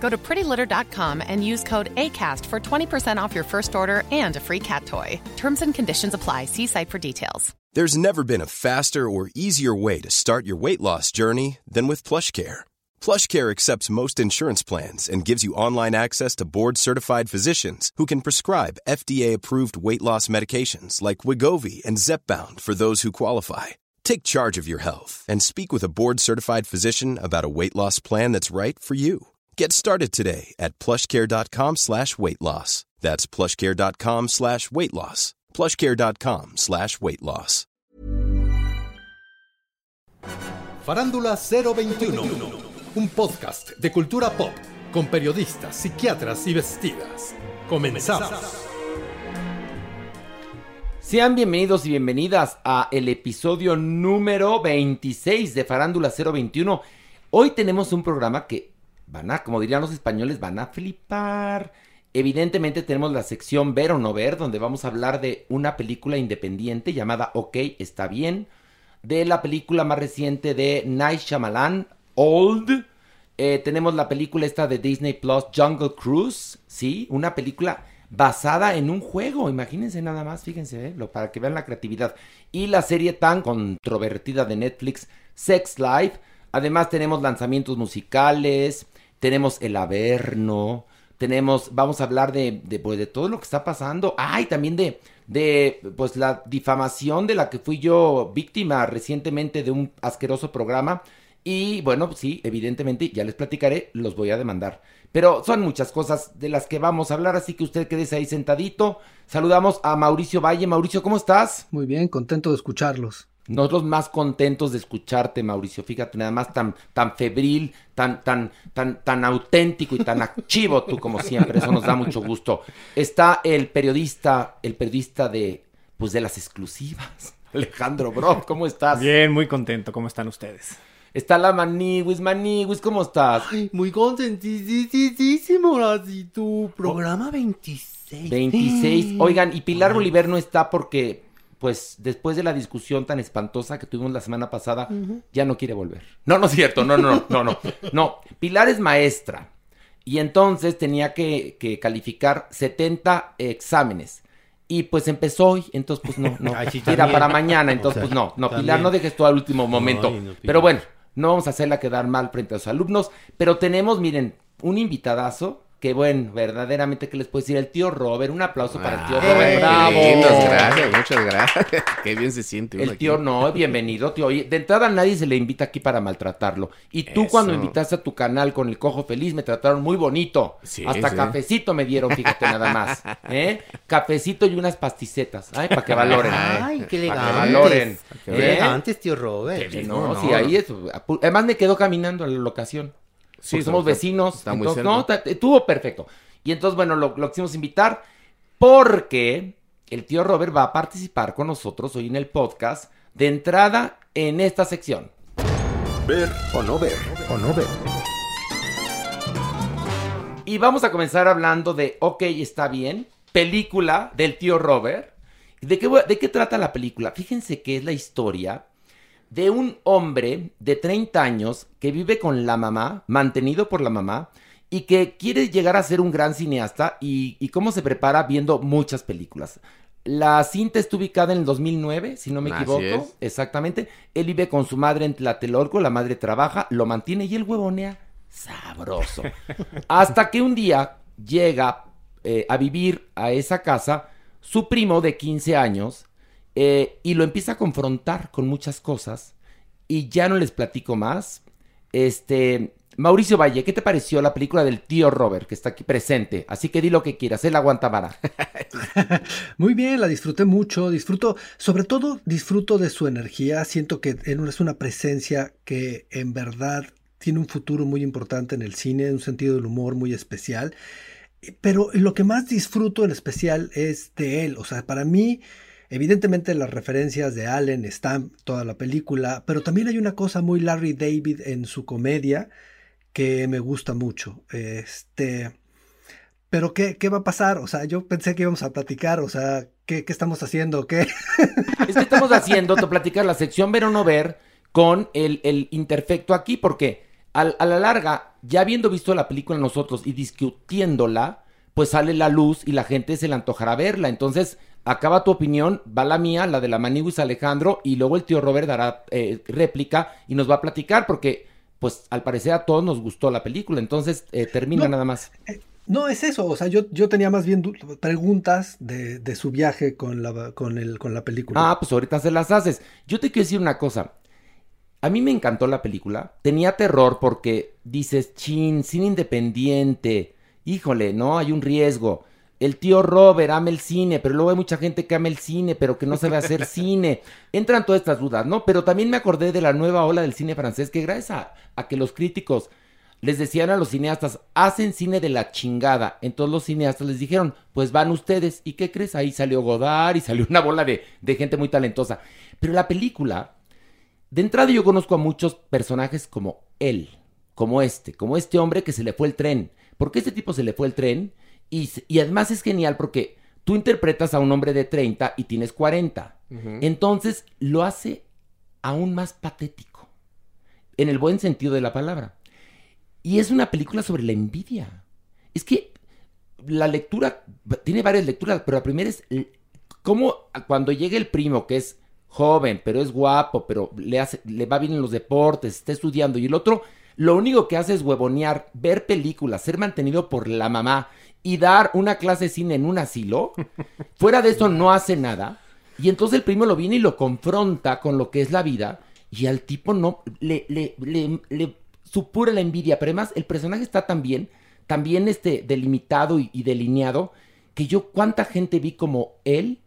Go to prettylitter.com and use code ACAST for 20% off your first order and a free cat toy. Terms and conditions apply. See site for details. There's never been a faster or easier way to start your weight loss journey than with PlushCare. PlushCare accepts most insurance plans and gives you online access to board-certified physicians who can prescribe FDA-approved weight loss medications like Wigovi and Zepbound for those who qualify. Take charge of your health and speak with a board-certified physician about a weight loss plan that's right for you. Get started today at plushcare.com slash weight loss. That's plushcare.com slash weight loss. plushcare.com slash weight loss. Farándula 021, un podcast de cultura pop con periodistas, psiquiatras y vestidas. Comenzamos. Sean bienvenidos y bienvenidas a el episodio número 26 de Farándula 021. Hoy tenemos un programa que van a, como dirían los españoles, van a flipar. Evidentemente tenemos la sección Ver o no ver, donde vamos a hablar de una película independiente llamada Ok, está bien. De la película más reciente de Night Shyamalan, Old. Eh, tenemos la película esta de Disney Plus, Jungle Cruise. Sí, una película basada en un juego. Imagínense nada más, fíjense, ¿eh? Lo, para que vean la creatividad. Y la serie tan controvertida de Netflix, Sex Life. Además tenemos lanzamientos musicales, tenemos El Averno, tenemos, vamos a hablar de, de, pues, de todo lo que está pasando. Ay, también de, de, pues la difamación de la que fui yo víctima recientemente de un asqueroso programa. Y bueno, sí, evidentemente, ya les platicaré, los voy a demandar. Pero son muchas cosas de las que vamos a hablar, así que usted quédese ahí sentadito. Saludamos a Mauricio Valle. Mauricio, ¿cómo estás? Muy bien, contento de escucharlos. Nosotros más contentos de escucharte, Mauricio. Fíjate, nada más tan, tan febril, tan, tan, tan, tan auténtico y tan activo tú como siempre. Eso nos da mucho gusto. Está el periodista, el periodista de, pues de las exclusivas. Alejandro Brock, ¿cómo estás? Bien, muy contento. ¿Cómo están ustedes? Está la Maniwis, Maniwis, ¿cómo estás? Ay, muy contentísimo, así tu programa 26. 26. Oigan, y Pilar Bolívar no está porque pues después de la discusión tan espantosa que tuvimos la semana pasada, uh -huh. ya no quiere volver. No, no es cierto, no, no, no, no, no. No, Pilar es maestra y entonces tenía que, que calificar 70 exámenes. Y pues empezó hoy, entonces pues no, no. Ay, sí, Era para mañana, entonces pues no, no, Pilar, no dejes todo al último momento. No, pero bueno, no vamos a hacerla quedar mal frente a los alumnos, pero tenemos, miren, un invitadazo que bueno, verdaderamente, ¿qué les puedo decir? El tío Robert, un aplauso para el tío Robert, bravo. Muchas gracias, muchas gracias. Qué bien se siente. El tío aquí. no, bienvenido, tío. Oye, de entrada nadie se le invita aquí para maltratarlo. Y tú cuando invitaste a tu canal con el cojo feliz me trataron muy bonito. Sí, Hasta sí. cafecito me dieron, fíjate nada más. ¿eh? Cafecito y unas pasticetas. Ay, para que valoren. Ay, qué Para que valen. Qué ¿eh? tío Robert. Sí, no, sí, ahí es. Además me quedó caminando a la locación. Sí, Porque somos está- vecinos. está muy entonces, cerca. no, estuvo perfecto. Y entonces, bueno, lo, lo quisimos invitar porque el tío Robert va a participar con nosotros hoy en el podcast de entrada en esta sección. Ver o no ver. O no ver. Y vamos a comenzar hablando de Ok, está bien, película del tío Robert. ¿De qué, de qué trata la película? Fíjense que es la historia de un hombre de 30 años que vive con la mamá, mantenido por la mamá, y que quiere llegar a ser un gran cineasta y, y cómo se prepara viendo muchas películas. La cinta está ubicada en el 2009, si no me Así equivoco. es. Exactamente. Él vive con su madre en Tlatelolco, la madre trabaja, lo mantiene y él huevonea sabroso. Hasta que un día llega eh, a vivir a esa casa su primo de 15 años eh, y lo empieza a confrontar con muchas cosas y ya no les platico más. Este, Mauricio Valle, ¿qué te pareció la película del tío Robert que está aquí presente? Así que di lo que quieras, él aguanta vara. Muy bien, la disfruté mucho, disfruto, sobre todo disfruto de su energía, siento que es una presencia que en verdad tiene un futuro muy importante en el cine, un sentido del humor muy especial, pero lo que más disfruto en especial es de él, o sea, para mí... Evidentemente las referencias de Allen están toda la película, pero también hay una cosa muy Larry David en su comedia que me gusta mucho. Este, pero ¿qué, ¿qué, va a pasar? O sea, yo pensé que íbamos a platicar, o sea, ¿qué, qué estamos haciendo? ¿Qué? Es que estamos haciendo, te platicar la sección ver o no ver con el, el interfecto aquí, porque al, a la larga, ya habiendo visto la película nosotros y discutiéndola, pues sale la luz y la gente se le antojará verla. Entonces, acaba tu opinión, va la mía, la de la Maniguis Alejandro, y luego el tío Robert dará eh, réplica y nos va a platicar, porque, pues, al parecer a todos nos gustó la película. Entonces, eh, termina No, nada más. eh, No, es eso, o sea, yo, yo tenía más bien preguntas de, de su viaje con la, con, el, con la película. Ah, pues ahorita se las haces. Yo te quiero decir una cosa. A mí me encantó la película. Tenía terror porque dices, chin, cine independiente. Híjole, no, hay un riesgo. El tío Robert ama el cine, pero luego hay mucha gente que ama el cine, pero que no sabe hacer cine. Entran todas estas dudas, ¿no? Pero también me acordé de la nueva ola del cine francés, que gracias a, a que los críticos les decían a los cineastas, hacen cine de la chingada. Entonces los cineastas les dijeron, pues van ustedes. ¿Y qué crees? Ahí salió Godard y salió una bola de, de gente muy talentosa. Pero la película, de entrada yo conozco a muchos personajes como él, como este, como este hombre que se le fue el tren. Porque este tipo se le fue el tren y, además es genial porque tú interpretas a un hombre de 30 y tienes 40. Entonces lo hace aún más patético, en el buen sentido de la palabra. Y es una película sobre la envidia. Es que la lectura, tiene varias lecturas, pero la primera es cómo cuando llega el primo, que es joven, pero es guapo, pero le, hace, le va bien en los deportes, está estudiando, y el otro, lo único que hace es huevonear, ver películas, ser mantenido por la mamá y dar una clase de cine en un asilo, fuera de eso no hace nada. Y entonces el primo lo viene y lo confronta con lo que es la vida. Y al tipo no le, le, le, le supura la envidia. Pero además el personaje está tan bien, tan bien este, delimitado y, y delineado, que yo cuánta gente vi como él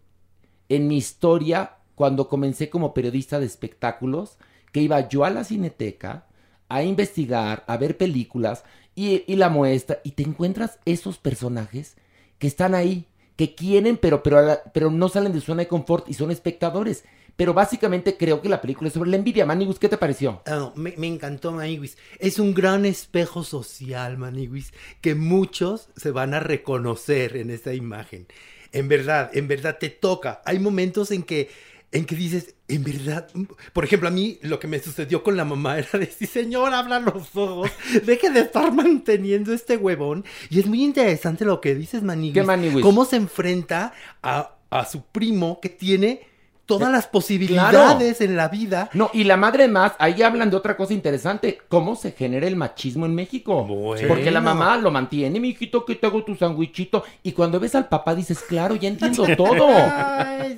en mi historia cuando comencé como periodista de espectáculos, que iba yo a la cineteca a investigar, a ver películas y, la muestra, y te encuentras esos personajes que están ahí, que quieren, pero, pero, pero no salen de su zona de confort y son espectadores. Pero básicamente creo que la película es sobre la envidia. Manigus, ¿qué te pareció? Ah, me, encantó Maniwis. Es un gran espejo social, Maniwis, que muchos se van a reconocer en esta imagen. En verdad, en verdad te toca. Hay momentos en que, en que dices, en verdad, por ejemplo, a mí lo que me sucedió con la mamá era decir, señor, abra los ojos, deje de estar manteniendo este huevón. Y es muy interesante lo que dices, Maniwis. ¿Qué? Cómo se enfrenta a, a su primo que tiene todas las posibilidades en la vida. No, y la madre más, ahí hablan de otra cosa interesante, cómo se genera el machismo en México. Bueno. Porque la mamá lo mantiene, mi hijito, que te hago tu sandwichito. Y cuando ves al papá dices, claro, ya entiendo todo.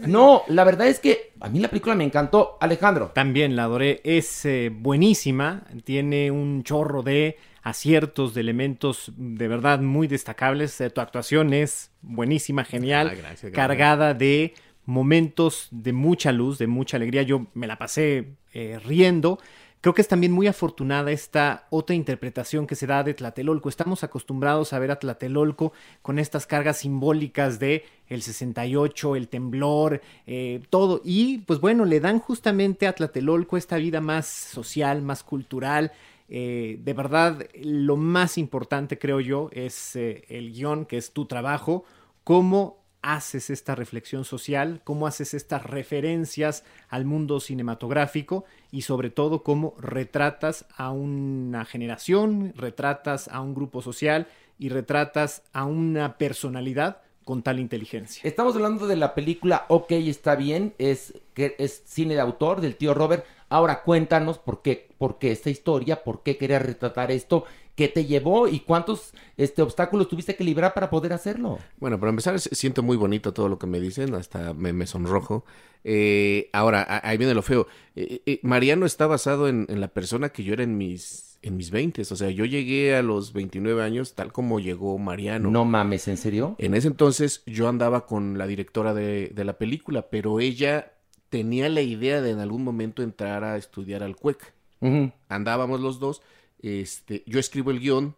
No, la verdad es que a mí la película me encantó. Alejandro. También la adoré, es eh, buenísima, tiene un chorro de aciertos, de elementos de verdad muy destacables. Eh, tu actuación es buenísima, genial, Ah, gracias, gracias. cargada de momentos de mucha luz, de mucha alegría. Yo me la pasé eh, riendo. Creo que es también muy afortunada esta otra interpretación que se da de Tlatelolco. Estamos acostumbrados a ver a Tlatelolco con estas cargas simbólicas de el 68, el temblor, eh, todo. Y pues bueno, le dan justamente a Tlatelolco esta vida más social, más cultural. Eh, de verdad, lo más importante creo yo es el guion, que es tu trabajo, cómo haces esta reflexión social, cómo haces estas referencias al mundo cinematográfico y sobre todo cómo retratas a una generación, retratas a un grupo social y retratas a una personalidad con tal inteligencia. Estamos hablando de la película Ok, está bien, es, que es cine de autor del tío Robert. Ahora cuéntanos por qué, por qué esta historia, por qué quería retratar esto, ¿Qué te llevó y cuántos este, obstáculos tuviste que librar para poder hacerlo? Bueno, para empezar, siento muy bonito todo lo que me dicen, hasta me, me sonrojo. Eh, ahora, ahí viene lo feo. Eh, eh, Mariano está basado en, en, la persona que yo era en mis, en mis 20. O sea, yo llegué a los 29 años tal como llegó Mariano. No mames, ¿en serio? En ese entonces yo andaba con la directora de, de la película, pero ella tenía la idea de en algún momento entrar a estudiar al CUEC. Uh -huh. Andábamos los dos. Este, yo escribo el guion,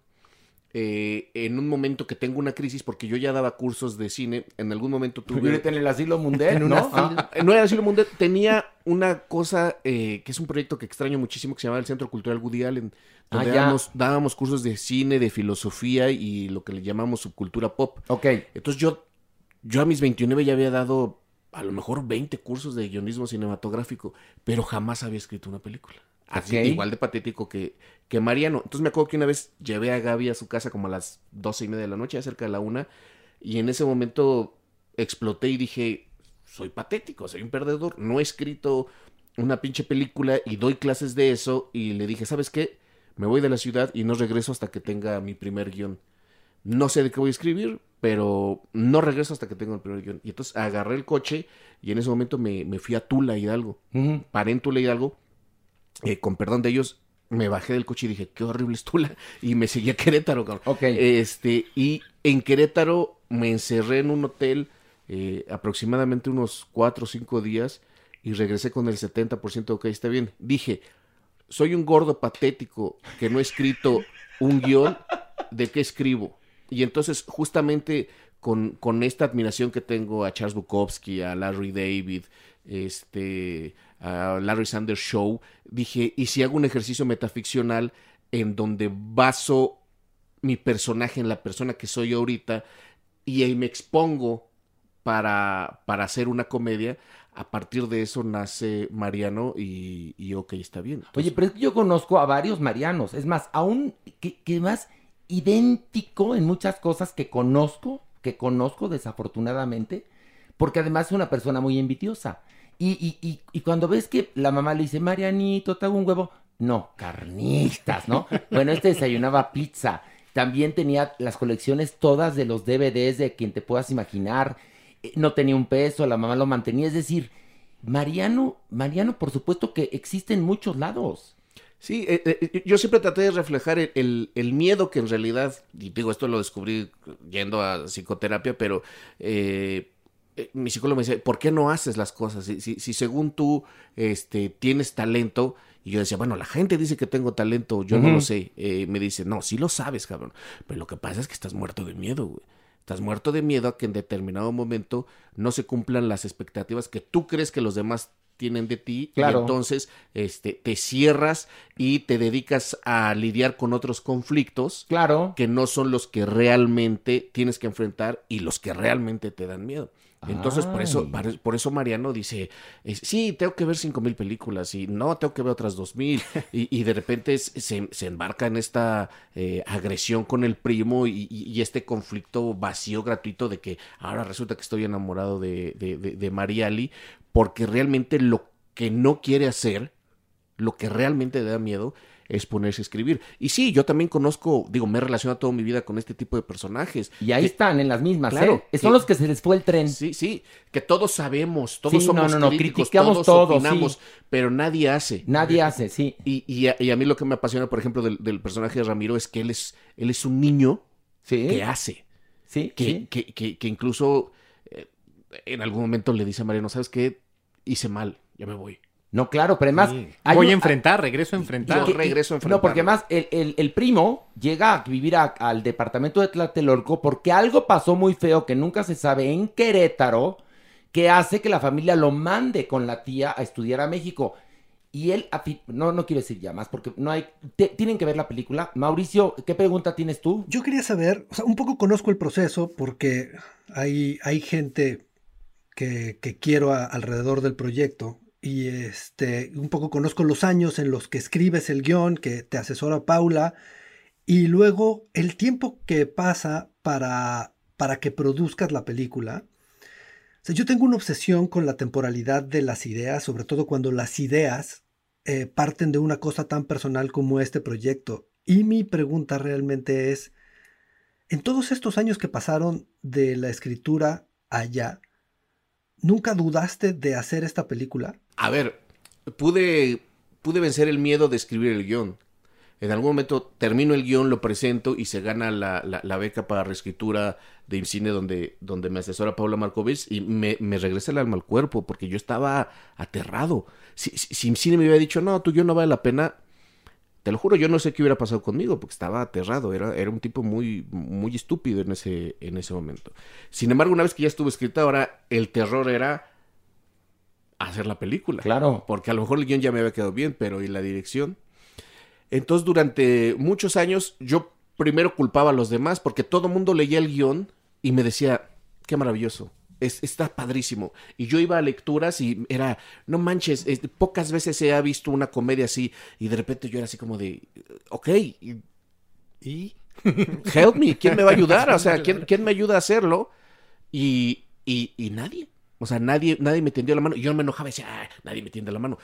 eh, en un momento que tengo una crisis, porque yo ya daba cursos de cine, en algún momento tuve... en el asilo Mundet, ¿no? Ah, no era el asilo Mundet, tenía una cosa eh, que es un proyecto que extraño muchísimo, que se llama el Centro Cultural Woody Allen, donde ah, dábamos, dábamos, cursos de cine, de filosofía y lo que le llamamos subcultura pop. Ok. Entonces yo, yo a mis 29 ya había dado a lo mejor 20 cursos de guionismo cinematográfico, pero jamás había escrito una película. Así, okay. igual de patético que, que Mariano. Entonces me acuerdo que una vez llevé a Gaby a su casa como a las doce y media de la noche, cerca de la una, y en ese momento exploté y dije, soy patético, soy un perdedor, no he escrito una pinche película y doy clases de eso, y le dije, ¿sabes qué? Me voy de la ciudad y no regreso hasta que tenga mi primer guion. No sé de qué voy a escribir, pero no regreso hasta que tenga el primer guion. Y entonces agarré el coche y en ese momento me, me fui a Tula Hidalgo. Uh -huh. Paré en Tula Hidalgo eh, con perdón de ellos, me bajé del coche y dije, qué horrible es Tula. Y me seguí a Querétaro, cabrón. Este, y en Querétaro me encerré en un hotel eh, aproximadamente unos cuatro o cinco días y regresé con el 70%, ok, está bien. Dije, soy un gordo patético que no he escrito un guion, ¿de qué escribo? Y entonces, justamente con, con esta admiración que tengo a Charles Bukowski, a Larry David, este, a Larry Sanders Show, dije, ¿y si hago un ejercicio metaficcional en donde baso mi personaje en la persona que soy ahorita y ahí me expongo para, para hacer una comedia? A partir de eso nace Mariano y, y ok, está bien. Oye, pero es que yo conozco a varios Marianos. Es más, aún que, que más idéntico en muchas cosas que conozco, que conozco desafortunadamente, porque además es una persona muy envidiosa. Y, y, y, y, cuando ves que la mamá le dice, Marianito, te hago un huevo, no, carnitas, ¿no? bueno, este desayunaba pizza. También tenía las colecciones todas de los DVDs de quien te puedas imaginar. No tenía un peso, la mamá lo mantenía. Es decir, Mariano, Mariano, por supuesto que existe en muchos lados. Sí, eh, eh, yo siempre traté de reflejar el, el, el, miedo que en realidad, y digo, esto lo descubrí yendo a psicoterapia, pero eh, mi psicólogo me dice, ¿por qué no haces las cosas? Si, si, si, según tú este, tienes talento, y yo decía, bueno, la gente dice que tengo talento, yo uh -huh. no lo sé. Eh, me dice, no, sí lo sabes, cabrón. Pero lo que pasa es que estás muerto de miedo, güey. Estás muerto de miedo a que en determinado momento no se cumplan las expectativas que tú crees que los demás tienen de ti claro. y entonces este te cierras y te dedicas a lidiar con otros conflictos claro que no son los que realmente tienes que enfrentar y los que realmente te dan miedo entonces, por eso, por eso Mariano dice, sí, tengo que ver cinco mil películas y no, tengo que ver otras dos mil. y, y, de repente se, se, embarca en esta eh, agresión con el primo y, y, este conflicto vacío gratuito de que ahora resulta que estoy enamorado de, de, de, de Mariali porque realmente lo que no quiere hacer, lo que realmente le da miedo, es ponerse a escribir. Y sí, yo también conozco, digo, me he relacionado toda mi vida con este tipo de personajes. Y ahí que, están, en las mismas, claro. ¿eh? Son que, los que se les fue el tren. Sí, sí, que todos sabemos, todos sí, somos no, no, no, críticos, criticamos todos todo, opinamos, sí. pero nadie hace. Nadie hace, sí. Y, y, a, y, a, mí lo que me apasiona, por ejemplo, del, del, personaje de Ramiro es que él es, él es un niño ¿Sí? que hace. Sí, que, sí. Que, que, que, incluso eh, en algún momento le dice a Mariano, ¿sabes qué? Hice mal, ya me voy. No, claro, pero además... Sí. Voy un, a enfrentar, regreso a enfrentar. Yo regreso a enfrentar. No, porque además el, el, el primo llega a vivir a, al departamento de Tlatelolco porque algo pasó muy feo que nunca se sabe en Querétaro que hace que la familia lo mande con la tía a estudiar a México. Y él, no, no quiero decir ya más porque no hay, te, tienen que ver la película. Mauricio, ¿qué pregunta tienes tú? Yo quería saber, o sea, un poco conozco el proceso porque hay, hay gente que, que quiero a, alrededor del proyecto y este, un poco conozco los años en los que escribes el guion, que te asesora Paula, y luego el tiempo que pasa para, para que produzcas la película. Yo tengo una obsesión con la temporalidad de las ideas, sobre todo cuando las ideas eh, parten de una cosa tan personal como este proyecto. Y mi pregunta realmente es, en todos estos años que pasaron de la escritura allá, ¿nunca dudaste de hacer esta película? A ver, pude, pude vencer el miedo de escribir el guion. En algún momento termino el guion, lo presento y se gana la, la, beca para reescritura de IMCINE donde, donde me asesora Paula Markovich y me, me, regresa el alma al cuerpo porque yo estaba aterrado. Si, si, me hubiera dicho, no, tu guion no vale la pena, te lo juro, yo no sé qué hubiera pasado conmigo porque estaba aterrado. Era, era un tipo muy, muy estúpido en ese, en ese momento. Sin embargo, una vez que ya estuvo escrita, ahora el terror era hacer la película. Claro. Porque a lo mejor el guion ya me había quedado bien, pero ¿y la dirección? Entonces, durante muchos años, yo primero culpaba a los demás porque todo el mundo leía el guion y me decía, qué maravilloso. Es, está padrísimo. Y yo iba a lecturas y era, no manches, es, pocas veces se ha visto una comedia así. Y de repente yo era así como de, ok. ¿Y? ¿Y? Help me, ¿quién me va a ayudar? O sea, ¿quién, quién me ayuda a hacerlo? Y, y, y, nadie. O sea, nadie, nadie me tendió la mano. Yo me enojaba y decía, ah, nadie me tiende la mano.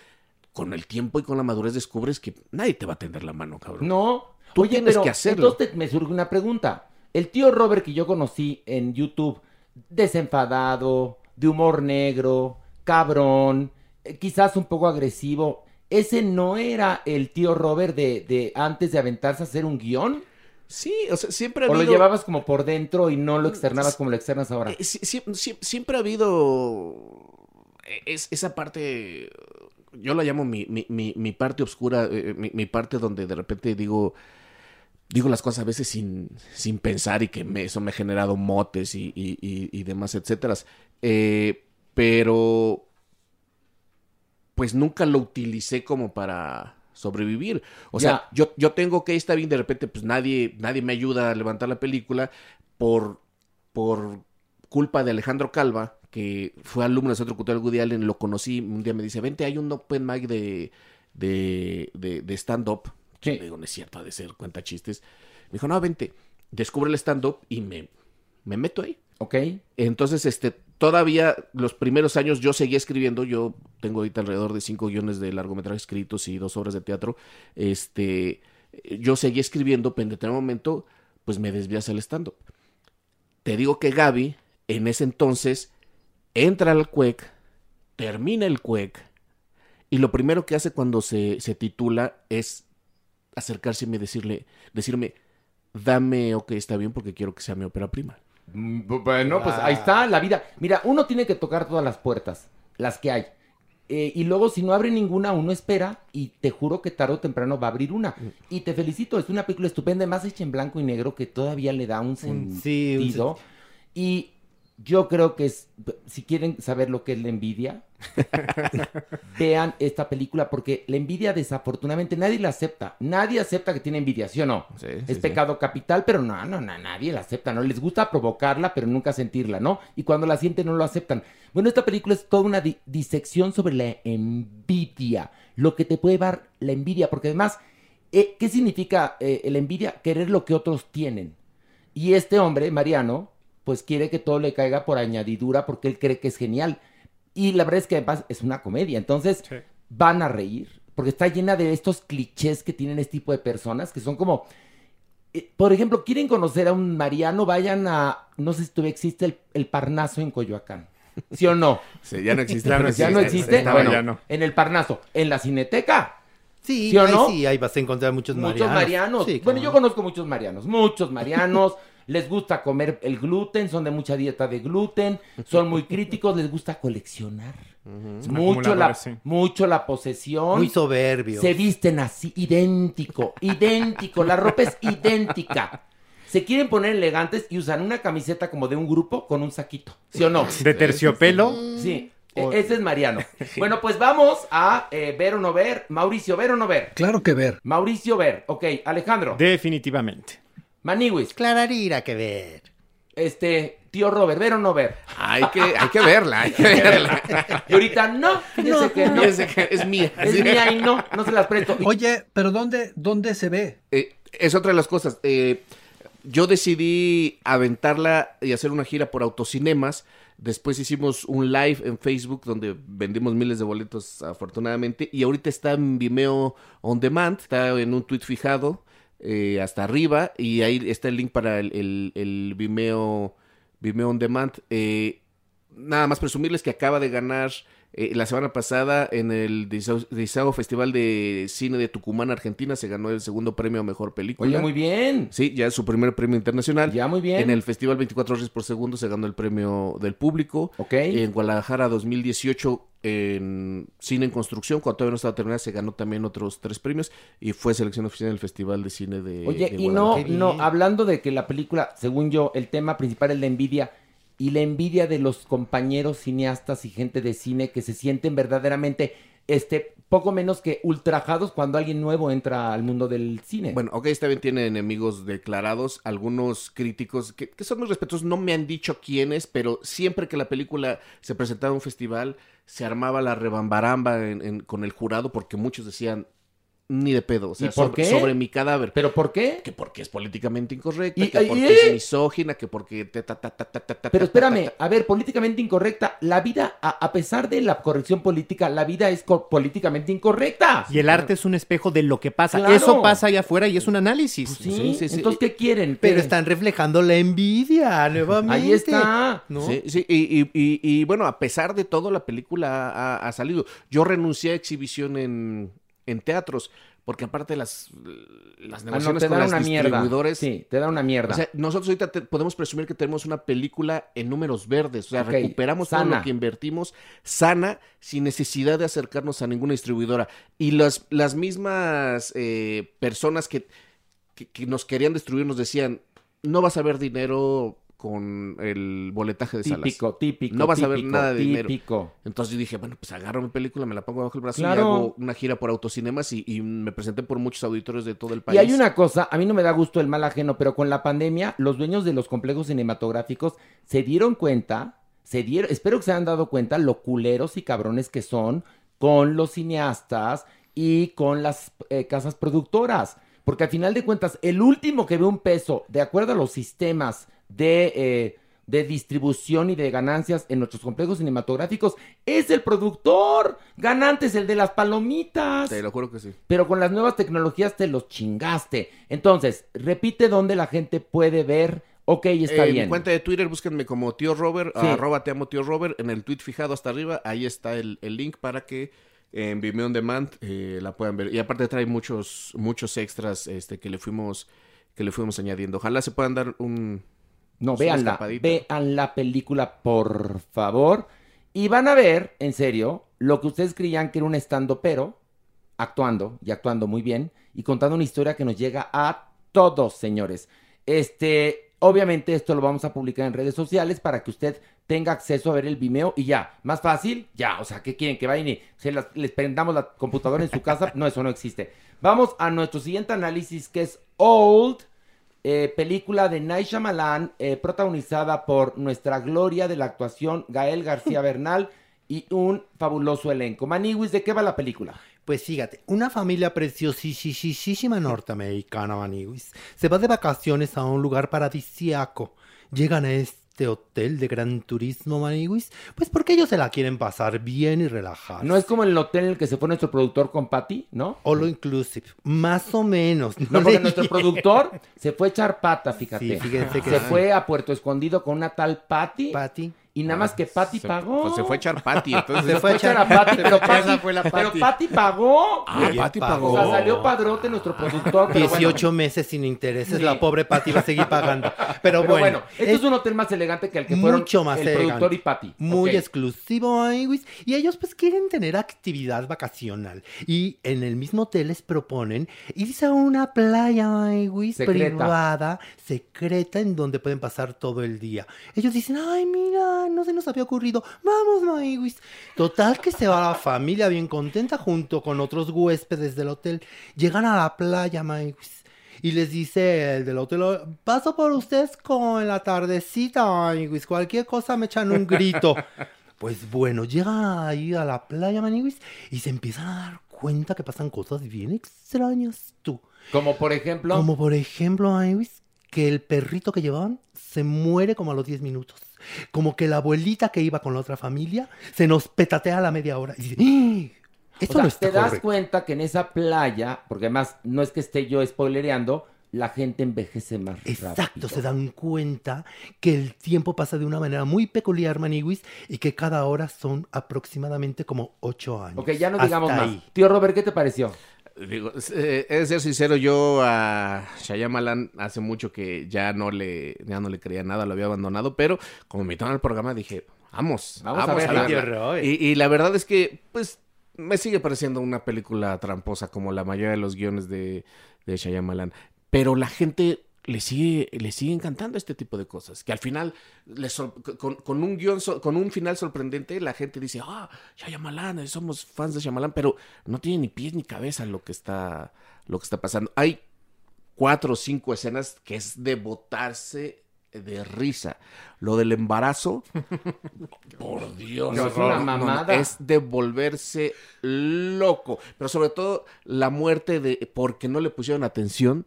Con el tiempo y con la madurez descubres que nadie te va a tender la mano, cabrón. No, Tú Oye, tienes pero que hacerlo. Entonces me surge una pregunta. El tío Robert que yo conocí en YouTube, desenfadado, de humor negro, cabrón, eh, quizás un poco agresivo, ¿ese no era el tío Robert de, de antes de aventarse a hacer un guion? Sí, o sea, siempre ha ¿O habido... lo llevabas como por dentro y no lo externabas como lo externas ahora? Eh, siempre ha habido es, esa parte, yo la llamo mi, mi, mi, mi parte oscura, eh, mi parte donde de repente digo, digo las cosas a veces sin, sin pensar y que me- eso me ha generado motes y, y, y- y demás, etcétera. Eh, pero pues nunca lo utilicé como para sobrevivir. O sea, yo, yo tengo que está bien, de repente, pues nadie, nadie me ayuda a levantar la película por, por culpa de Alejandro Calva, que fue alumno del Centro Cultural Woody Allen, lo conocí, un día me dice, vente, hay un open mic de, de, de, de stand-up. Le digo, no es cierto, ha de ser cuenta chistes. Me dijo, no, vente, descubre el stand-up y me, me meto ahí. Ok. Entonces, este, todavía los primeros años yo seguía escribiendo. Yo tengo ahorita alrededor de cinco guiones de largometraje escritos y dos obras de teatro. Este, yo seguía escribiendo, pero en determinado momento, pues me desvías al stand-up. Te digo que Gaby, en ese entonces, entra al CUEC, termina el CUEC, y lo primero que hace cuando se, se titula es acercarse y decirle, decirme, dame, ok, está bien, porque quiero que sea mi ópera prima. Mm, bu- Bueno, pues ahí está la vida. Mira, uno tiene que tocar todas las puertas, las que hay. Eh, y luego, si no abre ninguna, uno espera y te juro que tarde o temprano va a abrir una. Y te felicito, es una película estupenda, más hecha en blanco y negro que todavía le da un sentido. sí, un Y yo creo que es, si quieren saber lo que es la envidia, vean esta película porque la envidia desafortunadamente nadie la acepta. Nadie acepta que tiene envidia, ¿sí o no? Sí, es sí, sí. pecado capital, pero no, no, no, nadie la acepta, ¿no? Les gusta provocarla, pero nunca sentirla, ¿no? Y cuando la sienten no lo aceptan. Bueno, esta película es toda una di- disección sobre la envidia, lo que te puede dar la envidia, porque además, eh, ¿qué significa eh, la envidia? Querer lo que otros tienen. Y este hombre, Mariano, pues quiere que todo le caiga por añadidura porque él cree que es genial. Y la verdad es que además es una comedia, entonces van a reír, porque está llena de estos clichés que tienen este tipo de personas, que son como, eh, por ejemplo, quieren conocer a un Mariano, vayan a, no sé si todavía existe el, el Parnaso en Coyoacán, ¿sí o no? Sí, ya no existe. Ya no, Ya existe. existe. Estaba, Bueno, ya no. en el Parnaso, en la Cineteca. Sí, ¿Sí o ahí no? sí, ahí vas a encontrar muchos, Muchos marianos. Sí, bueno, yo no. conozco muchos marianos, muchos marianos. les gusta comer el gluten, son de mucha dieta de gluten, son muy críticos, les gusta coleccionar. Mucho la, sí. mucho la posesión. Muy soberbios. Se visten así, idéntico, idéntico. La ropa es idéntica. Se quieren poner elegantes y usan una camiseta como de un grupo con un saquito. ¿Sí o no? De terciopelo. Sí. e- Ese es Mariano. Bueno, pues vamos a eh, ver o no ver. Mauricio, ver o no ver. Claro que ver. Mauricio, ver. Ok, Alejandro. Definitivamente. Maniwis. Clararira que ver. Este, tío Robert, ver o no ver. Hay que, hay que verla, hay que verla. Y ahorita no, fíjense No, que no. fíjense que es mía. Es Sí. mía y no, no se las presto. Oye, pero ¿dónde, dónde se ve? Eh, es otra de las cosas. Eh, yo decidí aventarla y hacer una gira por autocinemas. Después hicimos un live en Facebook donde vendimos miles de boletos afortunadamente. Y ahorita está en Vimeo On Demand. Está en un tweet fijado. Eh, hasta arriba y ahí está el link para el, el, el Vimeo, Vimeo On Demand. Eh, nada más presumirles que acaba de ganar eh, la semana pasada en el Disao Festival de Cine de Tucumán, Argentina, se ganó el segundo premio a Mejor Película. Oye, muy bien. Sí, ya es su primer premio internacional. Ya, muy bien. En el Festival 24 horas por segundo se ganó el premio del público. Ok. En Guadalajara 2018 en Cine en Construcción, cuando todavía no estaba terminada, se ganó también otros tres premios y fue selección oficial en el Festival de Cine de Oye, de y no, no, hablando de que la película, según yo, el tema principal es la envidia y la envidia de los compañeros cineastas y gente de cine que se sienten verdaderamente, este, poco menos que ultrajados cuando alguien nuevo entra al mundo del cine. Bueno, ok, bien, tiene enemigos declarados. Algunos críticos que, son muy respetuosos no me han dicho quiénes, pero siempre que la película se presentaba en un festival, se armaba la rebambaramba con el jurado porque muchos decían, ni de pedo, o sea, ¿Y por sobre, qué? sobre mi cadáver. ¿Pero por qué? Que porque es políticamente incorrecta, Y- que y- porque es misógina, que porque... te- ta, ta, ta, ta, ta, ta, Pero ta, espérame, ta, ta. a ver, políticamente incorrecta. La vida, a, a pesar de la corrección política, la vida es políticamente incorrecta. Y el arte es un espejo de lo que pasa. Claro. Eso pasa allá afuera y es un análisis. Sí, Sí, sí, sí. entonces, ¿qué quieren? Pero ¿Qué? están reflejando la envidia nuevamente. Ahí está. ¿no? Sí, sí, y, y- y- y, bueno, a pesar de todo, la película ha, ha salido. Yo renuncié a exhibición en, en teatros, porque aparte las, las Ah, no, negociaciones te con las una mierda. distribuidores... Sí, te da una mierda. O sea, nosotros ahorita te- podemos presumir que tenemos una película en números verdes, o sea, recuperamos todo lo que invertimos sana, sin necesidad de acercarnos a ninguna distribuidora. Y las, las mismas eh, personas que, que, que nos querían destruir nos decían, no vas a ver dinero con el boletaje de salas. típico, típico. No vas a ver típico, nada de dinero. Típico. Entonces yo dije, bueno, pues agarro mi película, me la pongo bajo el brazo Claro. y hago una gira por autocinemas y, y me presenté por muchos auditorios de todo el país. Y hay una cosa, a mí no me da gusto el mal ajeno, pero con la pandemia, los dueños de los complejos cinematográficos se dieron cuenta, se dieron, espero que se hayan dado cuenta lo culeros y cabrones que son con los cineastas y con las eh, casas productoras. Porque al final de cuentas, el último que ve un peso, de acuerdo a los sistemas de, eh, de distribución y de ganancias en nuestros complejos cinematográficos, es el productor. Ganante es el de las palomitas. Te lo juro que sí. Pero con las nuevas tecnologías te los chingaste. Entonces, repite dónde la gente puede ver. Ok, está en bien. mi cuenta de Twitter, búsquenme como tío Robert, Sí. arroba te amo tío Robert, en el tweet fijado hasta arriba, ahí está el, el link para que en Vimeo On Demand eh, la puedan ver. Y aparte trae muchos, muchos extras este, que le fuimos, que le fuimos añadiendo. Ojalá se puedan dar un No, vean la, vean la película, por favor. Y van a ver, en serio, lo que ustedes creían que era un estando pero, actuando, y actuando muy bien, y contando una historia que nos llega a todos, señores. Este, obviamente esto lo vamos a publicar en redes sociales para que usted tenga acceso a ver el Vimeo y ya, más fácil, ya, o sea, ¿qué quieren? Que vayan y se las- les prendamos la computadora en su casa, no, eso no existe. Vamos a nuestro siguiente análisis que es Old, eh, película de Night Shyamalan, eh, protagonizada por nuestra gloria de la actuación, Gael García Bernal, y un fabuloso elenco. Maniwis, ¿de qué va la película? Pues fíjate, una familia preciosísima norteamericana, Maniguis, se va de vacaciones a un lugar paradisíaco. Llegan a este hotel de gran turismo, Maniguis, pues porque ellos se la quieren pasar bien y relajar. No es como el hotel en el que se fue nuestro productor con Patty, ¿no? All inclusive, más o menos. No, porque nuestro productor se fue a echar pata, fíjate. Sí, fíjense que se fue a Puerto Escondido con una tal Patty. Patty. Y nada más que Patty se, pagó. pues se fue a echar Patty, entonces Se Se fue a echar a Patty, pero Patty, pero Patty pagó. Ah, Oye, Patty pagó. O sea, salió padrote nuestro productor. pero 18 bueno. meses sin intereses, Sí. la pobre Patty va a seguir pagando. Pero, Pero bueno, bueno, este es un hotel más elegante que el que fueron mucho más el elegante. productor y Patty. Muy Ok. exclusivo, Aywis. Y ellos pues quieren tener actividad vacacional. Y en el mismo hotel les proponen irse a una playa, Secreta. privada, secreta, en donde pueden pasar todo el día. Ellos dicen, ay, mira, no se nos había ocurrido. Vamos, Aywis. Total que se va la familia bien contenta junto con otros huéspedes del hotel. Llegan a la playa, Aywis. Y les dice el del hotel, paso por ustedes con la tardecita, amiguis. Cualquier cosa me echan un grito. pues bueno, llegan ahí a la playa, maniguis, y se empiezan a dar cuenta que pasan cosas bien extrañas, tú. Como por ejemplo. Como por ejemplo, amiguis, que el perrito que llevaban se muere como a los 10 minutos. Como que la abuelita que iba con la otra familia se nos petatea a la media hora. Y dice, Eso o sea, no está te das correcto. cuenta que en esa playa, porque además no es que esté yo spoilereando, la gente envejece más Exacto, rápido. se dan cuenta que el tiempo pasa de una manera muy peculiar, Maniwis, y que cada hora son aproximadamente como ocho años. Ok, ya no digamos más. ahí. Tío Robert, ¿qué te pareció? Digo, eh, he de ser sincero, yo a Shyamalan hace mucho que ya no le, ya no le creía nada, lo había abandonado, pero como me invitaron al programa dije, vamos, Vamos a verla. a. Y, y la verdad es que, pues, me sigue pareciendo una película tramposa como la mayoría de los guiones de, de Shyamalan, pero la gente le sigue, le sigue encantando este tipo de cosas, que al final, con, con un guion, so- con un final sorprendente, la gente dice, ah, Shyamalan, somos fans de Shyamalan, pero no tiene ni pies ni cabeza lo que está, lo que está pasando. Hay cuatro o cinco escenas que es de botarse de risa. Lo del embarazo, por Dios, es una mamada. es de volverse loco. Pero sobre todo la muerte de porque no le pusieron atención.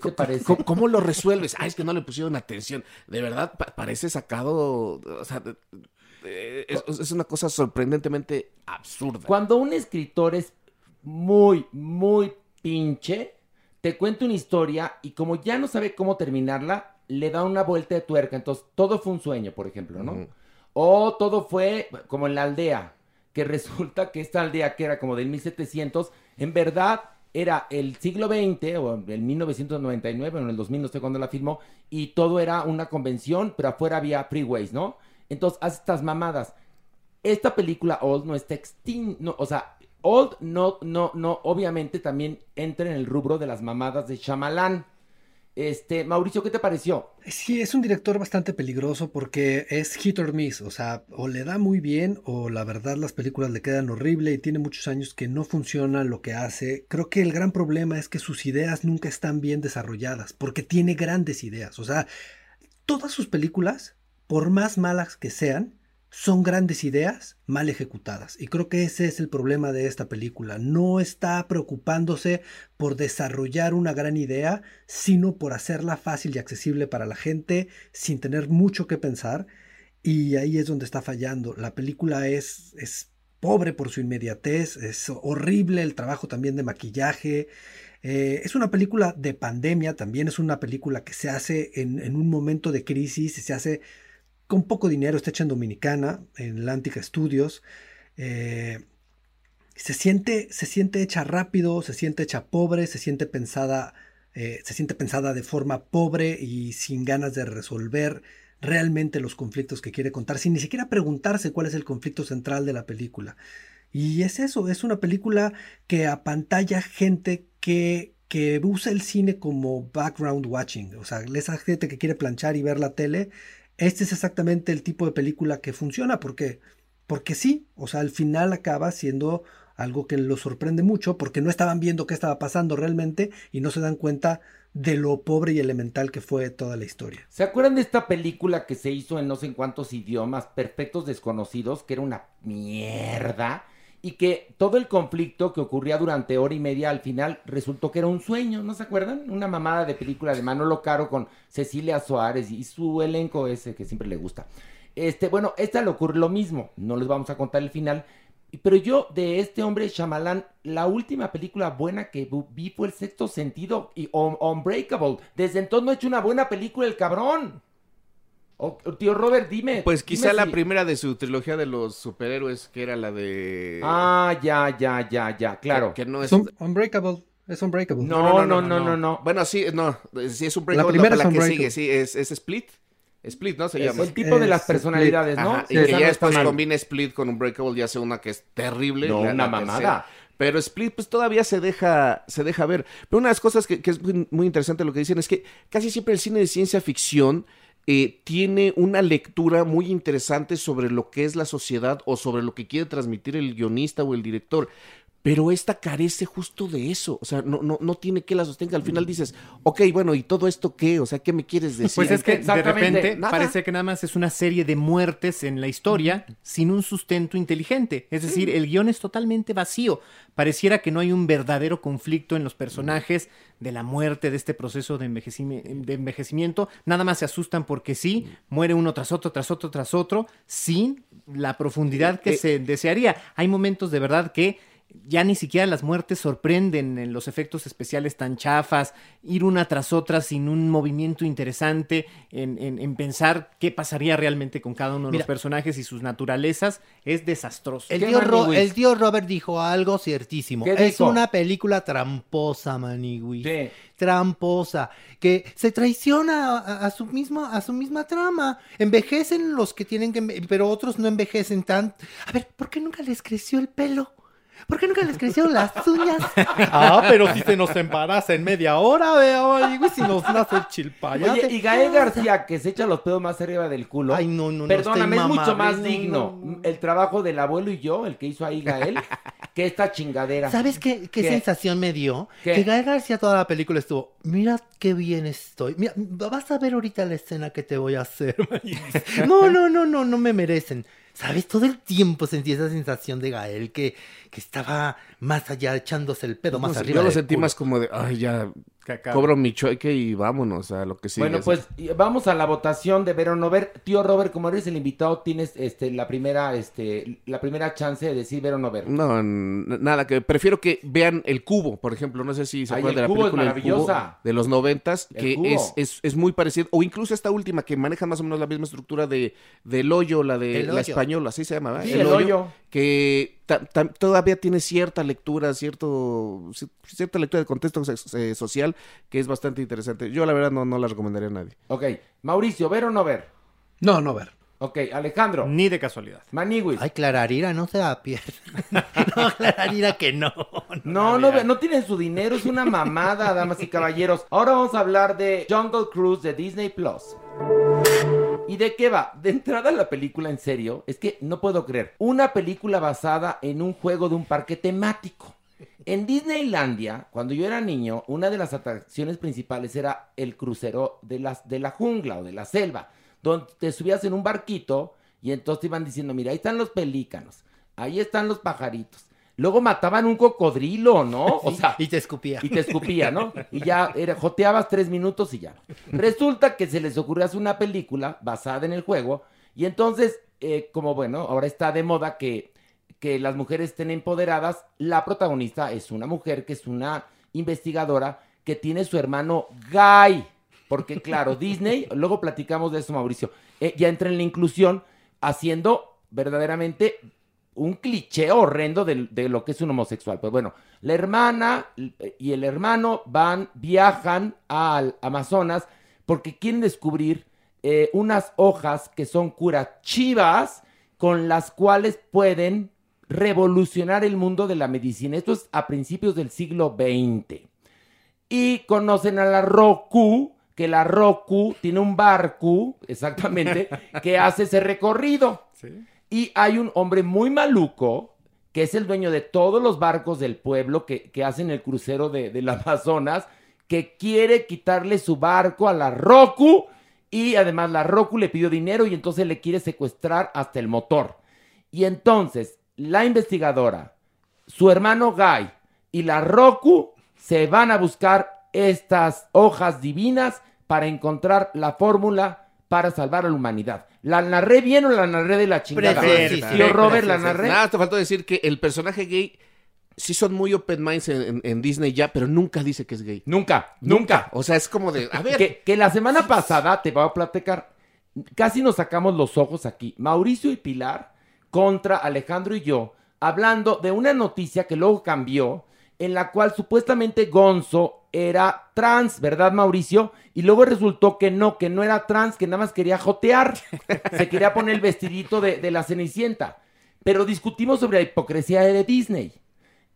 ¿Cómo, parece? cómo- cómo lo resuelves? Ah, es que no le pusieron atención. De verdad, pa- parece sacado. O sea, es, es una cosa sorprendentemente absurda. Cuando un escritor es muy, muy pinche, te cuenta una historia y como ya no sabe cómo terminarla, le da una vuelta de tuerca. Entonces, todo fue un sueño, por ejemplo, ¿no? O todo fue como en la aldea, que resulta que esta aldea que era como del 1700, en verdad era el siglo XX o el 1999 o en el 2000, no sé cuándo la filmó, y todo era una convención, pero afuera había freeways, ¿no? Entonces, hace estas mamadas. Esta película Old no está extinta, no, o sea, Old no, no, no, obviamente también entra en el rubro de las mamadas de Shyamalan. Este, Mauricio, ¿qué te pareció? Sí, es un director bastante peligroso porque es hit or miss, o sea, o le da muy bien o la verdad las películas le quedan horrible y tiene muchos años que no funciona lo que hace. Creo que el gran problema es que sus ideas nunca están bien desarrolladas porque tiene grandes ideas, o sea, todas sus películas, por más malas que sean, son grandes ideas mal ejecutadas. Y creo que ese es el problema de esta película. No está preocupándose por desarrollar una gran idea, sino por hacerla fácil y accesible para la gente sin tener mucho que pensar. Y ahí es donde está fallando. La película es, es pobre por su inmediatez, es horrible el trabajo también de maquillaje. Eh, es una película de pandemia, también es una película que se hace en, en un momento de crisis y se hace con poco dinero, está hecha en Dominicana, en Atlantic Studios. Eh, se, siente, se siente hecha rápido, se siente hecha pobre, se siente pensada, eh, se siente pensada de forma pobre y sin ganas de resolver realmente los conflictos que quiere contar, sin ni siquiera preguntarse cuál es el conflicto central de la película. Y es eso, es una película que apantalla gente que, que usa el cine como background watching, o sea, esa gente que quiere planchar y ver la tele, este es exactamente el tipo de película que funciona, porque, porque sí, o sea, al final acaba siendo algo que los sorprende mucho, porque no estaban viendo qué estaba pasando realmente y no se dan cuenta de lo pobre y elemental que fue toda la historia. ¿Se acuerdan de esta película que se hizo en no sé en cuántos idiomas, Perfectos Desconocidos, que era una mierda? Y que todo el conflicto que ocurría durante hora y media al final resultó que era un sueño, ¿no se acuerdan? Una mamada de película de Manolo Caro con Cecilia Suárez y su elenco ese que siempre le gusta. Este, bueno, esta le ocurre lo mismo, no les vamos a contar el final, pero yo de este hombre Shyamalan, la última película buena que vi fue El Sexto Sentido y Un- Unbreakable. Desde entonces no ha hecho una buena película el cabrón. O- tío Robert, dime. Pues dime quizá la si- primera de su trilogía de los superhéroes, que era la de... Ah, ya, ya, ya, ya, claro. Que, que no es... Un- Unbreakable, es Unbreakable. No, no, no, no, no. Bueno, sí, no, sí es un La primera la, es que Unbreakable. sigue, sí, es, es Split. Split, ¿no? Se Es llama. el tipo de las Es personalidades, ¿no? Ajá, Sí, y que ya después mal. combina Split con Unbreakable y hace una que es terrible. No, la- una mamada. tercera. Pero Split, pues todavía se deja, se deja ver. Pero una de las cosas que, que es muy, muy interesante lo que dicen es que casi siempre el cine de ciencia ficción eh, tiene una lectura muy interesante sobre lo que es la sociedad o sobre lo que quiere transmitir el guionista o el director. Pero esta carece justo de eso. O sea, no, no, no tiene que la sostenga. Al final dices, ok, bueno, ¿y todo esto qué? O sea, ¿qué me quieres decir? Pues es que de repente nada. parece que nada más es una serie de muertes en la historia sin un sustento inteligente. Es decir, el guion es totalmente vacío. Pareciera que no hay un verdadero conflicto en los personajes de la muerte, de este proceso de, envejecimi- de envejecimiento. Nada más se asustan porque sí, muere uno tras otro, tras otro, tras otro, sin la profundidad que Eh, se desearía. Hay momentos de verdad que ya ni siquiera las muertes sorprenden en los efectos especiales tan chafas, ir una tras otra sin un movimiento interesante, en, en- en pensar qué pasaría realmente con cada uno de Mira. los personajes y sus naturalezas, es desastroso. El ¿Qué, tío, Ro- Maniwis? el tío Robert dijo algo ciertísimo. ¿Qué Es dijo? una película tramposa, Maniwis. Sí. Tramposa. Que se traiciona a, a su misma, a su misma trama. Envejecen los que tienen que... Pero otros no envejecen tan... A ver, ¿por qué nunca les creció el pelo? ¿Por qué nunca les crecieron las uñas? Ah, pero si se nos embaraza en media hora, veo, Maniwis, si nos nace el chilpayate. Oye, y Gael García, que se echa los pedos más arriba del culo. Ay, no, no, no, Perdóname, es mucho más no, digno no, no. el trabajo del abuelo y yo, el que hizo ahí Gael, que esta chingadera. ¿Sabes qué, qué ¿Qué? sensación me dio? ¿Qué? Que Gael García toda la película estuvo, mira qué bien estoy. Mira, vas a ver ahorita la escena que te voy a hacer. No, no, no, no, no me merecen. ¿Sabes? Todo el tiempo sentí esa sensación de Gael que, que estaba más allá echándose el pedo más No sé, arriba. Yo lo sentí culo. más como de, ay, ya. Cobro mi choque y vámonos a lo que sigue. bueno, pues vamos a la votación de ver o no ver. Tío Robert, como eres el invitado, tienes este la primera este la primera chance de decir ver o no ver. No, nada, que prefiero que vean El Cubo, por ejemplo. No sé si se Ay, acuerdan de la Cubo es película El Cubo maravillosa. de los noventas, que es, es, es muy parecido. O incluso esta última que maneja más o menos la misma estructura de del hoyo, la de El la Hoyo. española, así se llama, ¿verdad? Sí, El Hoyo. Que todavía tiene cierta lectura, cierto ci- cierta lectura de contexto so- eh, social que es bastante interesante. Yo la verdad no, no la recomendaría a nadie. Ok, Mauricio, ver o no ver. No, no ver. Ok, Alejandro, Ni de casualidad. Maniwis. Ay, Clararira no se da pie. no, Clararira que no. No, no, ve- no tienen su dinero, es una mamada, damas y caballeros. Ahora vamos a hablar de Jungle Cruise de Disney Plus. ¿Y de qué va? De entrada la película, en serio, es que no puedo creer. Una película basada en un juego de un parque temático. En Disneylandia, cuando yo era niño, una de las atracciones principales era el crucero de, las, de la jungla o de la selva, donde te subías en un barquito y entonces te iban diciendo, mira, ahí están los pelícanos, ahí están los pajaritos. Luego mataban un cocodrilo, ¿no? O sea, y te escupía. y te escupía, ¿no? Y ya era, joteabas tres minutos y ya. Resulta que se les ocurrió hacer una película basada en el juego. Y entonces, eh, como bueno, ahora está de moda que, que las mujeres estén empoderadas. La protagonista es una mujer que es una investigadora que tiene su hermano Guy. Porque claro, Disney, luego platicamos de eso, Mauricio, eh, ya entra en la inclusión haciendo verdaderamente un cliché horrendo de, de lo que es un homosexual. Pues bueno, la hermana y el hermano van, viajan al Amazonas porque quieren descubrir eh, unas hojas que son curativas con las cuales pueden revolucionar el mundo de la medicina. Esto es a principios del siglo XX. Y conocen a la Roku, que la Roku tiene un barco, exactamente, que hace ese recorrido. Y hay un hombre muy maluco, que es el dueño de todos los barcos del pueblo que, que hacen el crucero de, del Amazonas, que quiere quitarle su barco a la Roku. Y además la Roku le pidió dinero y entonces le quiere secuestrar hasta el motor. Y entonces la investigadora, su hermano Guy y la Roku se van a buscar estas hojas divinas para encontrar la fórmula para salvar a la humanidad. ¿La narré bien o la narré de la chingada? Tío Robert, ¿la narré? Nada, te faltó decir que el personaje gay sí son muy open minds en, en- en Disney ya, pero nunca dice que es gay. Nunca, nunca. O sea, es como de, a ver, Que, que la semana pasada, te voy a platicar, casi nos sacamos los ojos aquí. Mauricio y Pilar contra Alejandro y yo, hablando de una noticia que luego cambió, en la cual supuestamente Gonzo era trans, ¿verdad, Mauricio? Y luego resultó que no, que no era trans, que nada más quería jotear. Se quería poner el vestidito de, de la Cenicienta. Pero discutimos sobre la hipocresía de Disney.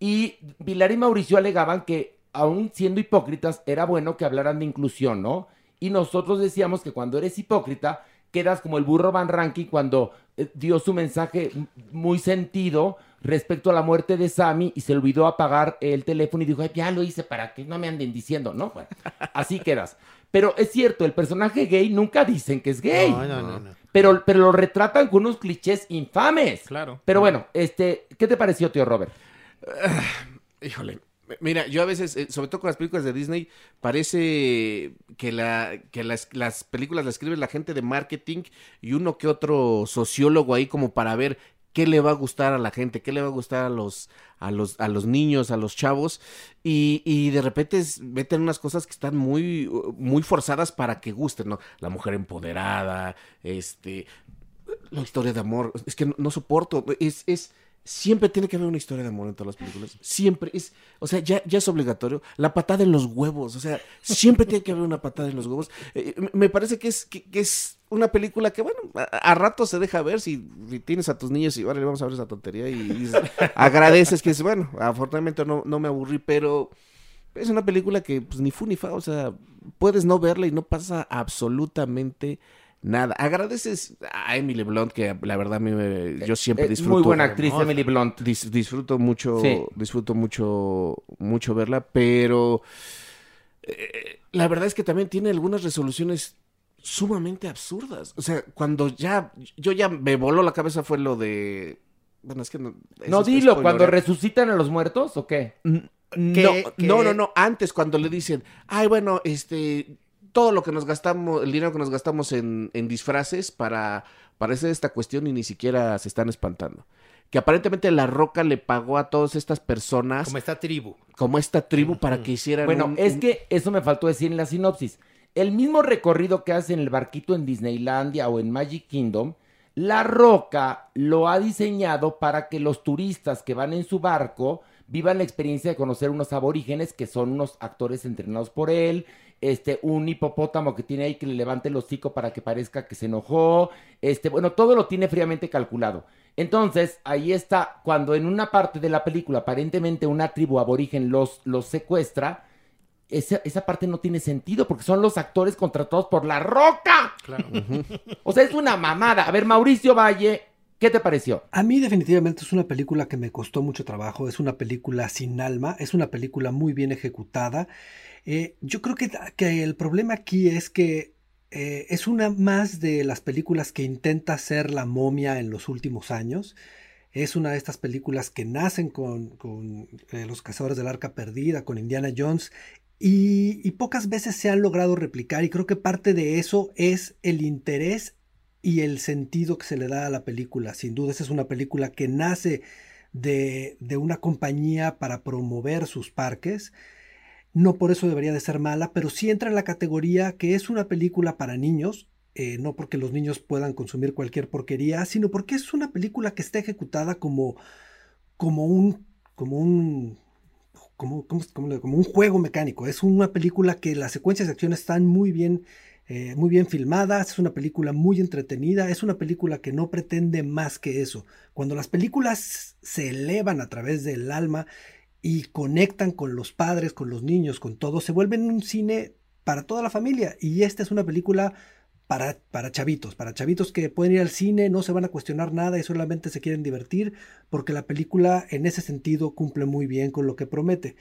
Y Pilar y Mauricio alegaban que, aún siendo hipócritas, era bueno que hablaran de inclusión, ¿no? Y nosotros decíamos que cuando eres hipócrita, quedas como el burro Van Ranking cuando eh, dio su mensaje muy sentido respecto a la muerte de Sammy y se olvidó apagar el teléfono y dijo, "Ay, ya lo hice para que no me anden diciendo, ¿no? Bueno, así quedas. Pero es cierto, el personaje gay nunca dicen que es gay. No, no, no, no. Pero, pero lo retratan con unos clichés infames. Claro. Pero bueno, este, ¿qué te pareció, tío Robert? híjole. Mira, yo a veces, eh, sobre todo con las películas de Disney, parece que, la, que las, las películas las escribe la gente de marketing y uno que otro sociólogo ahí como para ver qué le va a gustar a la gente, qué le va a gustar a los, a los, a los niños, a los chavos, y, y de repente es, meten unas cosas que están muy, muy forzadas para que gusten, ¿no? La mujer empoderada, este, la historia de amor, es que no, soporto, es, es, siempre tiene que haber una historia de amor en todas las películas, siempre, es, o sea, ya, ya es obligatorio, la patada en los huevos, o sea, siempre tiene que haber una patada en los huevos, Eh, me parece que es, que es una película que, bueno, a, a rato se deja ver si, si tienes a tus niños y, vale, vamos a ver esa tontería y, agradeces que es, bueno, afortunadamente no, no me aburrí, pero es una película que pues ni fu ni fa, o sea, puedes no verla y no pasa absolutamente nada. Agradeces a Emily Blunt, que la verdad a mí me- yo siempre Eh, disfruto. muy buena actriz. Emily Blunt. Dis- disfruto mucho, Sí. disfruto mucho, mucho verla, pero eh, la verdad es que también tiene algunas resoluciones sumamente absurdas. O sea, cuando ya, yo ya me voló la cabeza fue lo de... Bueno, es que no... No, dilo, cuando spoilerear. resucitan a los muertos o qué? No, que- no, no, no, antes cuando le dicen, ay, bueno, este, todo lo que nos gastamos, el dinero que nos gastamos en, en disfraces para, para hacer esta cuestión y ni siquiera se están espantando. Que aparentemente La Roca le pagó a todas estas personas, Como esta tribu. como esta tribu, para que hicieran Bueno, un- es un- que eso me faltó decir en la sinopsis. El mismo recorrido que hace en el barquito en Disneylandia o en Magic Kingdom, La Roca lo ha diseñado para que los turistas que van en su barco vivan la experiencia de conocer unos aborígenes que son unos actores entrenados por él, este, un hipopótamo que tiene ahí que le levante el hocico para que parezca que se enojó, este, bueno, todo lo tiene fríamente calculado. Entonces, ahí está, cuando en una parte de la película aparentemente una tribu aborigen los, los secuestra, esa, esa parte no tiene sentido porque son los actores contratados por La Roca. Claro. O sea, es una mamada. A ver, Mauricio Valle, ¿qué te pareció? A mí definitivamente es una película que me costó mucho trabajo, es una película sin alma, es una película muy bien ejecutada. Eh, yo creo que, que el problema aquí es que eh, es una más de las películas que intenta ser la momia en los últimos años. Es una de estas películas que nacen con, con, eh, Los Cazadores del Arca Perdida, con Indiana Jones, y, pocas veces se han logrado replicar, y creo que parte de eso es el interés y el sentido que se le da a la película. Sin duda, esa es una película que nace de, de una compañía para promover sus parques. No por eso debería de ser mala, pero sí entra en la categoría que es una película para niños, eh, no porque los niños puedan consumir cualquier porquería, sino porque es una película que está ejecutada como, como un, como un, como, como- como- un juego mecánico. Es una película que las secuencias de acción están muy bien, eh, muy bien filmadas, es una película muy entretenida, es una película que no pretende más que eso. Cuando las películas se elevan a través del alma y conectan con los padres, con los niños, con todo, se vuelven un cine para toda la familia. Y esta es una película para, para chavitos, para chavitos que pueden ir al cine, no se van a cuestionar nada y solamente se quieren divertir, porque la película en ese sentido cumple muy bien con lo que promete.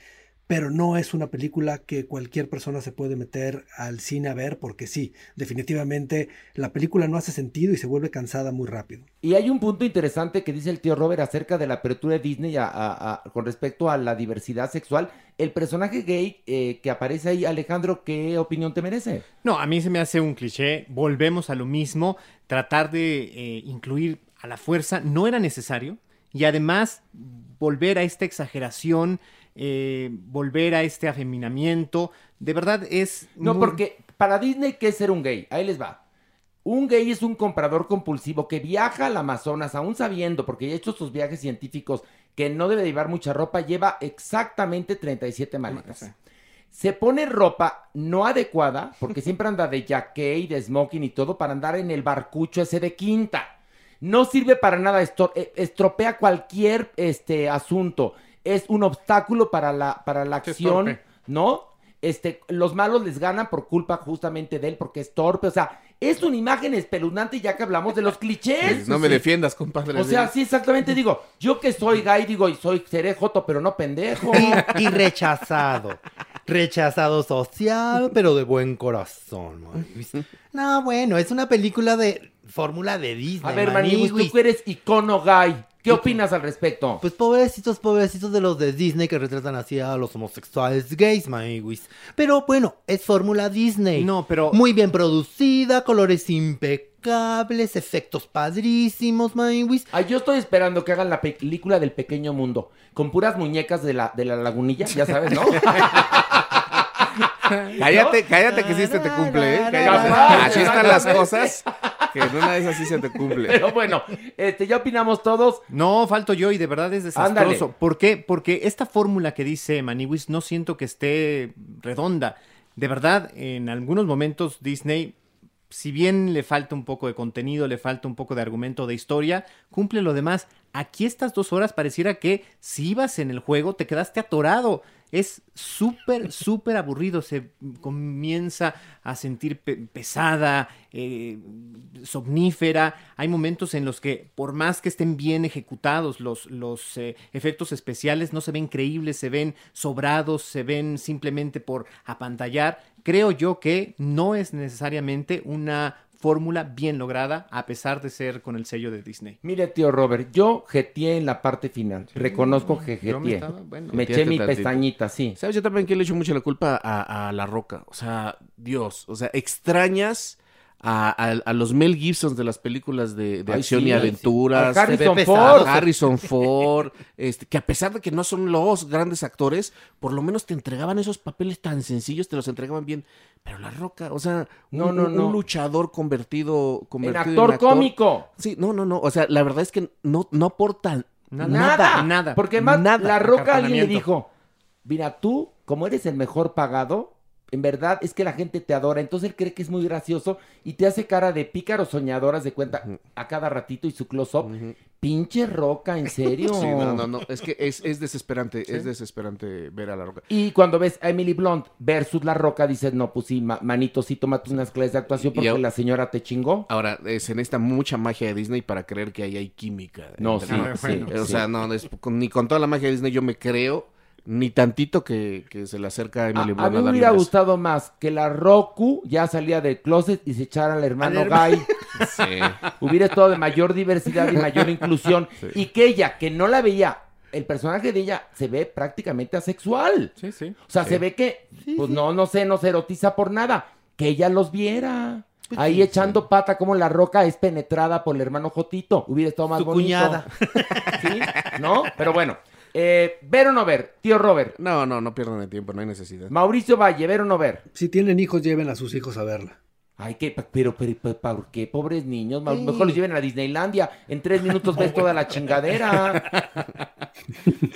Pero no es una película que cualquier persona se puede meter al cine a ver, porque sí, definitivamente la película no hace sentido y se vuelve cansada muy rápido. Y hay un punto interesante que dice el tío Robert acerca de la apertura de Disney a- a- a- con respecto a la diversidad sexual. El personaje gay eh, que aparece ahí, Alejandro, ¿qué opinión te merece? No, a mí se me hace un cliché. Volvemos a lo mismo. Tratar de eh, incluir a la fuerza no era necesario. Y además, volver a esta exageración, eh, volver a este afeminamiento, de verdad es... No, muy- porque para Disney, ¿qué es ser un gay? Ahí les va. Un gay es un comprador compulsivo que viaja al Amazonas, aún sabiendo, porque ya ha hecho sus viajes científicos, que no debe llevar mucha ropa, lleva exactamente 37 maletas. Se pone ropa no adecuada, porque siempre anda de jaque y de smoking y todo, para andar en el barcucho ese de quinta. No sirve para nada, eh, estropea cualquier este, asunto. Es un obstáculo para la, para la acción. ¿no? Este, los malos les ganan por culpa justamente de él, porque es torpe. O sea, es una imagen espeluznante ya que hablamos de los clichés. no me Sí. defiendas, compadre. O sea, sí, exactamente digo, yo que soy gay, digo, y soy, seré joto, pero no pendejo. Y, y rechazado. Rechazado social, pero de buen corazón. Maniwis. No, bueno, es una película de fórmula de Disney. A ver, Maniwis, Maniwis. tú que eres icono gay, ¿Qué opinas al respecto? Pues pobrecitos, pobrecitos de los de Disney que retratan así a los homosexuales gays, Maywis. Pero bueno, es fórmula Disney. No, pero- Muy bien producida, colores impecables, efectos padrísimos, Maywis. Ay, yo estoy esperando que hagan la película del pequeño mundo, con puras muñecas de la, de la lagunilla, ya sabes, ¿no? Cállate, cállate que sí se te cumple, ¿eh? Cállate. Así están las cosas. Que en una de esas sí se te cumple. Pero bueno, este, ya opinamos todos. No, falto yo y de verdad es desastroso. Ándale. ¿Por qué? Porque esta fórmula que dice Maniwis no siento que esté redonda. De verdad, en algunos momentos Disney, si bien le falta un poco de contenido, le falta un poco de argumento de historia, cumple lo demás. Aquí estas dos horas pareciera que si ibas en el juego te quedaste atorado. Es súper, súper aburrido. Se comienza a sentir pe- pesada, eh, somnífera. Hay momentos en los que, por más que estén bien ejecutados los, los eh, efectos especiales, no se ven creíbles, se ven sobrados, se ven simplemente por apantallar. Creo yo que no es necesariamente una fórmula bien lograda, a pesar de ser con el sello de Disney. Mire, tío Robert, yo jeteé en la parte final. Reconozco que me jeteé. estaba- bueno. me eché mi tantito. pestañita, sí. ¿Sabes? Yo también que le echo mucho la culpa a, a La Roca. O sea, Dios. O sea, extrañas a, a- a los Mel Gibsons de las películas de, de Ay, acción sí, y sí. aventuras. A Harrison Ford. Harrison Ford, este, que a pesar de que no son los grandes actores, por lo menos te entregaban esos papeles tan sencillos, te los entregaban bien. Pero La Roca, o sea, un, No, no, un- no. un luchador convertido, En actor cómico. Sí, no, no, no. O sea, la verdad es que no, no aportan Nada, Nada, nada. Porque más Nada. la roca alguien le dijo, mira, tú, como eres el mejor pagado, en verdad es que la gente te adora, entonces él cree que es muy gracioso y te hace cara de pícaro soñadoras de cuenta a cada ratito y su close-up. Pinche roca, en serio. Sí, no, no, no. Es que es, es desesperante, es desesperante ver a La Roca. Y cuando ves a Emily Blunt versus La Roca, dices, no, pues sí, ma- manito, sí, tómate unas clases de actuación porque yo- la señora te chingó. Ahora, eh, se necesita mucha magia de Disney para creer que ahí hay química. No, sí, ellos. sí, O sea, no, es- con- ni con toda la magia de Disney yo me creo, ni tantito que, que se le acerca a A, Emily a Blunt mí me hubiera gustado más que la Roku ya salía del closet y se echara al hermano Al Guy. Sí. hubiera estado de mayor diversidad y mayor inclusión. Y que ella, que no la veía, el personaje de ella se ve prácticamente asexual. Sí, sí. O sea, se ve que, pues no, no sé, no se erotiza por nada. Que ella los viera. Pues Ahí echando pata como la roca es penetrada por el hermano Jotito. Hubiera estado más Su bonito. cuñada. ¿Sí? ¿No? Pero bueno. Eh, ¿Ver o no ver? Tío Robert. No, no, no pierdan el tiempo, no hay necesidad. Mauricio Valle, ¿ver o no ver? Si tienen hijos, lleven a sus hijos a verla. Ay, que, pero, pero, pero, ¿por qué? Pobres niños, mejor los lleven a Disneylandia. En tres minutos ves toda la chingadera.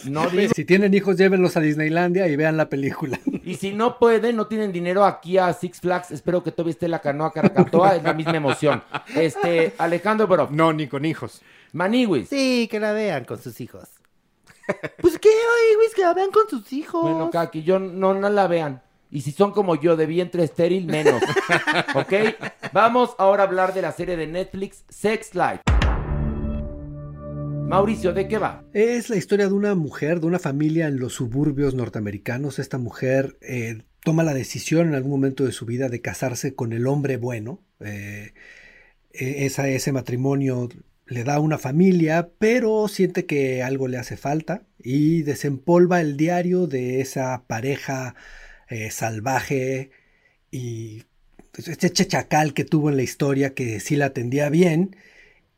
No digo. Si tienen hijos, llévenlos a Disneylandia y vean la película. Y si no pueden, no tienen dinero aquí a Six Flags, espero que todavía esté la canoa Caracatoa, es la misma emoción. Este, Alejandro Boroff, No, ni con hijos. Maniwis. Sí, que la vean con sus hijos. Pues qué, Maywis, que la vean con sus hijos. Bueno, Kaki, yo no, no la vean. Y si son como yo, de vientre estéril, menos. ¿Ok? Vamos ahora a hablar de la serie de Netflix, Sex Life. Mauricio, ¿de qué va? Es la historia de una mujer, de una familia en los suburbios norteamericanos. Esta mujer eh, toma la decisión en algún momento de su vida de casarse con el hombre bueno. Eh, eh, esa- ese matrimonio le da una familia, pero siente que algo le hace falta y desempolva el diario de esa pareja eh, salvaje y este chacal que tuvo en la historia que sí la atendía bien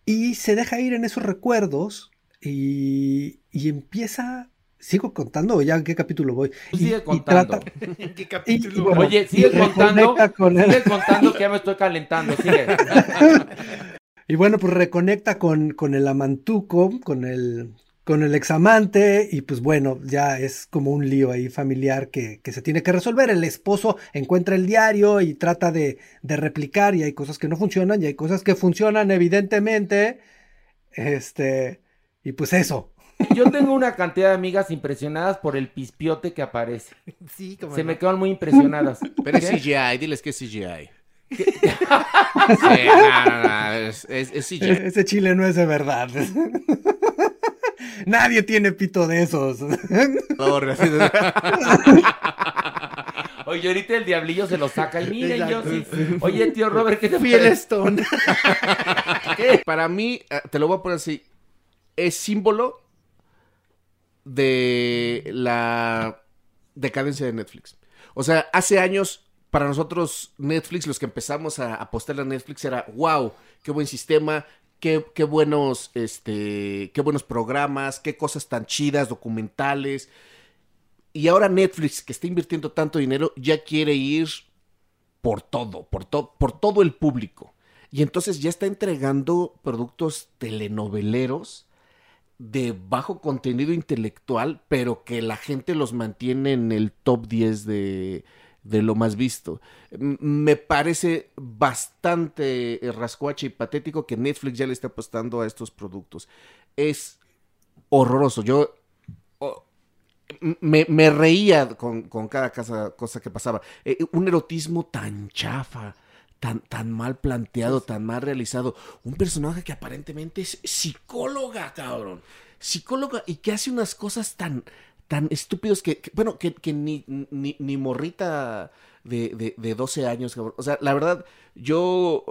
y se deja ir en esos recuerdos y, y empieza... ¿Sigo contando o ya en qué capítulo voy? Y- sigue y contando. ¿Qué y- capítulo? y bueno, Oye, sigue contando. él. Sigue contando que ya me estoy calentando. Sigue. Y bueno, pues reconecta con, con el amantuco, con el, con el examante, y pues bueno, ya es como un lío ahí familiar que, que se tiene que resolver. El esposo encuentra el diario y trata de, de replicar, y hay cosas que no funcionan, y hay cosas que funcionan, evidentemente. Este, y pues eso. Yo tengo una cantidad de amigas impresionadas por el pispiote que aparece. Sí, como Se no. me quedan muy impresionadas. Pero es. CGI, diles que es CGI. sí, no, no, no, es, es- es CGI. Ese chile no es de verdad. Nadie tiene pito de esos. Oye, ahorita el diablillo se lo saca y miren, yo sí. Oye, tío Robert, ¿qué te? Stone. Para mí, eh, te lo voy a poner así. es símbolo de la decadencia de Netflix. O sea, hace años, para nosotros, Netflix, los que empezamos a apostar a Netflix, era wow, qué buen sistema, qué, qué buenos, este, qué buenos programas, qué cosas tan chidas, documentales. Y ahora Netflix, que está invirtiendo tanto dinero, ya quiere ir por todo, por, por todo el público. Y entonces ya está entregando productos telenoveleros de bajo contenido intelectual, pero que la gente los mantiene en el top 10 de, de lo más visto. Me parece bastante rascuache y patético que Netflix ya le esté apostando a estos productos. Es horroroso. Yo me, reía con, cada cosa que pasaba. Eh, un erotismo tan chafa. Tan, tan mal planteado, tan mal realizado. Un personaje que aparentemente es psicóloga, cabrón. Psicóloga y que hace unas cosas tan, tan estúpidos que, bueno, que, ni, ni, morrita de, de, 12 años, cabrón. O sea, la verdad, yo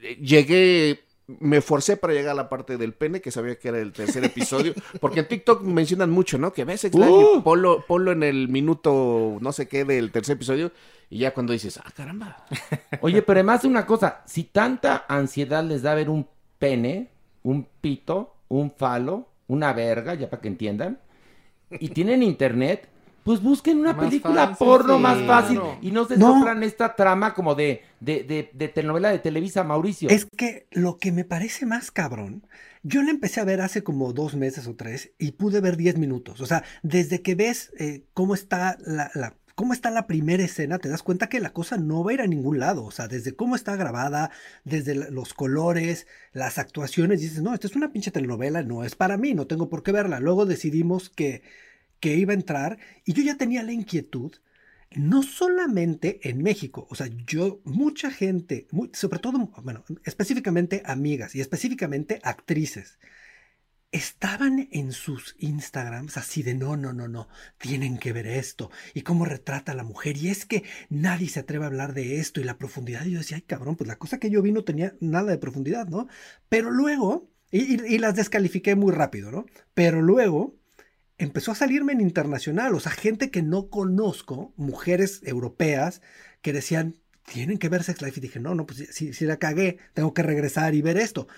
eh, llegué me forcé para llegar a la parte del pene, que sabía que era el tercer episodio, porque en TikTok mencionan mucho, ¿no? Que ves, uh. polo, polo en el minuto no sé qué del tercer episodio, y ya cuando dices, ah, caramba. Oye, pero además una cosa, si tanta ansiedad les da ver un pene, un pito, un falo, una verga, ya para que entiendan, y tienen internet, pues busquen una película porno más fácil y no se soplan esta trama como de, de, de, telenovela de Televisa, Mauricio. Es que lo que me parece más cabrón, yo la empecé a ver hace como dos meses o tres y pude ver diez minutos. O sea, desde que ves eh, cómo está la, la cómo está la primera escena, te das cuenta que la cosa no va a ir a ningún lado. O sea, desde cómo está grabada, desde los colores, las actuaciones, dices, no, esta es una pinche telenovela, no es para mí, no tengo por qué verla. Luego decidimos que que iba a entrar y yo ya tenía la inquietud, no solamente en México, o sea, yo, mucha gente, sobre todo, bueno, específicamente amigas y específicamente actrices, estaban en sus Instagrams así de no, no, no, no, tienen que ver esto y cómo retrata a la mujer y es que nadie se atreve a hablar de esto y la profundidad. Y yo decía, ay cabrón, pues la cosa que yo vi no tenía nada de profundidad, ¿no? Pero luego, y las descalifiqué muy rápido, ¿no? Pero luego empezó a salirme en internacional, o sea, gente que no conozco, mujeres europeas, que decían, tienen que ver Sex Life. Y dije, no, no, pues si, si la cagué, tengo que regresar y ver esto.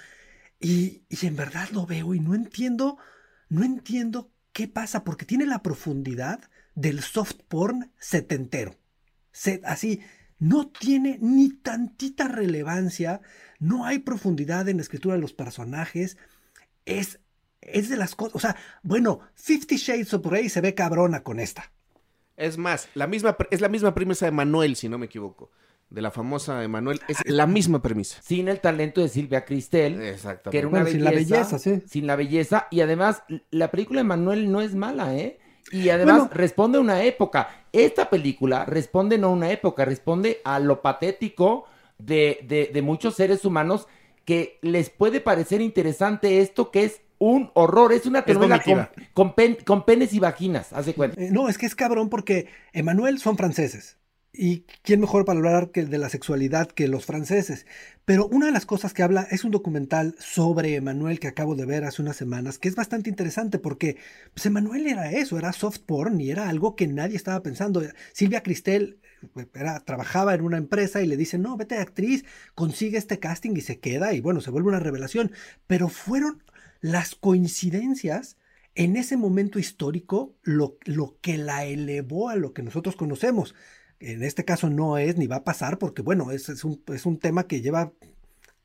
Y, en verdad lo veo y no entiendo, no entiendo qué pasa, porque tiene la profundidad del soft porn setentero. así, no tiene ni tantita relevancia, no hay profundidad en la escritura de los personajes, es es de las cosas, o sea, bueno, Fifty Shades of Grey se ve cabrona con esta. Es más, la misma, es la misma premisa de Manuel, si no me equivoco. De la famosa Emanuel, es la misma premisa. Sin el talento de Silvia Cristel. Exactamente. Que era una belleza, sin la belleza, sí. Sin la belleza. Y además, la película de Manuel no es mala, ¿eh? Y además responde a una época. Esta película responde no a una época, responde a lo patético de, de, de muchos seres humanos que les puede parecer interesante esto que es un horror. Es una telenovela con, con, penes y vaginas, haz de cuenta. Eh, no, es que es cabrón porque Emanuel son franceses. ¿Y quién mejor para hablar que de la sexualidad que los franceses? Pero una de las cosas que habla es un documental sobre Emanuel que acabo de ver hace unas semanas, que es bastante interesante porque pues Emanuel era eso, era soft porn y era algo que nadie estaba pensando. Silvia Cristel eh, era, trabajaba en una empresa y le dicen, no, vete de actriz, consigue este casting y se queda y bueno, se vuelve una revelación. Pero fueron las coincidencias en ese momento histórico lo, lo, que la elevó a lo que nosotros conocemos. En este caso no es ni va a pasar porque, bueno, es, es, un, es un tema que lleva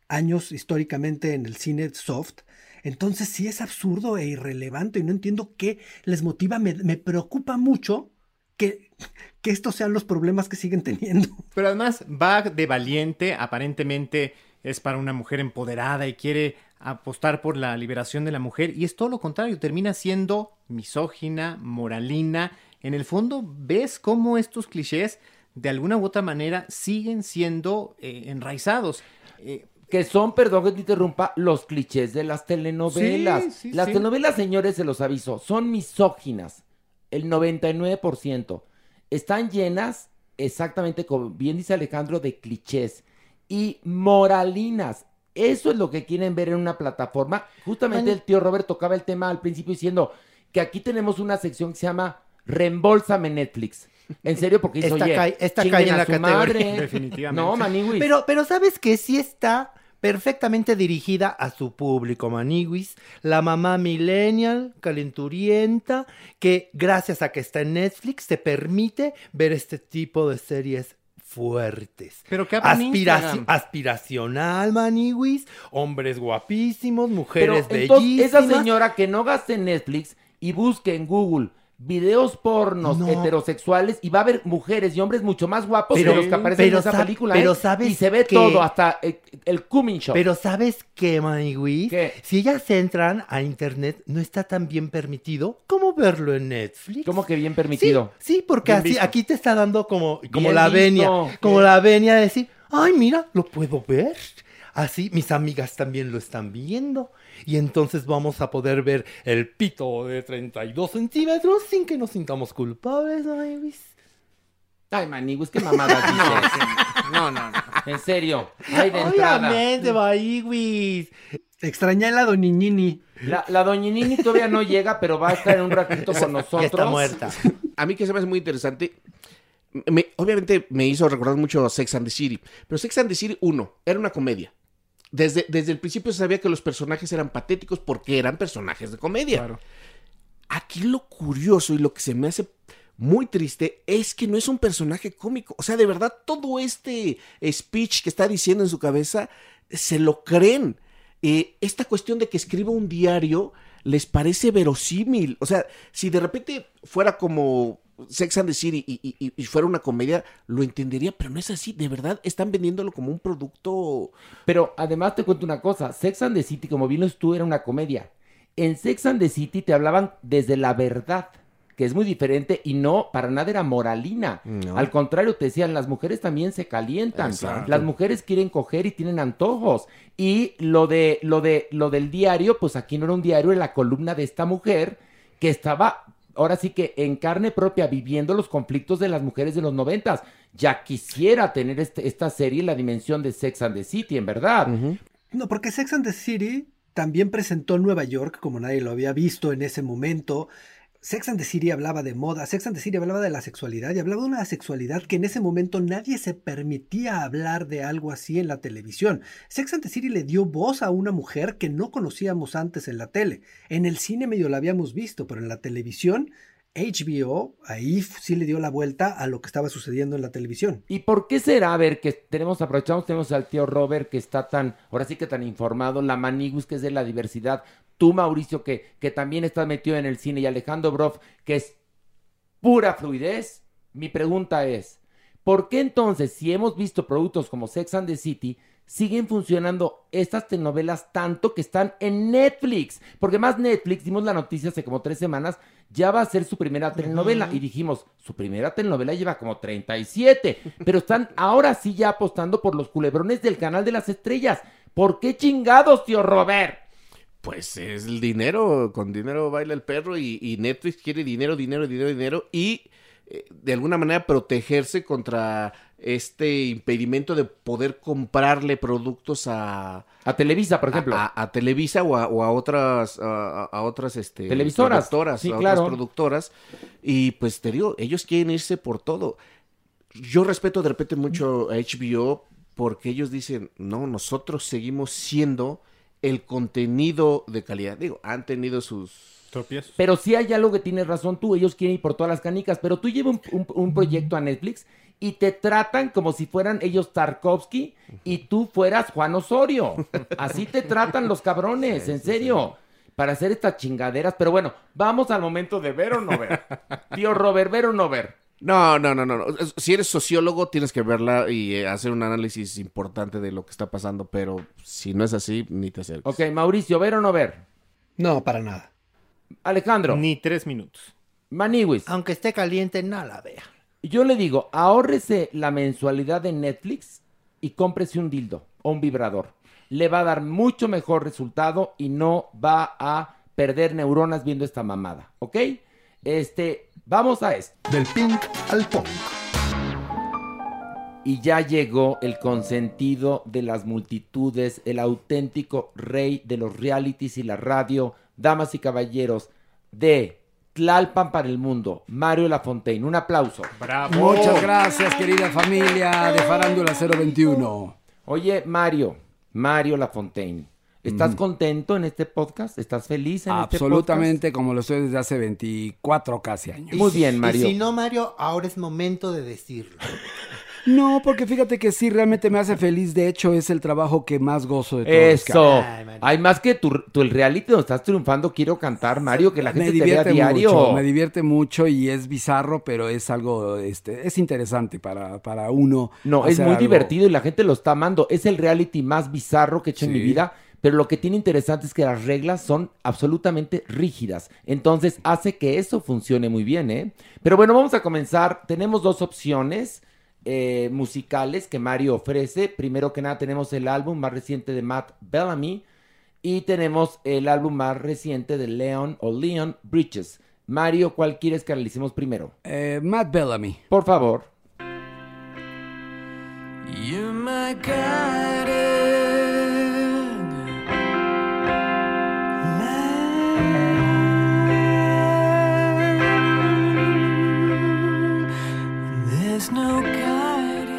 años históricamente en el cine soft. Entonces sí es absurdo e irrelevante y no entiendo qué les motiva. Me, me preocupa mucho que, que estos sean los problemas que siguen teniendo. Pero además va de valiente, aparentemente es para una mujer empoderada y quiere apostar por la liberación de la mujer y es todo lo contrario, termina siendo misógina, moralina. En el fondo ves cómo estos clichés de alguna u otra manera siguen siendo eh, enraizados. Eh, que son, perdón que te interrumpa, los clichés de las telenovelas. las telenovelas, señores, se los aviso, son misóginas. El 99%. Están llenas, exactamente como bien dice Alejandro, de clichés y moralinas eso es lo que quieren ver en una plataforma. Justamente el tío Robert tocaba el tema al principio diciendo que aquí tenemos una sección que se llama Reembolsame Netflix. En serio, porque dice, Esta oye, cae- esta cae en la su categoría. madre. Definitivamente. No, Maniwis. Pero, pero sabes que sí está perfectamente dirigida a su público, Maniguis. La mamá millennial, calenturienta, que gracias a que está en Netflix te permite ver este tipo de series fuertes. Pero abran Aspiraci- aspiracional, Maniwis. Hombres guapísimos, Pero mujeres entonces, esa bellísimas. señora que no gaste en Netflix y busque en Google videos pornos No. heterosexuales y va a ver mujeres y hombres mucho más guapos Pero- que los que aparecen en esa sa- película. pero ¿eh? sabes y se ve que- todo, hasta el, el Cumming Show. Pero ¿sabes qué, Maniwis? Si ellas entran a internet, no está tan bien permitido como verlo en Netflix. ¿Cómo que bien permitido? Sí, sí, porque Bien así visto. aquí te está dando como, como Bien la visto. venia, como la venia de decir, ay, mira, lo puedo ver. Así mis amigas también lo están viendo. Y entonces vamos a poder ver el pito de 32 centímetros sin que nos sintamos culpables, Maniwis. Ay, Maniguis, qué mamada dices. No, no, no. En serio. Ay, de entrada. Obviamente, Maniwis. Extrañé la doñiñini. La, la doñinini todavía no llega, pero va a estar en un ratito con nosotros. Ya está muerta. A mí que se me hace muy interesante. me- obviamente me hizo recordar mucho Sex and the City. Pero Sex and the City 1 era una comedia. Desde, desde el principio se sabía que los personajes eran patéticos porque eran personajes de comedia. Claro. Aquí lo curioso y lo que se me hace muy triste es que no es un personaje cómico. O sea, de verdad, todo este speech que está diciendo en su cabeza se lo creen. Eh, esta cuestión de que escriba un diario les parece verosímil. O sea, si de repente fuera como Sex and the City y, y- y- fuera una comedia, lo entendería, pero no es así. De verdad, están vendiéndolo como un producto. Pero además te cuento una cosa, Sex and the City, como bien lo tú, era una comedia. En Sex and the City te hablaban desde la verdad, que es muy diferente y no, para nada era moralina. No. Al contrario, te decían, las mujeres también se calientan. Exacto. Las mujeres quieren coger y tienen antojos. Y lo de, lo de, lo del diario, pues aquí no era un diario, era la columna de esta mujer que estaba ahora sí que en carne propia viviendo los conflictos de las mujeres de los noventas. Ya quisiera tener este- esta serie en la dimensión de Sex and the City, en verdad. No, porque Sex and the City también presentó Nueva York como nadie lo había visto en ese momento. Sex and the City hablaba de moda, Sex and the City hablaba de la sexualidad y hablaba de una sexualidad que en ese momento nadie se permitía hablar de algo así en la televisión. Sex and the City le dio voz a una mujer que no conocíamos antes en la tele. En el cine medio la habíamos visto, pero en la televisión, HBO ahí sí le dio la vuelta a lo que estaba sucediendo en la televisión. ¿Y por qué será? A ver, que tenemos, aprovechamos, tenemos al tío Robert que está tan, ahora sí que tan informado, la Manigus que es de la diversidad, tú Mauricio que, que también estás metido en el cine y Alejandro Broff que es pura fluidez. Mi pregunta es, ¿por qué entonces si hemos visto productos como Sex and the City, siguen funcionando estas telenovelas tanto que están en Netflix? Porque más Netflix, dimos la noticia hace como tres semanas, ya va a ser su primera telenovela. Y dijimos, su primera telenovela lleva como 37, pero están ahora sí ya apostando por los culebrones del canal de las estrellas. ¿Por qué chingados, tío Robert? Pues es el dinero, con dinero baila el perro y, y Netflix quiere dinero, dinero, dinero, dinero y eh, de alguna manera protegerse contra este impedimento de poder comprarle productos a, A Televisa, por ejemplo. a, a Televisa o a, o a otras a, otras este Televisoras. productoras, Sí, a claro. otras productoras y pues te digo, ellos quieren irse por todo. Yo respeto de repente mucho a HBO porque ellos dicen, "No, nosotros seguimos siendo el contenido de calidad." Digo, han tenido sus Tropiezos. Pero sí hay algo que tienes razón tú, ellos quieren ir por todas las canicas, pero tú llevas un, un- un proyecto a Netflix y te tratan como si fueran ellos Tarkovsky y tú fueras Juan Osorio. Así te tratan los cabrones, en serio, para hacer estas chingaderas. Pero bueno, vamos al momento de ver o no ver. Tío Robert, ver o no ver. No, no, no, no, no. Si eres sociólogo, tienes que verla y eh, hacer un análisis importante de lo que está pasando, pero si no es así, ni te acerques. Ok, Mauricio, ver o no ver. No, para nada. Alejandro, Ni tres minutos. Maniwis. Aunque esté caliente, no la vea. Yo le digo, ahórrese la mensualidad de Netflix y cómprese un dildo o un vibrador. Le va a dar mucho mejor resultado y no va a perder neuronas viendo esta mamada, ¿ok? Este, vamos a esto. Del pink al punk. y ya llegó el consentido de las multitudes, el auténtico rey de los realities y la radio, damas y caballeros, de Tlalpan para el mundo, Mario Lafontaine. Un aplauso. Bravo. Muchas gracias, querida familia de Farándula 021. Oye, Mario, Mario Lafontaine. ¿Estás contento en este podcast? ¿Estás feliz en este podcast? Absolutamente, como lo estoy desde hace 24 casi años. Muy bien, Mario. Y si no, Mario, ahora es momento de decirlo. No, porque fíjate que sí, realmente me hace feliz. De hecho, es el trabajo que más gozo de todo. Eso. Hay más que tu, el reality donde estás triunfando, quiero cantar, Mario, que la gente te vea a diario. Mucho, me divierte mucho y es bizarro, pero es algo, este, es interesante para, para uno. No, es muy divertido y la gente lo está amando. Es el reality más bizarro que he hecho en mi vida. Pero lo que tiene interesante es que las reglas son absolutamente rígidas. Entonces hace que eso funcione muy bien, ¿eh? Pero bueno, vamos a comenzar. Tenemos dos opciones. Eh, musicales que Mario ofrece. Primero que nada tenemos el álbum más reciente de Matt Bellamy y tenemos el álbum más reciente de Leon o Leon Bridges. Mario, ¿cuál quieres que analicemos primero? Eh, Matt Bellamy. Por favor.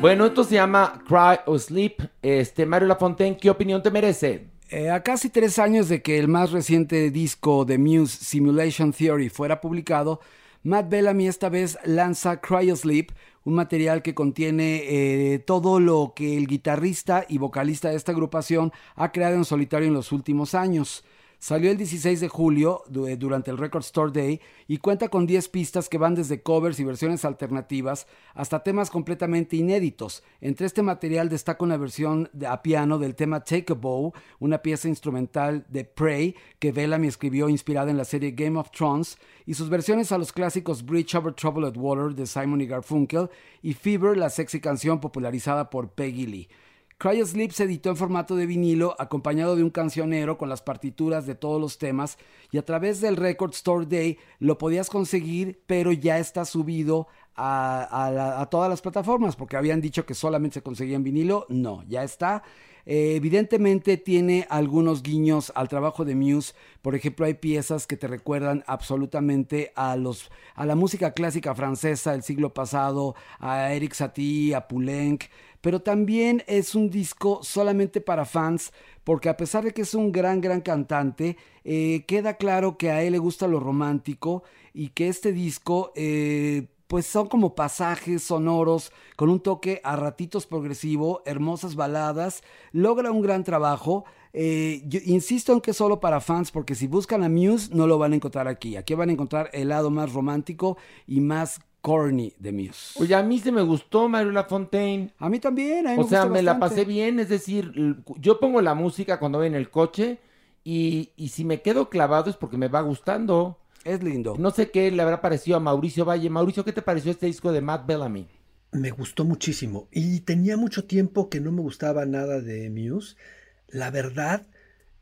Bueno, esto se llama Cry or Sleep. Este, Mario Lafontaine, ¿qué opinión te merece? Eh, a casi tres años de que el más reciente disco de Muse, Simulation Theory, fuera publicado, Matt Bellamy esta vez lanza Cry or Sleep, un material que contiene eh, todo lo que el guitarrista y vocalista de esta agrupación ha creado en solitario en los últimos años. Salió el 16 de julio eh, durante el Record Store Day y cuenta con 10 pistas que van desde covers y versiones alternativas hasta temas completamente inéditos. Entre este material destaca una versión a piano del tema Take a Bow, una pieza instrumental de Prey que Bellamy escribió inspirada en la serie Game of Thrones, y sus versiones a los clásicos Bridge Over Troubled Water de Simon y Garfunkel y Fever, la sexy canción popularizada por Peggy Lee. Cry Sleep se editó en formato de vinilo acompañado de un cancionero con las partituras de todos los temas y a través del Record Store Day lo podías conseguir pero ya está subido a, todas las plataformas porque habían dicho que solamente se conseguía en vinilo, no, ya está. Eh, evidentemente tiene algunos guiños al trabajo de Muse. Por ejemplo, hay piezas que te recuerdan absolutamente a los a la música clásica francesa del siglo pasado, a Eric Satie, a Poulenc, pero también es un disco solamente para fans, porque a pesar de que es un gran, gran cantante, eh, queda claro que a él le gusta lo romántico y que este disco... Eh, pues son como pasajes sonoros con un toque a ratitos progresivo, hermosas baladas, logra un gran trabajo. Eh, yo insisto en que solo para fans porque si buscan a Muse no lo van a encontrar aquí. Aquí van a encontrar el lado más romántico y más corny de Muse. Oye, a mí se me gustó Mario Lafontaine. A mí también. o sea, me la pasé bien. Es decir, yo pongo la música cuando voy en el coche y, y si me quedo clavado es porque me va gustando. Es lindo. No sé qué le habrá parecido a Mauricio Valle. Mauricio, ¿qué te pareció este disco de Matt Bellamy? Me gustó muchísimo. Y tenía mucho tiempo que no me gustaba nada de Muse. La verdad,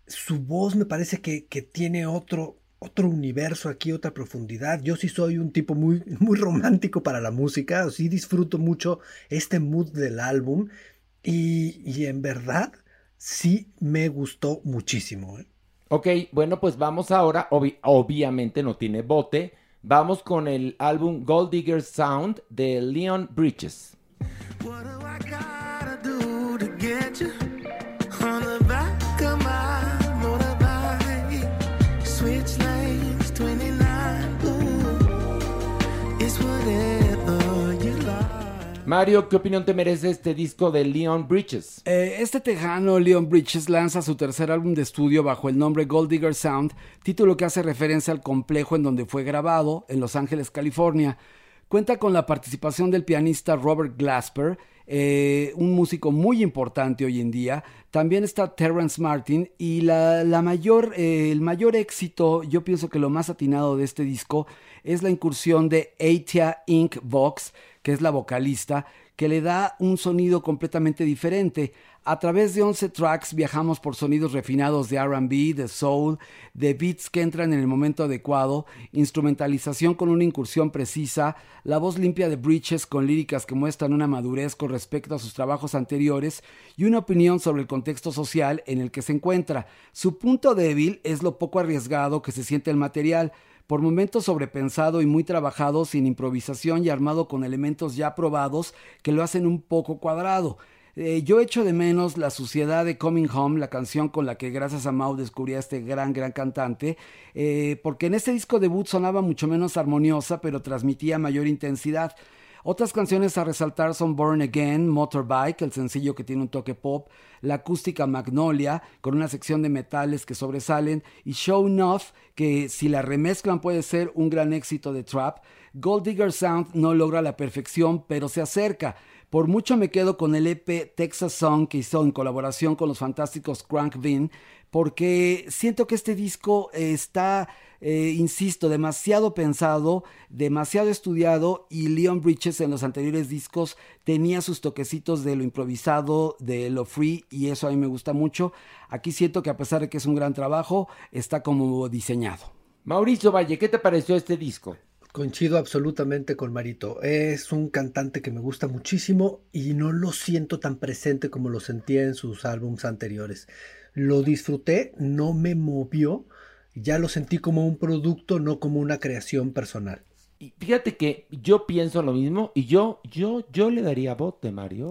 su voz me parece que, que tiene otro, otro universo aquí, otra profundidad. Yo sí soy un tipo muy, muy romántico para la música, sí disfruto mucho este mood del álbum y, en verdad sí me gustó muchísimo. ¿eh? Ok, bueno, pues vamos ahora, obviamente no tiene bote, vamos con el álbum Gold Digger Sound de Leon Bridges. Mario, ¿qué opinión te merece este disco de Leon Bridges? Eh, este tejano Leon Bridges lanza su tercer álbum de estudio bajo el nombre Gold Digger Sound, título que hace referencia al complejo en donde fue grabado, en Los Ángeles, California. Cuenta con la participación del pianista Robert Glasper, eh, un músico muy importante hoy en día. También está Terrence Martin y la, mayor, eh, el mayor éxito, yo pienso que lo más atinado de este disco es la incursión de Atia Inc. Vox, que es la vocalista, que le da un sonido completamente diferente. A través de 11 tracks viajamos por sonidos refinados de RB, de soul, de beats que entran en el momento adecuado, instrumentalización con una incursión precisa, la voz limpia de Breaches con líricas que muestran una madurez con respecto a sus trabajos anteriores y una opinión sobre el contexto social en el que se encuentra. Su punto débil es lo poco arriesgado que se siente el material por momentos sobrepensado y muy trabajado sin improvisación y armado con elementos ya probados que lo hacen un poco cuadrado. Eh, yo echo de menos la suciedad de Coming Home, la canción con la que gracias a Mau descubrí a este gran, gran cantante, eh, porque en este disco debut sonaba mucho menos armoniosa, pero transmitía mayor intensidad. Otras canciones a resaltar son Born Again, Motorbike, el sencillo que tiene un toque pop, la acústica Magnolia, con una sección de metales que sobresalen, y Show Enough, que si la remezclan puede ser un gran éxito de trap. Gold Digger Sound no logra la perfección, pero se acerca. Por mucho me quedo con el EP Texas Song que hizo en colaboración con los fantásticos Crank Bean, porque siento que este disco está, eh, insisto, demasiado pensado, demasiado estudiado y Leon Bridges en los anteriores discos tenía sus toquecitos de lo improvisado, de lo free y eso a mí me gusta mucho. Aquí siento que a pesar de que es un gran trabajo, está como diseñado. Mauricio Valle, ¿qué te pareció este disco? Coincido absolutamente con Marito. Es un cantante que me gusta muchísimo y no lo siento tan presente como lo sentía en sus álbumes anteriores. Lo disfruté, no me movió, ya lo sentí como un producto, no como una creación personal. Y fíjate que yo pienso lo mismo y yo, yo, yo le daría bote, Mario.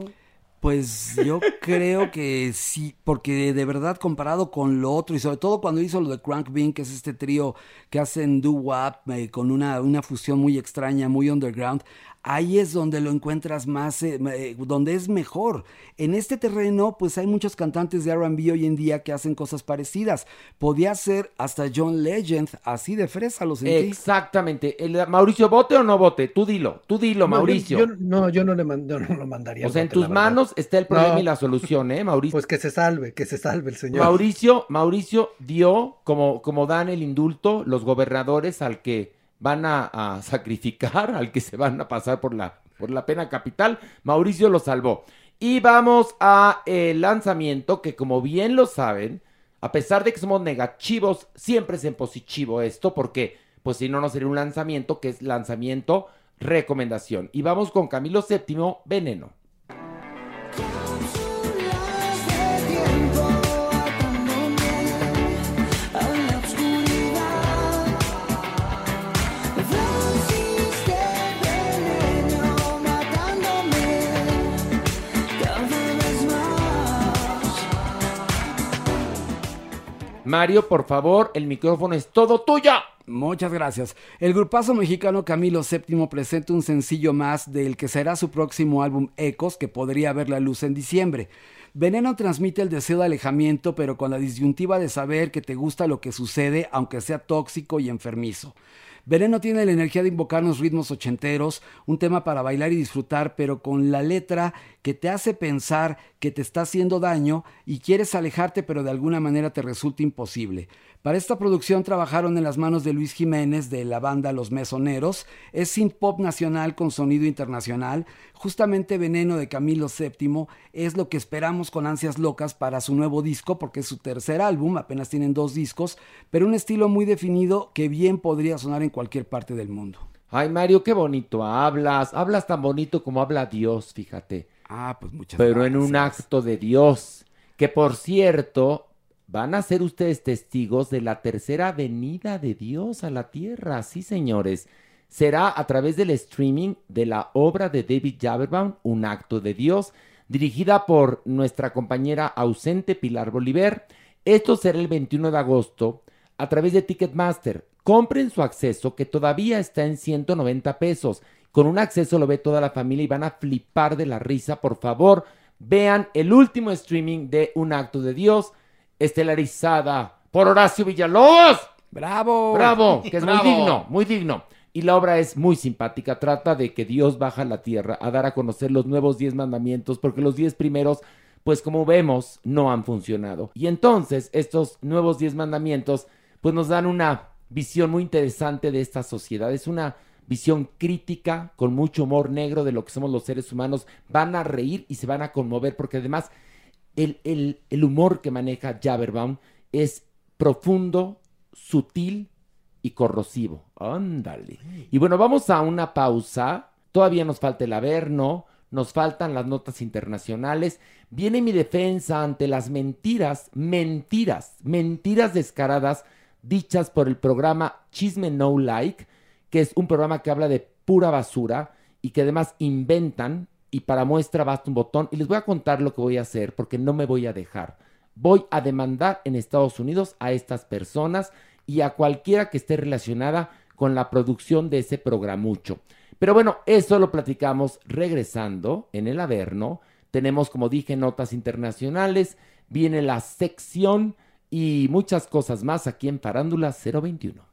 Pues yo creo que sí, porque de verdad comparado con lo otro y sobre todo cuando hizo lo de Crank Bean, que es este trío que hacen doo-wop eh, con una, una fusión muy extraña, muy underground, ahí es donde lo encuentras más, eh, eh, donde es mejor. En este terreno, pues hay muchos cantantes de RB hoy en día que hacen cosas parecidas. Podía ser hasta John Legend, así de fresa lo sentí. Exactamente. El, Mauricio, ¿vote o no vote? Tú dilo, tú dilo, No, Mauricio. Yo, yo- no, yo no, le yo no lo mandaría. o sea, en tus verdad. manos está el problema No. y la solución, ¿eh, Mauricio? Pues que se salve, que se salve el señor. Mauricio, Mauricio dio, como, como dan el indulto, los gobernadores al que van a, sacrificar, al que se van a pasar por la, por la pena capital, Mauricio lo salvó. Y vamos a el lanzamiento que como bien lo saben, a pesar de que somos negativos, siempre es en positivo esto, porque pues si no, no sería un lanzamiento, que es lanzamiento recomendación. Y vamos con Camilo VII, Veneno. Mario, por favor, el micrófono es todo tuyo. Muchas gracias. El grupazo mexicano Camilo VII presenta un sencillo más del que será su próximo álbum Ecos, que podría ver la luz en diciembre. Veneno transmite el deseo de alejamiento, pero con la disyuntiva de saber que te gusta lo que sucede, aunque sea tóxico y enfermizo. Veneno tiene la energía de invocarnos ritmos ochenteros, un tema para bailar y disfrutar, pero con la letra que te hace pensar que te está haciendo daño y quieres alejarte, pero de alguna manera te resulta imposible. Para esta producción trabajaron en las manos de Luis Jiménez de la banda Los Mesoneros. Es synth pop nacional con sonido internacional. Justamente Veneno de Camilo VII es lo que esperamos con ansias locas para su nuevo disco, porque es su tercer álbum, apenas tienen dos discos, pero un estilo muy definido que bien podría sonar en cualquier parte del mundo. Ay, Mario, qué bonito hablas. Hablas tan bonito como habla Dios, fíjate. Ah, pues muchas Pero en un acto de Dios. Que por cierto, van a ser ustedes testigos de la tercera venida de Dios a la tierra. Sí, señores. Será a través del streaming de la obra de David Jaberbaum, Un acto de Dios, dirigida por nuestra compañera ausente Pilar Bolívar. Esto será el 21 de agosto a través de Ticketmaster. Compren su acceso que todavía está en 190 pesos. Con un acceso lo ve toda la familia y van a flipar de la risa. Por favor, vean el último streaming de Un Acto de Dios, estelarizada por Horacio Villalobos. ¡Bravo! ¡Bravo! Que es ¡Bravo! muy digno, muy digno. Y la obra es muy simpática. Trata de que Dios baja a la tierra a dar a conocer los nuevos diez mandamientos, porque los diez primeros, pues como vemos, no han funcionado. Y entonces estos nuevos diez mandamientos, pues nos dan una visión muy interesante de esta sociedad. Es una visión crítica, con mucho humor negro de lo que somos los seres humanos. Van a reír y se van a conmover porque además el, el, el humor que maneja Jaberbaum es profundo, sutil y corrosivo. Ándale. Y bueno, vamos a una pausa. Todavía nos falta el Averno, nos faltan las notas internacionales. Viene mi defensa ante las mentiras, mentiras, mentiras descaradas dichas por el programa Chisme No Like, que es un programa que habla de pura basura y que además inventan y para muestra basta un botón. Y les voy a contar lo que voy a hacer porque no me voy a dejar. Voy a demandar en Estados Unidos a estas personas y a cualquiera que esté relacionada con la producción de ese programucho. Pero bueno, eso lo platicamos regresando en el Averno. Tenemos, como dije, notas internacionales, viene la sección y muchas cosas más aquí en Farándula 021.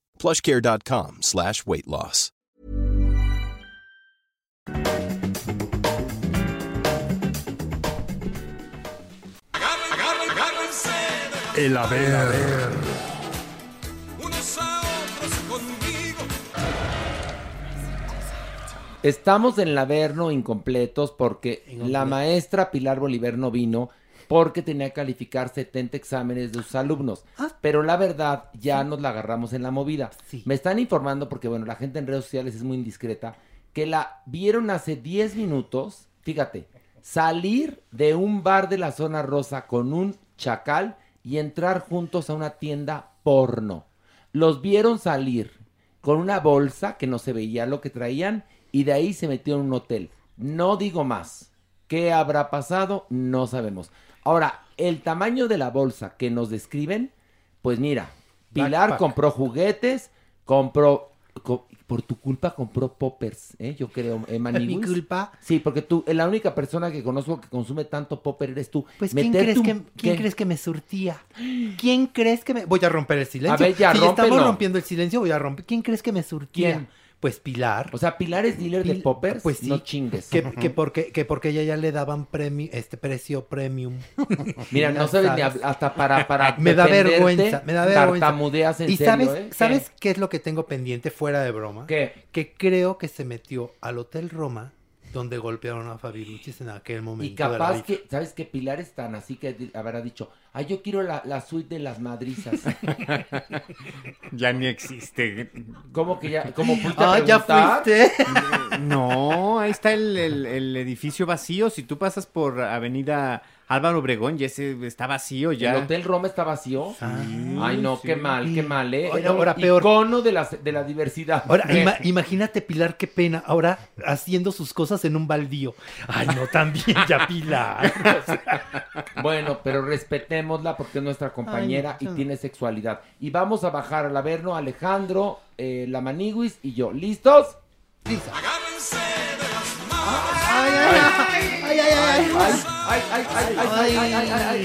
plushcare.com slash weight loss. El haber. Estamos en el Averno incompletos porque la maestra Pilar Bolívar no vino porque tenía que calificar 70 exámenes de sus alumnos. Pero la verdad, ya nos la agarramos en la movida. Me están informando, porque bueno, la gente en redes sociales es muy indiscreta, que la vieron hace 10 minutos, fíjate, salir de un bar de la zona rosa con un chacal y entrar juntos a una tienda porno. Los vieron salir con una bolsa que no se veía lo que traían y de ahí se metió en un hotel. No digo más. ¿Qué habrá pasado? No sabemos. Ahora, el tamaño de la bolsa que nos describen, pues mira, Pilar Backpack. compró juguetes, compró, co- por tu culpa compró poppers, ¿eh? yo creo, eh, ¿Mi Maniguis. culpa? Sí, porque tú, la única persona que conozco que consume tanto popper eres tú. Pues ¿quién, crees un- que, ¿quién crees que me surtía? ¿Quién crees que me...? Voy a romper el silencio. A ver, ya, si estamos rompiendo el silencio, voy a romper. ¿Quién crees que me surtía? ¿Quién? Pues Pilar. O sea, Pilar es dealer de poppers, Pues sí. no chingues. Que, que porque, que porque ella ya le daban premi- este precio premium. Mira, no sabes ni hasta para, para me da vergüenza, me da vergüenza. tartamudeas en y serio, sabes, ¿eh? ¿sabes qué es lo que tengo pendiente fuera de broma? ¿Qué? Que creo que se metió al Hotel Roma donde golpearon a Fabiruchis en aquel momento. Y de la capaz que, ¿sabes qué? Pilar es tan así que habrá dicho, ay, yo quiero la, la suite de las madrizas. Ya ni existe. ¿Cómo que ya? ¿Cómo fuiste a Ah, ya fuiste. No, ahí está el, el- el edificio vacío. Si tú pasas por Avenida Álvaro Obregón, ya ese está vacío ya. ¿El Hotel Roma está vacío? Ay, no, sí. qué mal, qué mal, ¿eh? Ahora peor. icono de la, de la diversidad. Ahora, imagínate Pilar, qué pena. Ahora haciendo sus cosas en un baldío. Ay, no, también ya Pilar. Bueno, pero respetémosla porque es nuestra compañera Ay, no. y tiene sexualidad. Y vamos a bajar al Averno, Alejandro, eh, la Maniguis y yo. ¿Listos? ay, ay,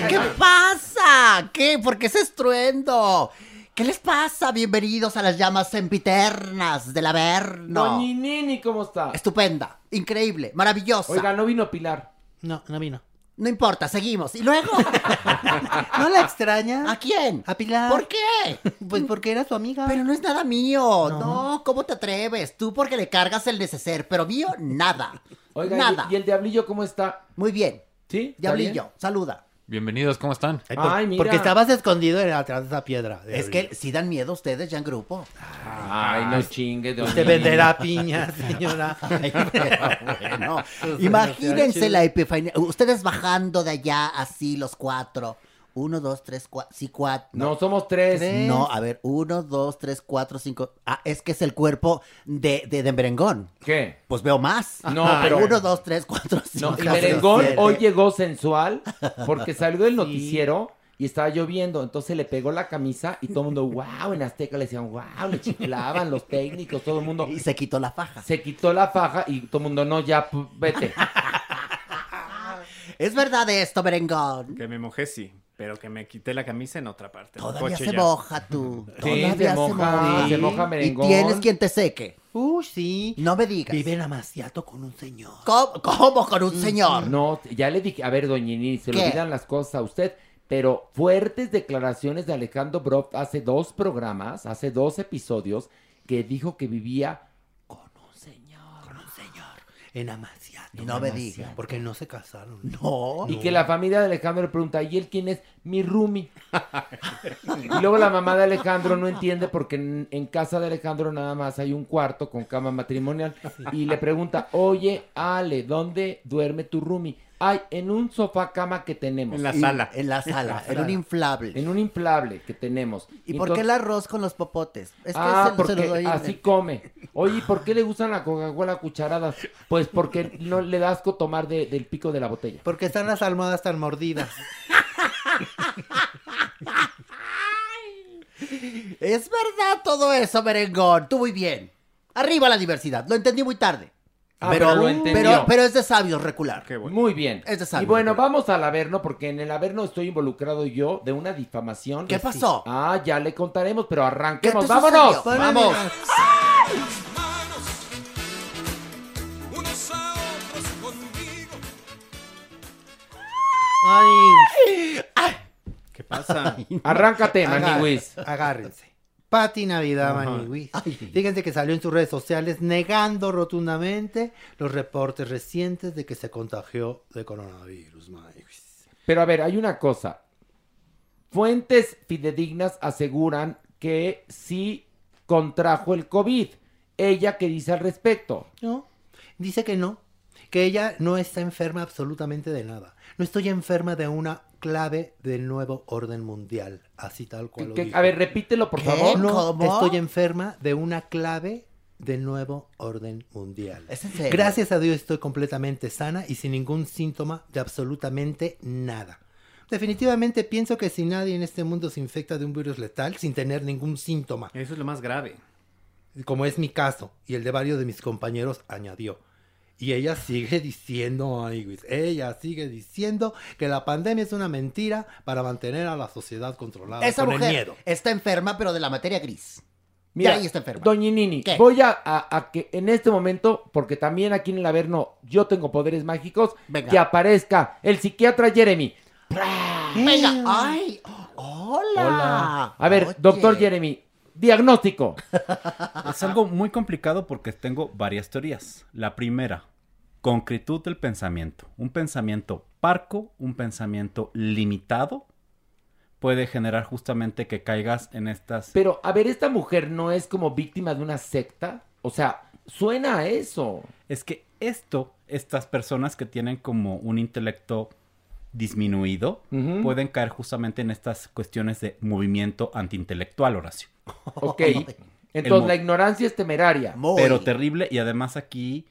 ¿Qué ay. pasa? ¿Qué? ¿Por qué ese estruendo? ¿Qué les pasa? Bienvenidos a las llamas sempiternas del Averno. Doñinini, ¿cómo está? Estupenda, increíble, maravillosa. Oiga, no vino Pilar. No, no vino. No importa, seguimos. ¿Y luego? ¿No la extraña? ¿A quién? A Pilar. ¿Por qué? Pues porque era su amiga. Pero no es nada mío. No. No, ¿cómo te atreves? Tú porque le cargas el neceser, pero mío, nada. Oiga, nada. ¿y, y el diablillo cómo está? Muy bien. ¿Sí? ¿Está Diablillo, bien? saluda. Bienvenidos, ¿cómo están? Ay, por- Ay, mira. Porque estabas escondido en- atrás de esa piedra. de Es que si dan miedo ustedes ya en grupo. Ay, no chingue, Te doñinini. venderá piña, señora. Ay, pero bueno, imagínense la epifanía. Ustedes bajando de allá así los cuatro. Uno, dos, tres, cuatro. Sí, cuatro. No, somos tres. No, a ver, uno, dos, tres, cuatro, cinco. Ah, es que es el cuerpo de, de, de Merengón. ¿Qué? Pues veo más. No, pero- Uno, dos, tres, cuatro, cinco. No, y Merengón siete. hoy llegó sensual porque salió del noticiero y estaba lloviendo. Entonces le pegó la camisa y todo el mundo, wow, en Azteca le decían, wow, le chiflaban los técnicos, todo el mundo. Y se quitó la faja. Se quitó la faja y todo el mundo, no, ya, vete. ¿Es verdad esto, Merengón? Que me mojé, sí, pero que me quité la camisa en otra parte. Todavía coche se ya. moja tú. Sí, Todavía se moja, se moja Y Merengón. tienes quien te seque. Uy, sí. No me digas. Vive en Amaciato con un señor. ¿Cómo, cómo con un señor? No, ya le dije, a ver, doñini, se le olvidan las cosas a usted, pero fuertes declaraciones de Alejandro Broft hace dos programas, hace dos episodios, que dijo que vivía con un señor. Con un señor. En Amaciato. No me digas. Porque no se casaron. No. Y que la familia de Alejandro le pregunta, ¿y él quién es? Mi roomie. y luego la mamá de Alejandro no entiende porque en, en casa de Alejandro nada más hay un cuarto con cama matrimonial. Y le pregunta, oye, Ale, ¿dónde duerme tu roomie? Ay, en un sofá cama que tenemos. En la Y- sala. En la sala, en un inflable. En un inflable que tenemos. ¿Y por qué el arroz con los popotes? Es que ah, se- se, porque lo doy así el- come. Oye, ¿y por qué le gustan la Coca-Cola cucharadas? Pues porque no le da asco tomar de- del pico de la botella. Porque están las almohadas tan mordidas. Es verdad todo eso, Merengón. Tú muy bien. Arriba la diversidad. Lo entendí muy tarde. Ah, pero lo entendió. pero, pero es de sabios recular. Qué bueno. Muy bien. Es de y sabio, bueno, vamos al Averno, porque en el Averno estoy involucrado yo de una difamación. ¿Qué pasó? Ah, ya le contaremos, pero ¿Qué arranquemos. te ¡Vámonos! sucedió? Vamos. Ay, ¿Qué pasa? Arráncate, Agá- Maniwis. Agárrense. Pati Navidad Maniwis. Fíjense que salió en sus redes sociales negando rotundamente los reportes recientes de que se contagió de coronavirus. Maniwis. Pero a ver, hay una cosa. Fuentes fidedignas aseguran que sí contrajo el COVID. ¿Ella qué dice al respecto? No, dice que no, que ella no está enferma absolutamente de nada. No estoy enferma de una clave del nuevo orden mundial, así tal cual ¿Qué- lo dijo. a ver, repítelo, por ¿Qué? favor. No, ¿Cómo? estoy enferma de una clave del nuevo orden mundial. ¿Es en serio? Gracias a Dios estoy completamente sana y sin ningún síntoma de absolutamente nada. Definitivamente pienso que si nadie en este mundo se infecta de un virus letal sin tener ningún síntoma, Eso es lo más grave. como es mi caso y el de varios de mis compañeros, añadió. Y ella sigue diciendo, ay, güey, ella sigue diciendo que la pandemia es una mentira para mantener a la sociedad controlada Esa con el mujer miedo. está enferma, pero de la materia gris. Mira, ahí está enferma. Doñinini, ¿Qué? voy a, a- a que en este momento, porque también aquí en el Averno yo tengo poderes mágicos, Venga. que aparezca el psiquiatra Jeremy. Venga, ay, hola. A ver, Oye. doctor Jeremy, diagnóstico. Es algo muy complicado porque tengo varias teorías. La primera, concretud del pensamiento. Un pensamiento parco, un pensamiento limitado, puede generar justamente que caigas en estas... Pero, a ver, esta mujer no es como víctima de una secta. O sea, suena a eso. Es que esto, estas personas que tienen como un intelecto disminuido, pueden caer justamente en estas cuestiones de movimiento antiintelectual, Horacio. Ok. Entonces, la ignorancia es temeraria. Muy. Pero terrible y además aquí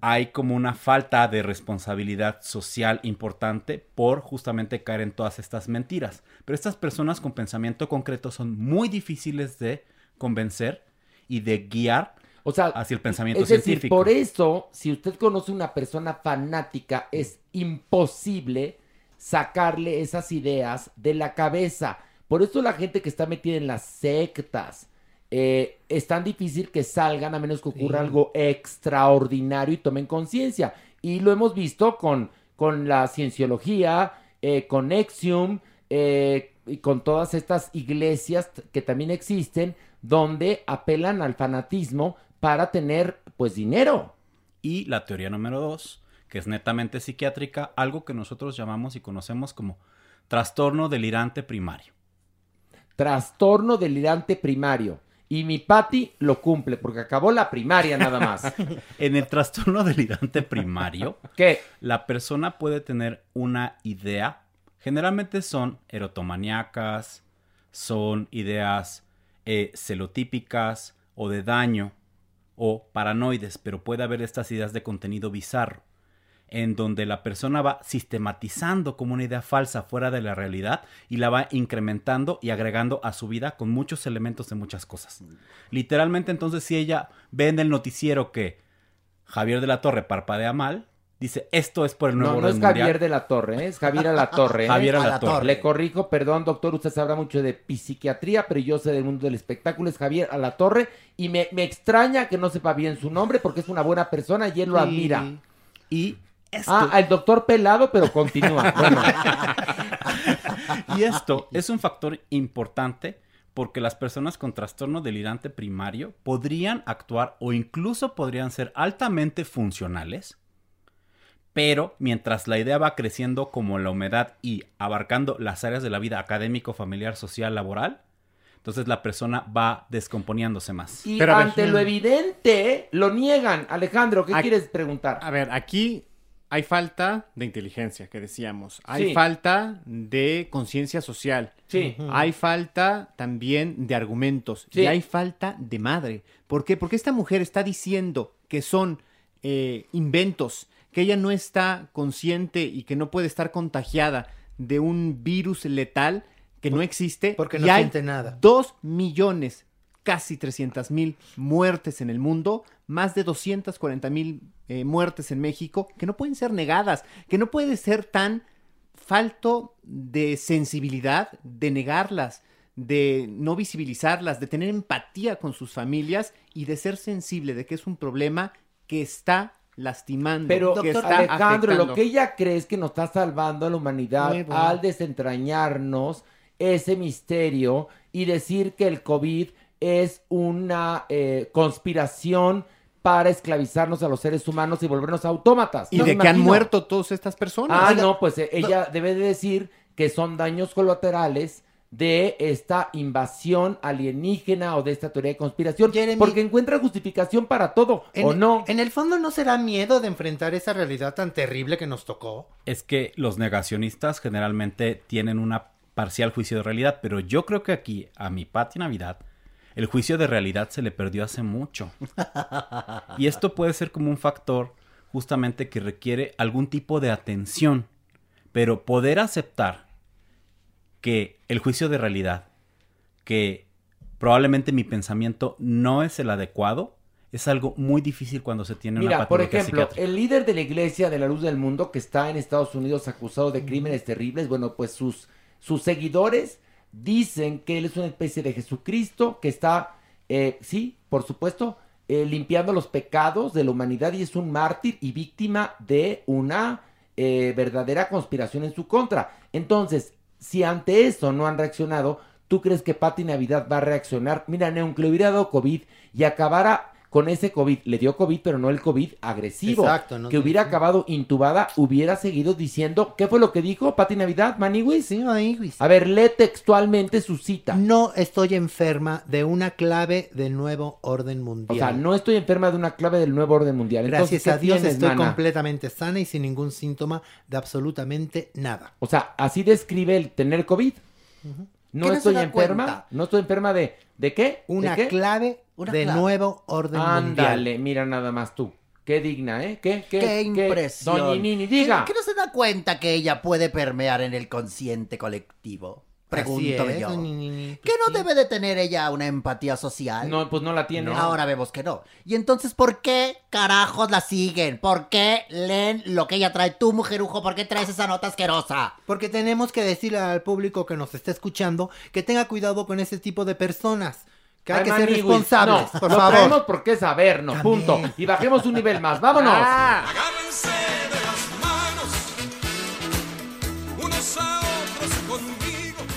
hay como una falta de responsabilidad social importante por justamente caer en todas estas mentiras. Pero estas personas con pensamiento concreto son muy difíciles de convencer y de guiar O sea, hacia el pensamiento es decir, científico. por eso, si usted conoce una persona fanática, es imposible sacarle esas ideas de la cabeza. Por eso la gente que está metida en las sectas eh, es tan difícil que salgan a menos que ocurra Sí. algo extraordinario y tomen conciencia. Y lo hemos visto con, con la cienciología, eh, con Nexium eh, y con todas estas iglesias que también existen donde apelan al fanatismo para tener pues dinero. Y la teoría número dos, que es netamente psiquiátrica, algo que nosotros llamamos y conocemos como trastorno delirante primario. Trastorno delirante primario. Y mi Patti lo cumple porque acabó la primaria nada más. En el trastorno delirante primario, ¿Qué? la persona puede tener una idea, generalmente son erotomaníacas, son ideas eh, celotípicas o de daño o paranoides, pero puede haber estas ideas de contenido bizarro, en donde la persona va sistematizando como una idea falsa fuera de la realidad y la va incrementando y agregando a su vida con muchos elementos de muchas cosas. Literalmente entonces si ella ve en el noticiero que Javier de la Torre parpadea mal, dice esto es por el nuevo No, no es Javier mundial". de la Torre, ¿eh? es Javier a la Torre. ¿eh? Javier a la Torre. Le corrijo, perdón, doctor, usted sabrá mucho de psiquiatría, pero yo sé del mundo del espectáculo, es Javier a la Torre, y me, me extraña que no sepa bien su nombre porque es una buena persona y él lo Sí. admira. Y esto, Ah, el doctor pelado, pero continúa. Bueno, y esto es un factor importante porque las personas con trastorno delirante primario podrían actuar o incluso podrían ser altamente funcionales, pero mientras la idea va creciendo como la humedad y abarcando las áreas de la vida académico, familiar, social, laboral, entonces la persona va descomponiéndose más. y Pero ver, ante lo evidente, lo niegan. Alejandro, ¿qué Aquí- quieres preguntar? A ver, aquí hay falta de inteligencia, que decíamos. Hay Sí. falta de conciencia social. Sí. Hay falta también de argumentos. Sí. Y hay falta de madre. ¿Por qué? Porque esta mujer está diciendo que son eh, inventos, que ella no está consciente y que no puede estar contagiada de un virus letal que no existe. Porque y no hay siente nada. Dos millones, casi 300 mil muertes en el mundo, más de 240 mil eh, muertes en México, que no pueden ser negadas, que no puede ser tan falto de sensibilidad de negarlas, de no visibilizarlas, de tener empatía con sus familias y de ser sensible de que es un problema que está lastimando, Pero, que está Alejandro, afectando. lo que ella cree es que nos está salvando a la humanidad bueno. al desentrañarnos ese misterio y decir que el COVID es una eh, conspiración para esclavizarnos a los seres humanos y volvernos autómatas. y No de que han muerto todas estas personas. Ah, no, pues eh, ella debe de decir que son daños colaterales de esta invasión alienígena o de esta teoría de conspiración, Jeremy- porque encuentra justificación para todo, En, ¿o no? En el fondo, ¿no será miedo de enfrentar esa realidad tan terrible que nos tocó? Es que los negacionistas generalmente tienen una parcial juicio de realidad, pero yo creo que aquí, a mi Pati Navidad, el juicio de realidad se le perdió hace mucho. Y esto puede ser como un factor justamente que requiere algún tipo de atención, pero poder aceptar que el juicio de realidad, que probablemente mi pensamiento no es el adecuado, es algo muy difícil cuando se tiene una Mira, por patología ejemplo, psiquiátrica. el líder de la Iglesia de la Luz del Mundo que está en Estados Unidos acusado de crímenes terribles, bueno, pues sus, sus seguidores dicen que él es una especie de Jesucristo que está, eh, sí, por supuesto, eh, limpiando los pecados de la humanidad y es un mártir y víctima de una eh, verdadera conspiración en su contra. Entonces, si ante eso no han reaccionado, ¿tú crees que Pati Navidad va a reaccionar? Mira, aunque le dado COVID y acabara con ese COVID, le dio COVID, pero no el COVID agresivo, Exacto, no que hubiera acabado intubada, hubiera seguido diciendo, ¿qué fue lo que dijo Pati Navidad, Maniwis? Sí, Maniwis. A ver, lee textualmente su cita. No estoy enferma de una clave del nuevo orden O mundial. sea, no estoy enferma de una clave del nuevo orden mundial. Entonces, Gracias a ¿qué Dios tienes, estoy mana? completamente sana y sin ningún síntoma de absolutamente nada. O sea, así describe el tener COVID. ¿Qué no estoy enferma. cuenta? No estoy enferma de. ¿De qué? ¿De Una qué? clave Una de clave. nuevo orden Ándale, mundial. mira nada más tú. Qué digna, ¿eh? ¿Qué? ¿Qué? ¡Qué impresión! Doña Nini, diga. ¿Que no se da cuenta que ella puede permear en el consciente colectivo? Pregunto yo. ¿Que no debe de tener ella una empatía social? No, pues no la tiene. Ahora vemos que no. Y entonces, ¿por qué carajos la siguen? ¿Por qué leen lo que ella trae? Tú, mujerujo, ¿por qué traes esa nota asquerosa? Porque tenemos que decirle al público que nos está escuchando que tenga cuidado con ese tipo de personas. Que hay Ay, que ser responsables, no, por no favor. tenemos por qué sabernos, punto. Y bajemos un nivel más, vámonos. Ah. unos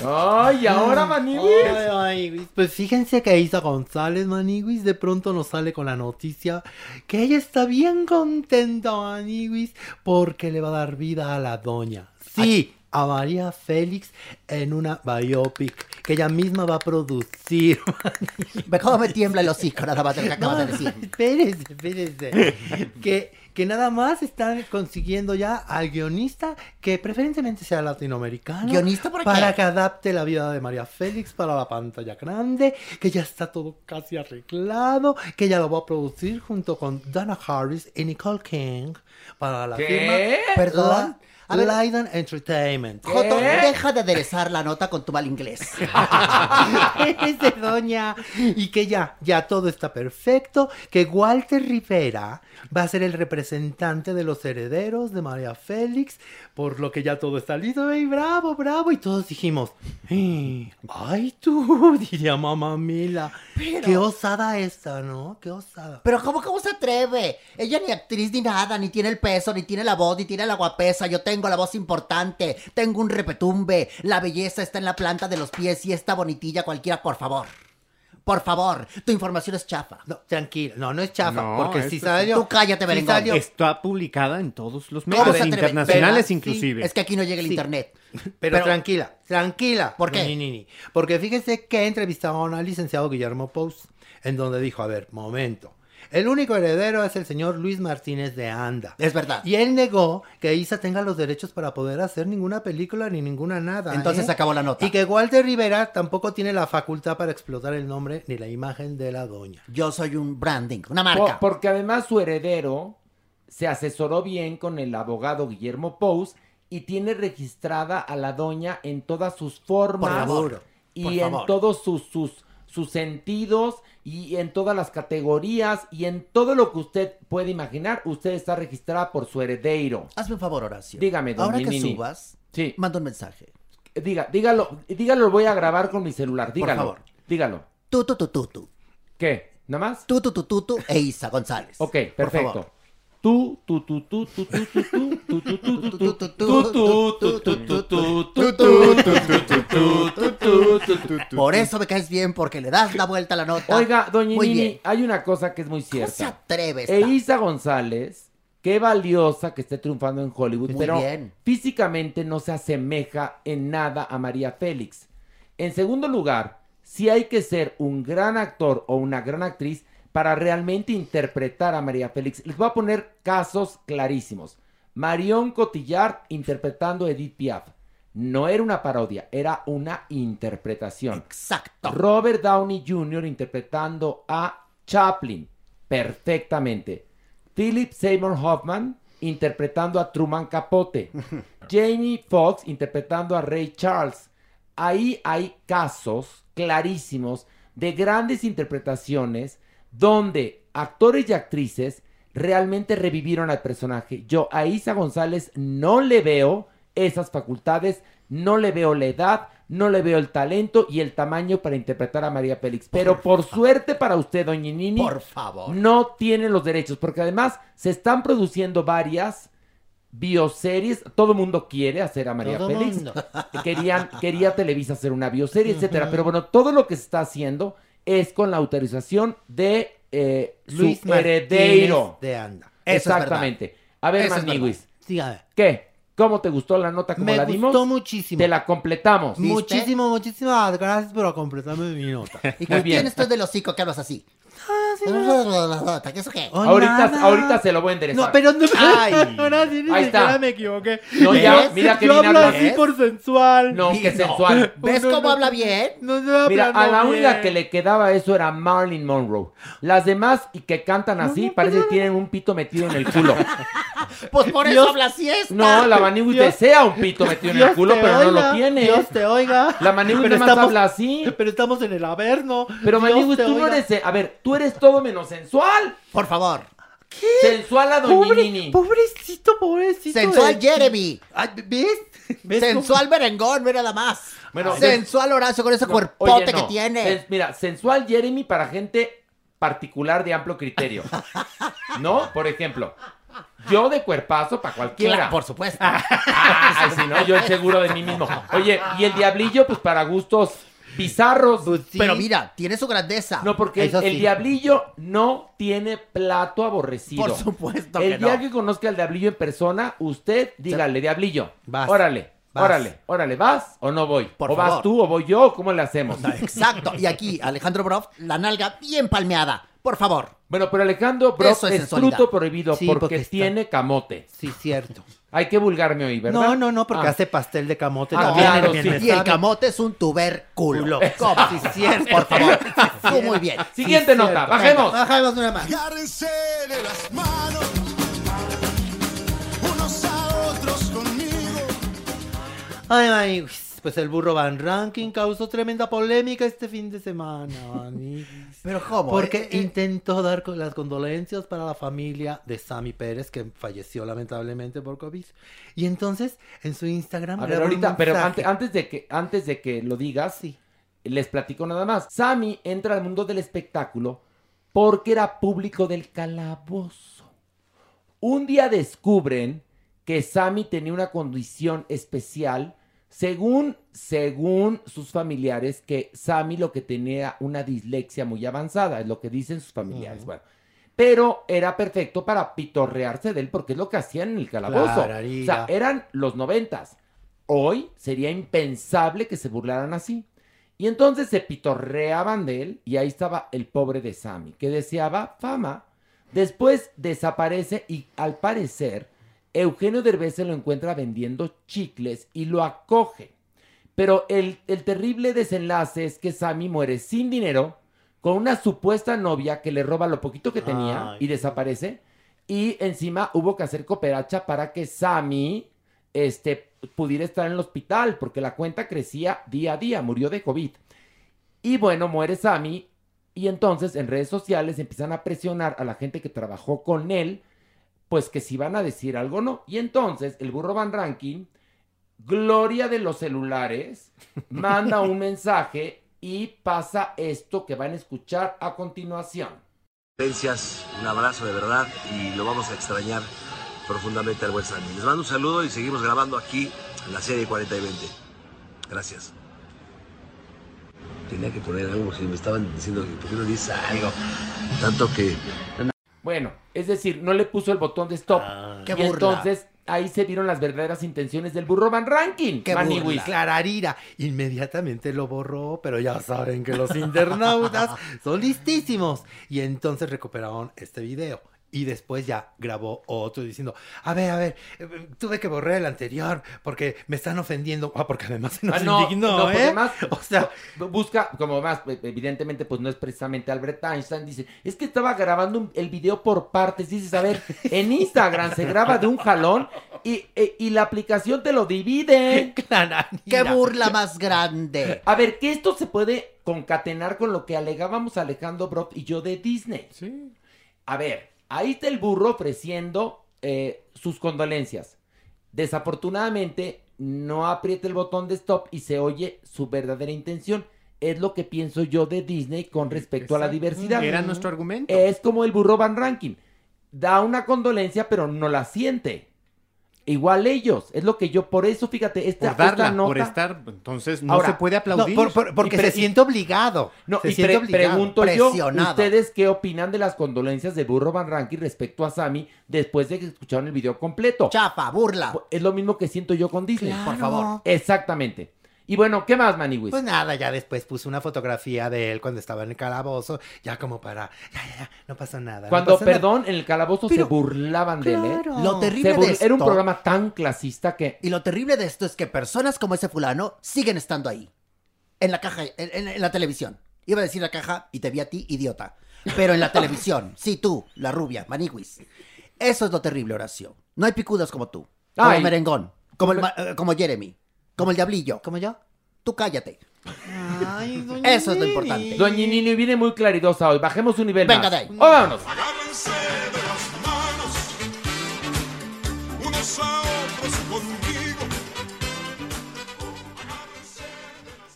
Ay, ahora. Ay, Maniwis. Pues fíjense que Isa González, Maniwis, de pronto nos sale con la noticia que ella está bien contenta, Maniwis, porque le va a dar vida a la doña. Sí, a María Félix en una biopic que ella misma va a producir. Cómo me tiembla el hocico nada más de lo que acabas de decir. Espérese, espérese. que, que nada más están consiguiendo ya al guionista que preferentemente sea latinoamericano. ¿Guionista para qué? Para que adapte la vida de María Félix para la pantalla grande, que ya está todo casi arreglado, que ella lo va a producir junto con Dana Harris y Nicole King para la ¿Qué? firma Perdón. A ver- Entertainment. Joto, deja de aderezar la nota con tu mal inglés. Ese doña. Y que ya, ya todo está perfecto. Que Walter Rivera va a ser el representante de los herederos de María Félix. Por lo que ya todo está listo. ¡Ey, bravo, bravo! Y todos dijimos, "Eh, ¡ay tú! Diría mamá Mila. Qué osada esta, ¿no? Qué osada. Pero ¿cómo, ¿cómo se atreve? Ella ni actriz ni nada, ni tiene el peso, ni tiene la voz, ni tiene la guapesa. Yo tengo la voz importante, tengo un repetumbe, la belleza está en la planta de los pies y esta bonitilla cualquiera, por favor. Por favor, tu información es chafa. No, tranquila. No, no es chafa. No, porque esto si es- salió... Tú cállate, si Berengón. salió- Está publicada en todos los ¿Cómo medios se atreve? internacionales ¿Verdad? inclusive. Es que aquí no llega el Sí. internet. Pero, Pero- tranquila, tranquila. ¿Por qué? Ni, ni, ni. Porque fíjese que entrevistaron al licenciado Guillermo Pous, en donde dijo, a ver, momento. El único heredero es el señor Luis Martínez de Anda. Es verdad. Y él negó que Isa tenga los derechos para poder hacer ninguna película ni ninguna nada. Entonces ¿eh? se acabó la nota. Y que Walter Rivera tampoco tiene la facultad para explotar el nombre ni la imagen de la doña. Yo soy un branding, una Por- marca. porque además su heredero se asesoró bien con el abogado Guillermo Pous y tiene registrada a la doña en todas sus formas Por favor, y por en todos sus, sus, sus sentidos y en todas las categorías y en todo lo que usted puede imaginar, usted está registrada por su heredero. Hazme un favor, Horacio. Dígame, don Ahora que subas, Sí, manda un mensaje. diga, dígalo, dígalo, lo voy a grabar con mi celular, dígalo. favor. Dígalo. Tú, tú, tú, tú, tú. ¿Qué? ¿Nada más? Tú, tú, tú, tú, tú e Isa González. Ok, Por perfecto. Tú, tú, tú, tú, tú, tú, tú, tú, tú, tú, tú, tú. Por eso me caes bien, porque le das la vuelta a la nota. Oiga, doña Nini, hay una cosa que es muy ¿Cómo se cierta. atreve esta? E Isa González, qué valiosa que esté triunfando en Hollywood, pero físicamente no se asemeja en nada a María Félix. En segundo lugar, sí hay que ser un gran actor o una gran actriz para realmente interpretar a María Félix. Les voy a poner casos clarísimos. Marion Cotillard interpretando a Edith Piaf. No era una parodia, era una interpretación. Exacto. Robert Downey Jr. interpretando a Chaplin perfectamente. Philip Seymour Hoffman interpretando a Truman Capote. Jamie Foxx interpretando a Ray Charles. Ahí hay casos clarísimos de grandes interpretaciones donde actores y actrices realmente revivieron al personaje. Yo a Isa González no le veo esas facultades, no le veo la edad, no le veo el talento y el tamaño para interpretar a María Félix. Pero por, suerte para usted, doña Nini, Por favor. no tiene los derechos, porque además se están produciendo varias bioseries. Todo el mundo quiere hacer a María Todo Félix. mundo. Querían, quería Televisa hacer una bioserie, etcétera. Pero bueno, todo lo que se está haciendo es con la autorización de eh, Luis su heredero. de Anda. Eso es verdad. Exactamente. A ver, Eso es Maniguis, Dígame. ¿qué? ¿Cómo te gustó la nota como Me la dimos? gustó muchísimo. Te la completamos. ¿Viste? Muchísimo, muchísimas gracias por completarme mi nota. ¿Y bien. tienes tú del hocico que hablas así? ¿Qué eso qué? Oh, ahorita, ahorita se lo voy a enderezar. No, pero no, Ay. ahora sí, ni Ahí siquiera está. me equivoqué. No, ya, ¿Ves? mira que Yo bien hablo hablas. así por sensual. No, que sensual. ¿Ves cómo no. habla bien? No se va Mira, a la hablando única bien. que le quedaba eso era Marilyn Monroe. Las demás y que cantan así, parece que tienen un pito metido en el culo. Pues por eso Dios- habla siesta. No, la Maniwis Dios- desea un pito metido en Dios el culo, te pero no oiga, lo tiene. Dios te oiga. La Maniwis Pero nada más estamos- habla así. Pero estamos en el averno. Pero Dios Maniwis, te tú no oiga. eres... A ver, tú eres todo menos sensual. Por favor. Sensual a Pobre- Doñinini. Pobrecito, pobrecito. Sensual de- Jeremy. Ay, ¿Ves? ¿Ves Sensual Merengón, mira nada más. Bueno, Sensual Horacio con ese No, cuerpote oye, que tiene. Sen- mira, sensual Jeremy para gente particular de amplio criterio. ¿No? Por ejemplo, yo de cuerpazo para cualquiera. Claro, por supuesto. Ay, si no, yo seguro de mí mismo. Oye, y el diablillo, pues para gustos bizarros. Pues sí. Pero mira, tiene su grandeza. No, porque el, Eso el sí. diablillo no tiene plato aborrecido. Por supuesto El que día no. que conozca al diablillo en persona, usted dígale, diablillo, Vas. órale, Vas. órale, órale, ¿vas o no voy? Por ¿O vas tú o voy yo? ¿Cómo le hacemos? Exacto. Y aquí, Alejandro Broff, la nalga bien palmeada. Por favor. Bueno, pero Alejandro Brock Eso es es, fruto prohibido Sí, porque, porque está- tiene camote. Sí, cierto. Hay que vulgarme hoy, ¿verdad? No, no, no, porque Ah. hace pastel de camote Ah, también. claro, sí. Y el camote es un tubérculo. Sí, cierto. Por favor. Tú muy bien. Siguiente Sí, nota, bajemos. Bajemos una más. Agárrense de las manos, unos a otros conmigo. Ay, Maniguis, pues el burro Van Ranking causó tremenda polémica este fin de semana. Pero ¿cómo? Porque Eh, eh, intentó dar las condolencias para la familia de Sammy Pérez, que falleció lamentablemente por COVID. Y entonces, en su Instagram... A ver, ahorita, pero antes, antes de que, antes de que lo digas, les platico nada más. Sammy entra al mundo del espectáculo porque era público del calabozo. Un día descubren que Sammy tenía una condición especial, según, según sus familiares, que Sammy lo que tenía una dislexia muy avanzada, es lo que dicen sus familiares. Bueno, pero era perfecto para pitorrearse de él porque es lo que hacían en el calabozo. O sea, eran los noventas. Hoy sería impensable que se burlaran así. Y entonces se pitorreaban de él y ahí estaba el pobre de Sammy, que deseaba fama. Después desaparece y al parecer Eugenio Derbez se lo encuentra vendiendo chicles y lo acoge. Pero el, el terrible desenlace es que Sammy muere sin dinero, con una supuesta novia que le roba lo poquito que tenía Ay. y desaparece. Y encima hubo que hacer cooperacha para que Sammy este, pudiera estar en el hospital, porque la cuenta crecía día a día, murió de COVID. Y bueno, muere Sammy. Y entonces en redes sociales empiezan a presionar a la gente que trabajó con él, pues que si van a decir algo o no. Y entonces el burro Van Ranking, gloria de los celulares, manda un mensaje y pasa esto que van a escuchar a continuación. Gracias, un abrazo de verdad y lo vamos a extrañar profundamente al buen Sandy. Les mando un saludo y seguimos grabando aquí en la serie 40 y 20. Gracias. Tenía que poner algo porque me estaban diciendo que por qué no dices algo. Tanto que Bueno, es decir, no le puso el botón de stop. Qué y burla. entonces ahí se vieron las verdaderas intenciones del burro Van Ranking. Qué Maniwis. burla. Clararira. Inmediatamente lo borró, pero ya saben que los internautas son listísimos. Y entonces recuperaron este video. Y después ya grabó otro diciendo, a ver, a ver, tuve que borrar el anterior porque me están ofendiendo. Ah, porque además se nos Ah, no, indignó, no, porque ¿eh? además, O sea, bu- busca, como más, e- evidentemente, pues no es precisamente Albert Einstein, dice, es que estaba grabando un- el video por partes, dices, a ver, en Instagram se graba de un jalón y, e- y la aplicación te lo divide. ¡Qué burla más grande! A ver, que esto se puede concatenar con lo que alegábamos Alejandro Brock y yo de Disney. Sí. A ver, ahí está el burro ofreciendo eh, sus condolencias. Desafortunadamente, no aprieta el botón de stop y se oye su verdadera intención. Es lo que pienso yo de Disney con respecto a la diversidad. Era nuestro argumento. Es como el burro Van Ranking. Da una condolencia, pero no la siente. Igual ellos. Es lo que yo, por eso, fíjate, esta, por darla, esta nota. por estar, entonces no Ahora, se puede No, aplaudir. por- por- porque se siente obligado. No, se y siente pre- obligado. pregunto yo. ¿ustedes qué opinan de las condolencias de Burro Van Ranking respecto a Sammy después de que escucharon el video completo? Chafa, burla. Es lo mismo que siento yo con Disney. Por favor. Exactamente. Y bueno, ¿qué más, Maniwis? Pues nada, ya después puso una fotografía de él cuando estaba en el calabozo, ya como para, ya, ya, ya, no pasó nada. no Cuando, nada. perdón, en el calabozo se burlaban de él, ¿eh? Lo terrible bur- de esto... Era un programa tan clasista que... Y lo terrible de esto es que personas como ese fulano siguen estando ahí. En la caja, en, en- en la televisión. Iba a decir la caja y te vi a ti, idiota. Pero en la televisión. Sí, tú, la rubia, Maniguis. Eso es lo terrible, Horacio. No hay picudas como tú. Como Ay. el merengón. Como, el eh, como Jeremy. Como el diablillo. ¿Como yo? Tú cállate. Eso es lo importante. Doña Nini viene muy claridosa hoy. Bajemos un nivel Venga más. de ahí. Oh, vámonos. Agárrense de las manos, unos a otros conmigo.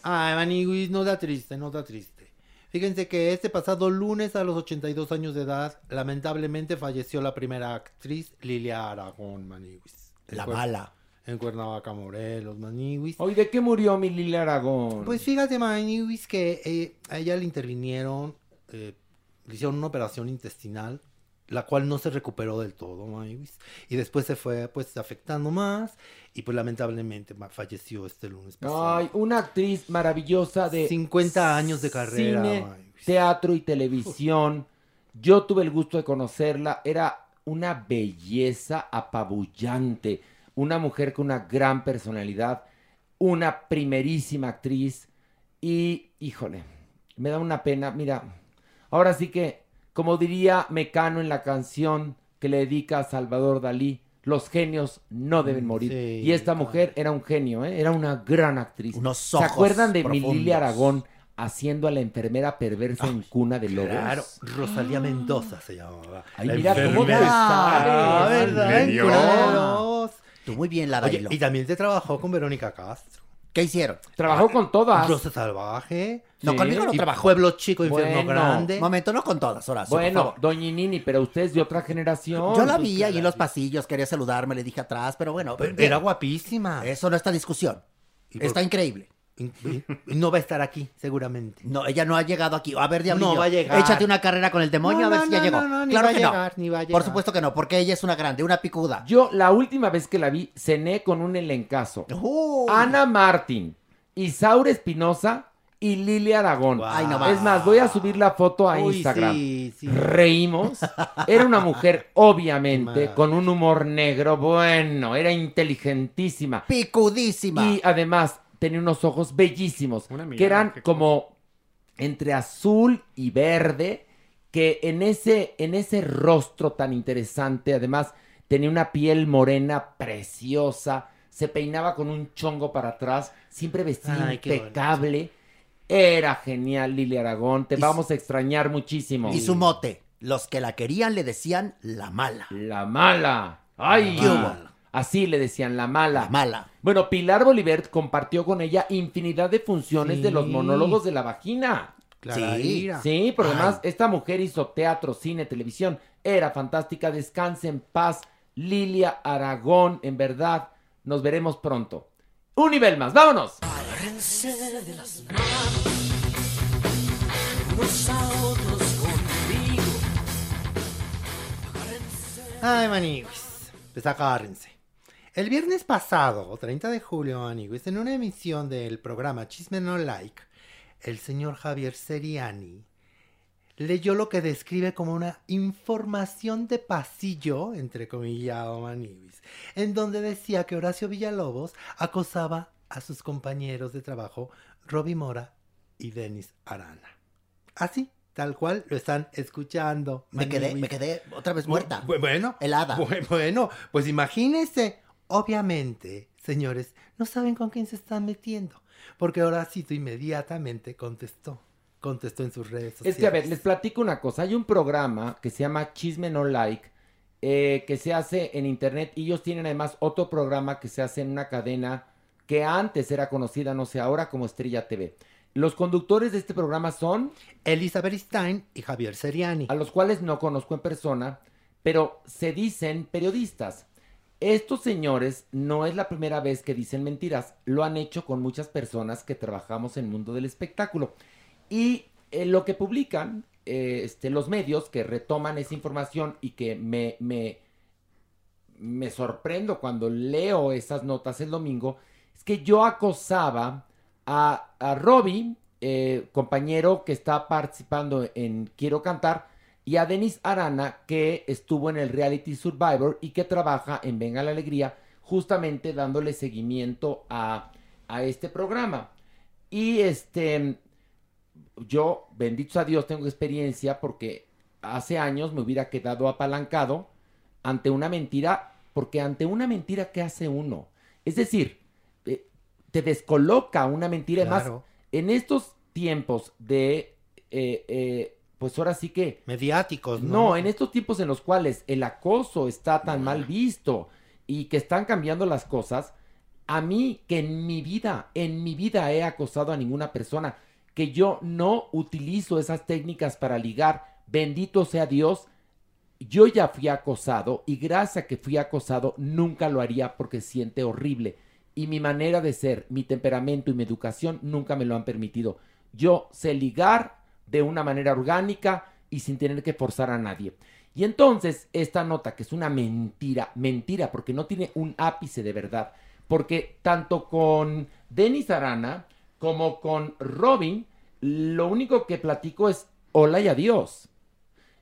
Ay, Maniguis, no da triste, no da triste. Fíjense que este pasado lunes a los 82 años de edad, lamentablemente falleció la primera actriz Lilia Aragón, Maniguis. La mala. En Cuernavaca, Morelos, Maniguis. Hoy, ¿de qué murió mi Lilia Aragón? Pues fíjate, Maniguis, que eh, a ella le intervinieron, eh, le hicieron una operación intestinal, la cual no se recuperó del todo, Maniguis. Y después se fue, pues, afectando más, y pues lamentablemente falleció este lunes pasado. Ay, una actriz maravillosa de 50 años de carrera. cine, teatro y televisión. Yo tuve el gusto de conocerla. Era una belleza apabullante. Una mujer con una gran personalidad. Una primerísima actriz. Y, híjole, me da una pena. Mira, ahora sí que, como diría Mecano en la canción que le dedica a Salvador Dalí, los genios no deben morir. sí, y esta mujer era un genio, ¿eh? era una gran actriz. Unos ¿Se ojos acuerdan de mi profundos. Lilia Aragón haciendo a la enfermera perversa en Cuna de Lobos? Claro, Rosalía Mendoza se llamaba. Ay, La mira cómo te enfermera. Ah, sabes. ¿verdad? En. Cuna de Lobos. Tú muy bien, Lara Oye, Hilo. y también se trabajó con Verónica Castro. ¿Qué hicieron? Trabajó con todas. Rosa Salvaje. No, conmigo no y trabajó. Pueblo Chico, Infierno Bueno. Grande. Momento, no con todas, Horacio. Bueno. Doña Nini, pero usted es de otra generación. Yo la vi ahí en los pasillos, quería saludarme, le dije atrás, pero bueno. Pero. Era guapísima. Eso no está discusión. ¿Y por- Está increíble. Y- y No va a estar aquí, seguramente. No, ella no ha llegado aquí. A ver, Diablillo. No va a llegar. Échate una carrera con el demonio No, a ver no, si ya no, llegó. no, no, ni claro va a que llegar, no. ni va a Por llegar. supuesto que no, porque ella es una grande, una picuda. Yo la última vez que la vi cené con un elencazo. Ana Martín, Isaura Espinosa y Lilia Aragón. Ay, no más. es más, voy a subir la foto a Uy, Instagram. sí, sí. Reímos. Era una mujer, obviamente, con un humor negro. Bueno, era inteligentísima. Picudísima. Y además tenía unos ojos bellísimos, que eran como entre azul y verde, que en ese, en ese rostro tan interesante, además tenía una piel morena preciosa, se peinaba con un chongo para atrás, siempre vestía Ay, impecable. Era genial, Lili Aragón. Te Y vamos a extrañar muchísimo. Y su mote. Los que la querían le decían la mala. La mala. Ay, ¿Qué hubo? Así le decían la mala. La mala. Bueno, Pilar Bolívar compartió con ella infinidad de funciones de los monólogos de la vagina. Clara Sí. Sí, porque Ay. además esta mujer hizo teatro, cine, televisión. Era fantástica. Descanse en paz. Lilia Aragón, en verdad. Nos veremos pronto. Un nivel más, vámonos. Ay, maniguis. Pues agárrense. El viernes pasado, 30 de julio, maniguis, en una emisión del programa Chisme No Like, el señor Javier Seriani leyó lo que describe como una información de pasillo, entre comillado, maniguis, en donde decía que Horacio Villalobos acosaba a sus compañeros de trabajo, Roby Mora y Denis Arana. Así, tal cual lo están escuchando. Me quedé, me quedé otra vez muerta. Bu- Bueno, Helada. bu- Bueno, pues imagínense. Obviamente, señores, no saben con quién se están metiendo. Porque Horacito inmediatamente contestó. Contestó en sus redes sociales. Es que, a ver, les platico una cosa. Hay un programa que se llama Chisme No Like, eh, que se hace en internet. Y ellos tienen además otro programa que se hace en una cadena que antes era conocida, no sé, ahora como Estrella TV. Los conductores de este programa son, Elizabeth Stein y Javier Seriani. a los cuales no conozco en persona, pero se dicen periodistas. Estos señores no es la primera vez que dicen mentiras, lo han hecho con muchas personas que trabajamos en el mundo del espectáculo. Y eh, lo que publican eh, este, los medios que retoman esa información y que me, me, me sorprendo cuando leo esas notas el domingo, es que yo acosaba a, a Robbie, eh, compañero que está participando en Quiero Cantar, y a Denis Arana, que estuvo en el Reality Survivor y que trabaja en Venga la Alegría, justamente dándole seguimiento a, a este programa. Y este, yo, bendito a Dios, tengo experiencia porque hace años me hubiera quedado apalancado ante una mentira, porque ante una mentira, ¿qué hace uno? Es decir, eh, te descoloca una mentira. Además, Claro. en estos tiempos de, eh, eh, pues ahora sí que... Mediáticos, ¿no? No, en estos tiempos en los cuales el acoso está tan mal visto y que están cambiando las cosas, a mí que en mi vida, en mi vida he acosado a ninguna persona, que yo no utilizo esas técnicas para ligar, bendito sea Dios, yo ya fui acosado y gracias a que fui acosado nunca lo haría porque siente horrible. Y mi manera de ser, mi temperamento y mi educación nunca me lo han permitido. Yo sé ligar de una manera orgánica y sin tener que forzar a nadie. Y entonces esta nota, que es una mentira, mentira, porque no tiene un ápice de verdad, porque tanto con Denis Arana como con Robin, lo único que platico es hola y adiós.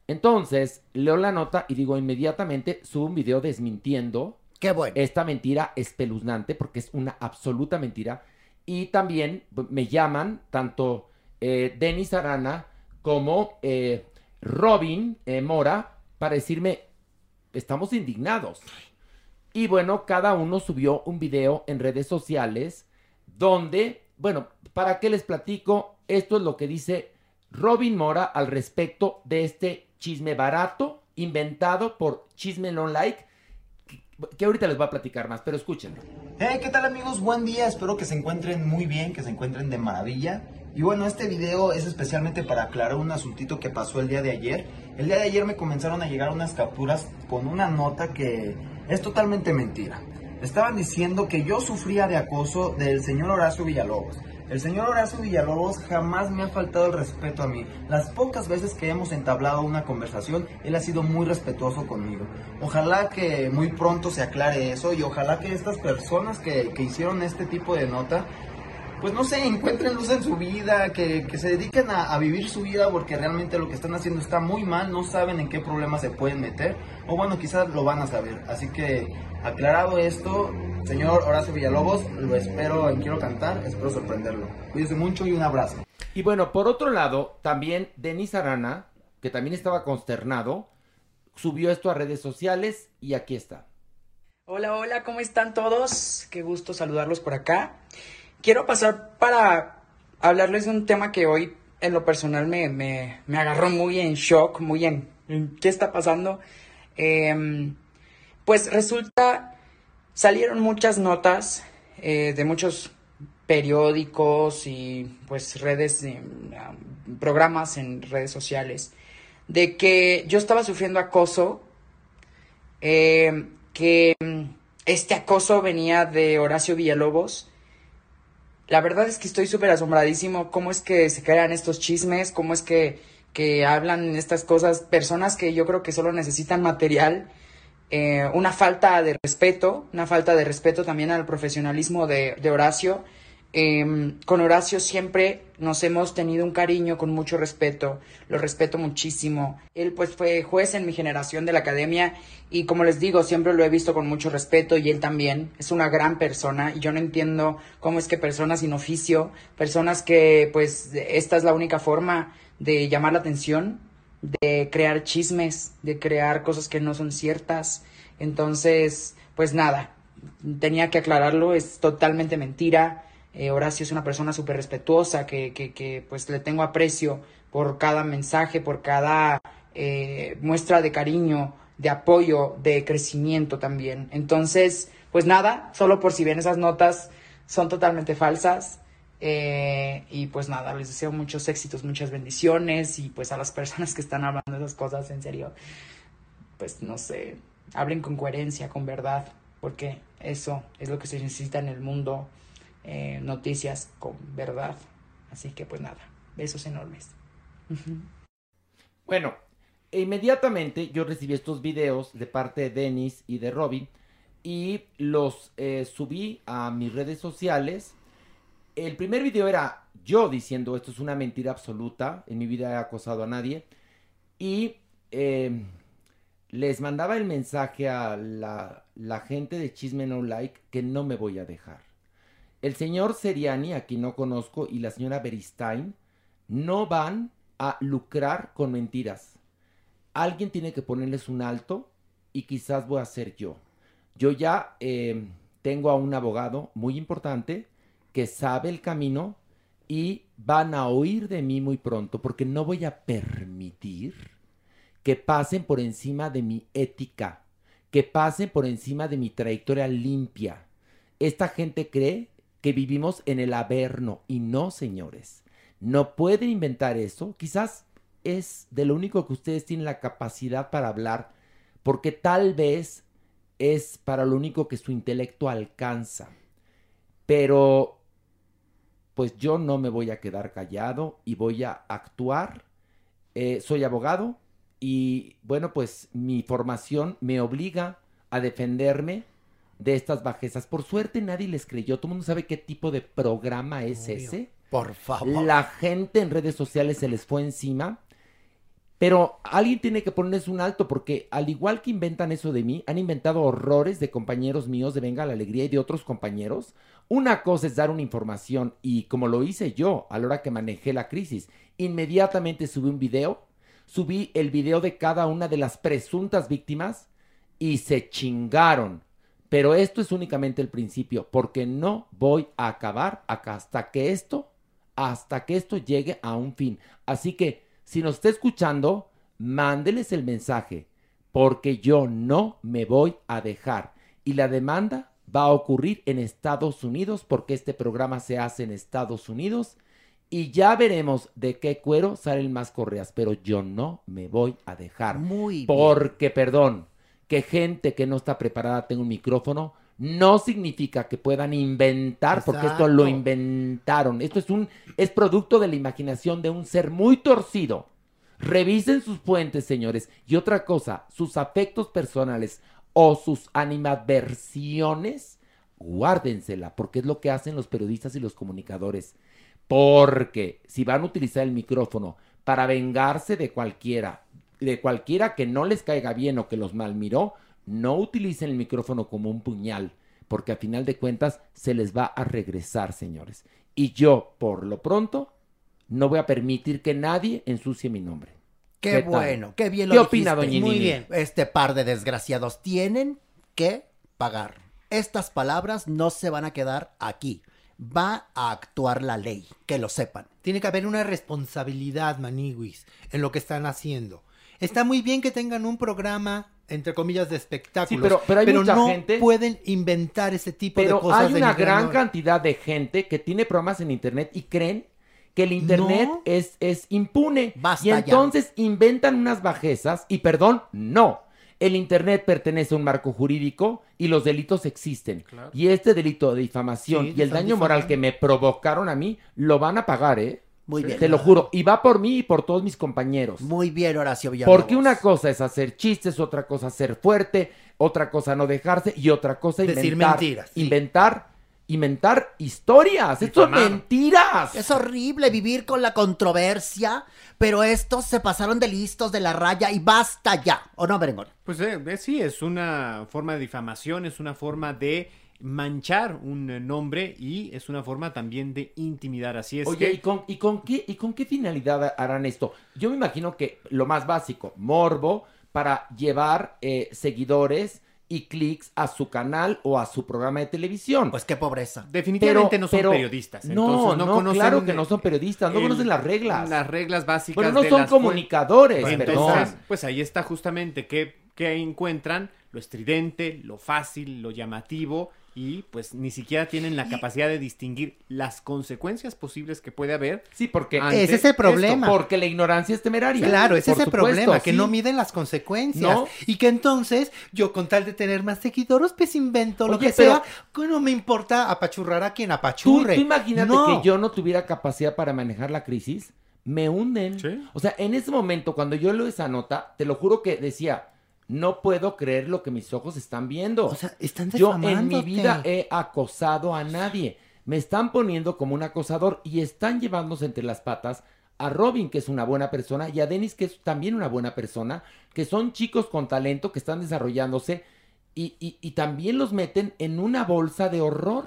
Entonces, leo la nota y digo inmediatamente, subo un video desmintiendo Qué bueno. esta mentira espeluznante, porque es una absoluta mentira. Y también me llaman tanto eh, Denis Arana como eh, Robin eh, Mora para decirme, estamos indignados. Y bueno, cada uno subió un video en redes sociales donde, bueno, ¿para qué les platico? Esto es lo que dice Robin Mora al respecto de este chisme barato inventado por Chisme Non Like, que, ahorita les voy a platicar más, pero escúchenlo. Hey, ¿qué tal amigos? Buen día, espero que se encuentren muy bien, que se encuentren de maravilla. Y bueno, este video es especialmente para aclarar un asuntito que pasó el día de ayer. El día de ayer me comenzaron a llegar unas capturas con una nota que es totalmente mentira. Estaban diciendo que yo sufría de acoso del señor Horacio Villalobos. El señor Horacio Villalobos jamás me ha faltado el respeto a mí. Las pocas veces que hemos entablado una conversación, él ha sido muy respetuoso conmigo. Ojalá que muy pronto se aclare eso y ojalá que estas personas que, que hicieron este tipo de nota, pues no sé, encuentren luz en su vida, que, que se dediquen a, a vivir su vida porque realmente lo que están haciendo está muy mal, no saben en qué problemas se pueden meter, o bueno, quizás lo van a saber. Así que, aclarado esto, señor Horacio Villalobos, lo espero en Quiero Cantar, espero sorprenderlo. Cuídense mucho y un abrazo. Y bueno, por otro lado, también Denis Arana, que también estaba consternado, subió esto a redes sociales y aquí está. Hola, hola, ¿cómo están todos? Qué gusto saludarlos por acá. Quiero pasar para hablarles de un tema que hoy en lo personal me, me- me agarró muy en shock, muy en, qué está pasando. Em, pues resulta, salieron muchas notas eh, de muchos periódicos y pues redes, de, um, programas en redes sociales, de que yo estaba sufriendo acoso eh, que este acoso venía de Horacio Villalobos. La verdad es que estoy súper asombradísimo cómo es que se crean estos chismes, cómo es que, que hablan estas cosas, personas que yo creo que solo necesitan material, eh, una falta de respeto, una falta de respeto también al profesionalismo de, de Horacio. Eh, con Horacio siempre nos hemos tenido un cariño con mucho respeto, lo respeto muchísimo. Él pues fue juez en mi generación de la academia y como les digo, siempre lo he visto con mucho respeto y él también es una gran persona y yo no entiendo cómo es que personas sin oficio, personas que pues esta es la única forma de llamar la atención, de crear chismes, de crear cosas que no son ciertas. Entonces, pues nada, tenía que aclararlo, es totalmente mentira. Eh, Horacio es una persona súper respetuosa que, que, que, pues le tengo aprecio por cada mensaje, por cada eh, muestra de cariño, de apoyo, de crecimiento también. Entonces, pues nada, solo por si ven esas notas son totalmente falsas. eh, y pues nada, les deseo muchos éxitos, muchas bendiciones y pues a las personas que están hablando esas cosas, en serio, pues no sé, hablen con coherencia, con verdad, porque eso es lo que se necesita en el mundo eh, noticias con verdad. Así que pues nada, besos enormes. Bueno, inmediatamente yo recibí estos videos de parte de Denis y de Robin y los eh, subí a mis redes sociales. El primer video era yo diciendo esto es una mentira absoluta, en mi vida he acosado a nadie. Y eh, les mandaba el mensaje a la, la gente de Chisme No Like que no me voy a dejar. El señor Seriani, a quien no conozco, y la señora Beristain no van a lucrar con mentiras. Alguien tiene que ponerles un alto y quizás voy a ser yo. Yo ya eh, tengo a un abogado muy importante que sabe el camino y van a oír de mí muy pronto porque no voy a permitir que pasen por encima de mi ética, que pasen por encima de mi trayectoria limpia. Esta gente cree que vivimos en el averno y no, señores. No pueden inventar eso. Quizás es de lo único que ustedes tienen la capacidad para hablar, porque tal vez es para lo único que su intelecto alcanza. Pero, pues yo no me voy a quedar callado y voy a actuar. Eh, soy abogado y, bueno, pues mi formación me obliga a defenderme de estas bajezas. Por suerte nadie les creyó. Todo el mundo sabe qué tipo de programa es ese. Por favor. La gente en redes sociales se les fue encima. Pero alguien tiene que ponerles un alto porque al igual que inventan eso de mí, han inventado horrores de compañeros míos de Venga la Alegría y de otros compañeros. Una cosa es dar una información y como lo hice yo a la hora que manejé la crisis, inmediatamente subí un video, subí el video de cada una de las presuntas víctimas y se chingaron. Pero esto es únicamente el principio porque no voy a acabar acá hasta que esto, hasta que esto llegue a un fin. Así que si nos está escuchando, mándeles el mensaje, porque yo no me voy a dejar. Y la demanda va a ocurrir en Estados Unidos, porque este programa se hace en Estados Unidos. Y ya veremos de qué cuero salen más correas, pero yo no me voy a dejar. Muy bien. Porque, perdón, que gente que no está preparada tenga un micrófono, no significa que puedan inventar, porque esto lo inventaron. Esto es un es producto de la imaginación de un ser muy torcido. Revisen sus fuentes, señores. Y otra cosa, sus afectos personales o sus animadversiones, guárdensela, porque es lo que hacen los periodistas y los comunicadores. Porque si van a utilizar el micrófono para vengarse de cualquiera, de cualquiera que no les caiga bien o que los malmiró, no utilicen el micrófono como un puñal, porque a final de cuentas se les va a regresar, señores. Y yo, por lo pronto, no voy a permitir que nadie ensucie mi nombre. Qué, bueno, qué bien lo ¿Qué opina, dijiste. doña Muy bien. Este par de desgraciados tienen que pagar. Estas palabras no se van a quedar aquí. Va a actuar la ley, que lo sepan. Tiene que haber una responsabilidad, Maniguis, en lo que están haciendo. Está muy bien que tengan un programa, entre comillas, de espectáculos. Sí, pero- pero hay mucha no gente- pueden inventar ese tipo de Pero cosas. hay de una gran honor. cantidad de gente que tiene programas en internet y creen que el internet No. es, es impune. y ya. entonces inventan unas bajezas y perdón, no. El internet pertenece a un marco jurídico y los delitos existen. Y este delito de difamación Sí, y el daño moral que me provocaron a mí, lo van a pagar, ¿eh? Muy bien. Te lo juro. Y va por mí y por todos mis compañeros. Muy bien, Horacio Villalobos. Porque una cosa es hacer chistes, otra cosa ser fuerte, otra cosa no dejarse y otra cosa Decir inventar. mentiras, sí. Inventar, inventar historias. Esto es mentiras. Es horrible vivir con la controversia, pero estos se pasaron de listos de la raya y basta ya. ¿O no, Berengón? Pues eh, eh, sí, es una forma de difamación, es una forma de manchar un eh, nombre y es una forma también de intimidar. Así es Oye, que... ¿y con, y, con qué, ¿y con qué finalidad harán esto? Yo me imagino que lo más básico, morbo, para llevar eh, seguidores y clics a su canal o a su programa de televisión. Pues qué pobreza. Definitivamente no son periodistas, No, entonces no no, conocen claro que no son periodistas, no el- conocen las reglas. Las reglas básicas. Bueno, no de son las comunicadores, Entonces, perdón. pues ahí está justamente que, que encuentran lo estridente, lo fácil, lo llamativo y pues ni siquiera tienen la capacidad de distinguir las consecuencias posibles que puede haber. Sí, porque Ese es el esto. problema. Porque la ignorancia es temeraria. Claro, ese Por es el supuesto, problema, que sí. no miden las consecuencias. No. Y que entonces, yo con tal de tener más seguidores, pues invento lo que pero- sea, que no me importa apachurrar a quien Tú, apachurre. tú imagínate No. que yo no tuviera capacidad para manejar la crisis, me hunden. O sea, en ese momento, cuando yo leo esa nota, te lo juro que decía, no puedo creer lo que mis ojos están viendo. O sea, están yo en mi vida he acosado a nadie. Me están poniendo como un acosador y están llevándose entre las patas a Robin, que es una buena persona, y a Dennis, que es también una buena persona, que son chicos con talento, que están desarrollándose, y, y- y también los meten en una bolsa de horror.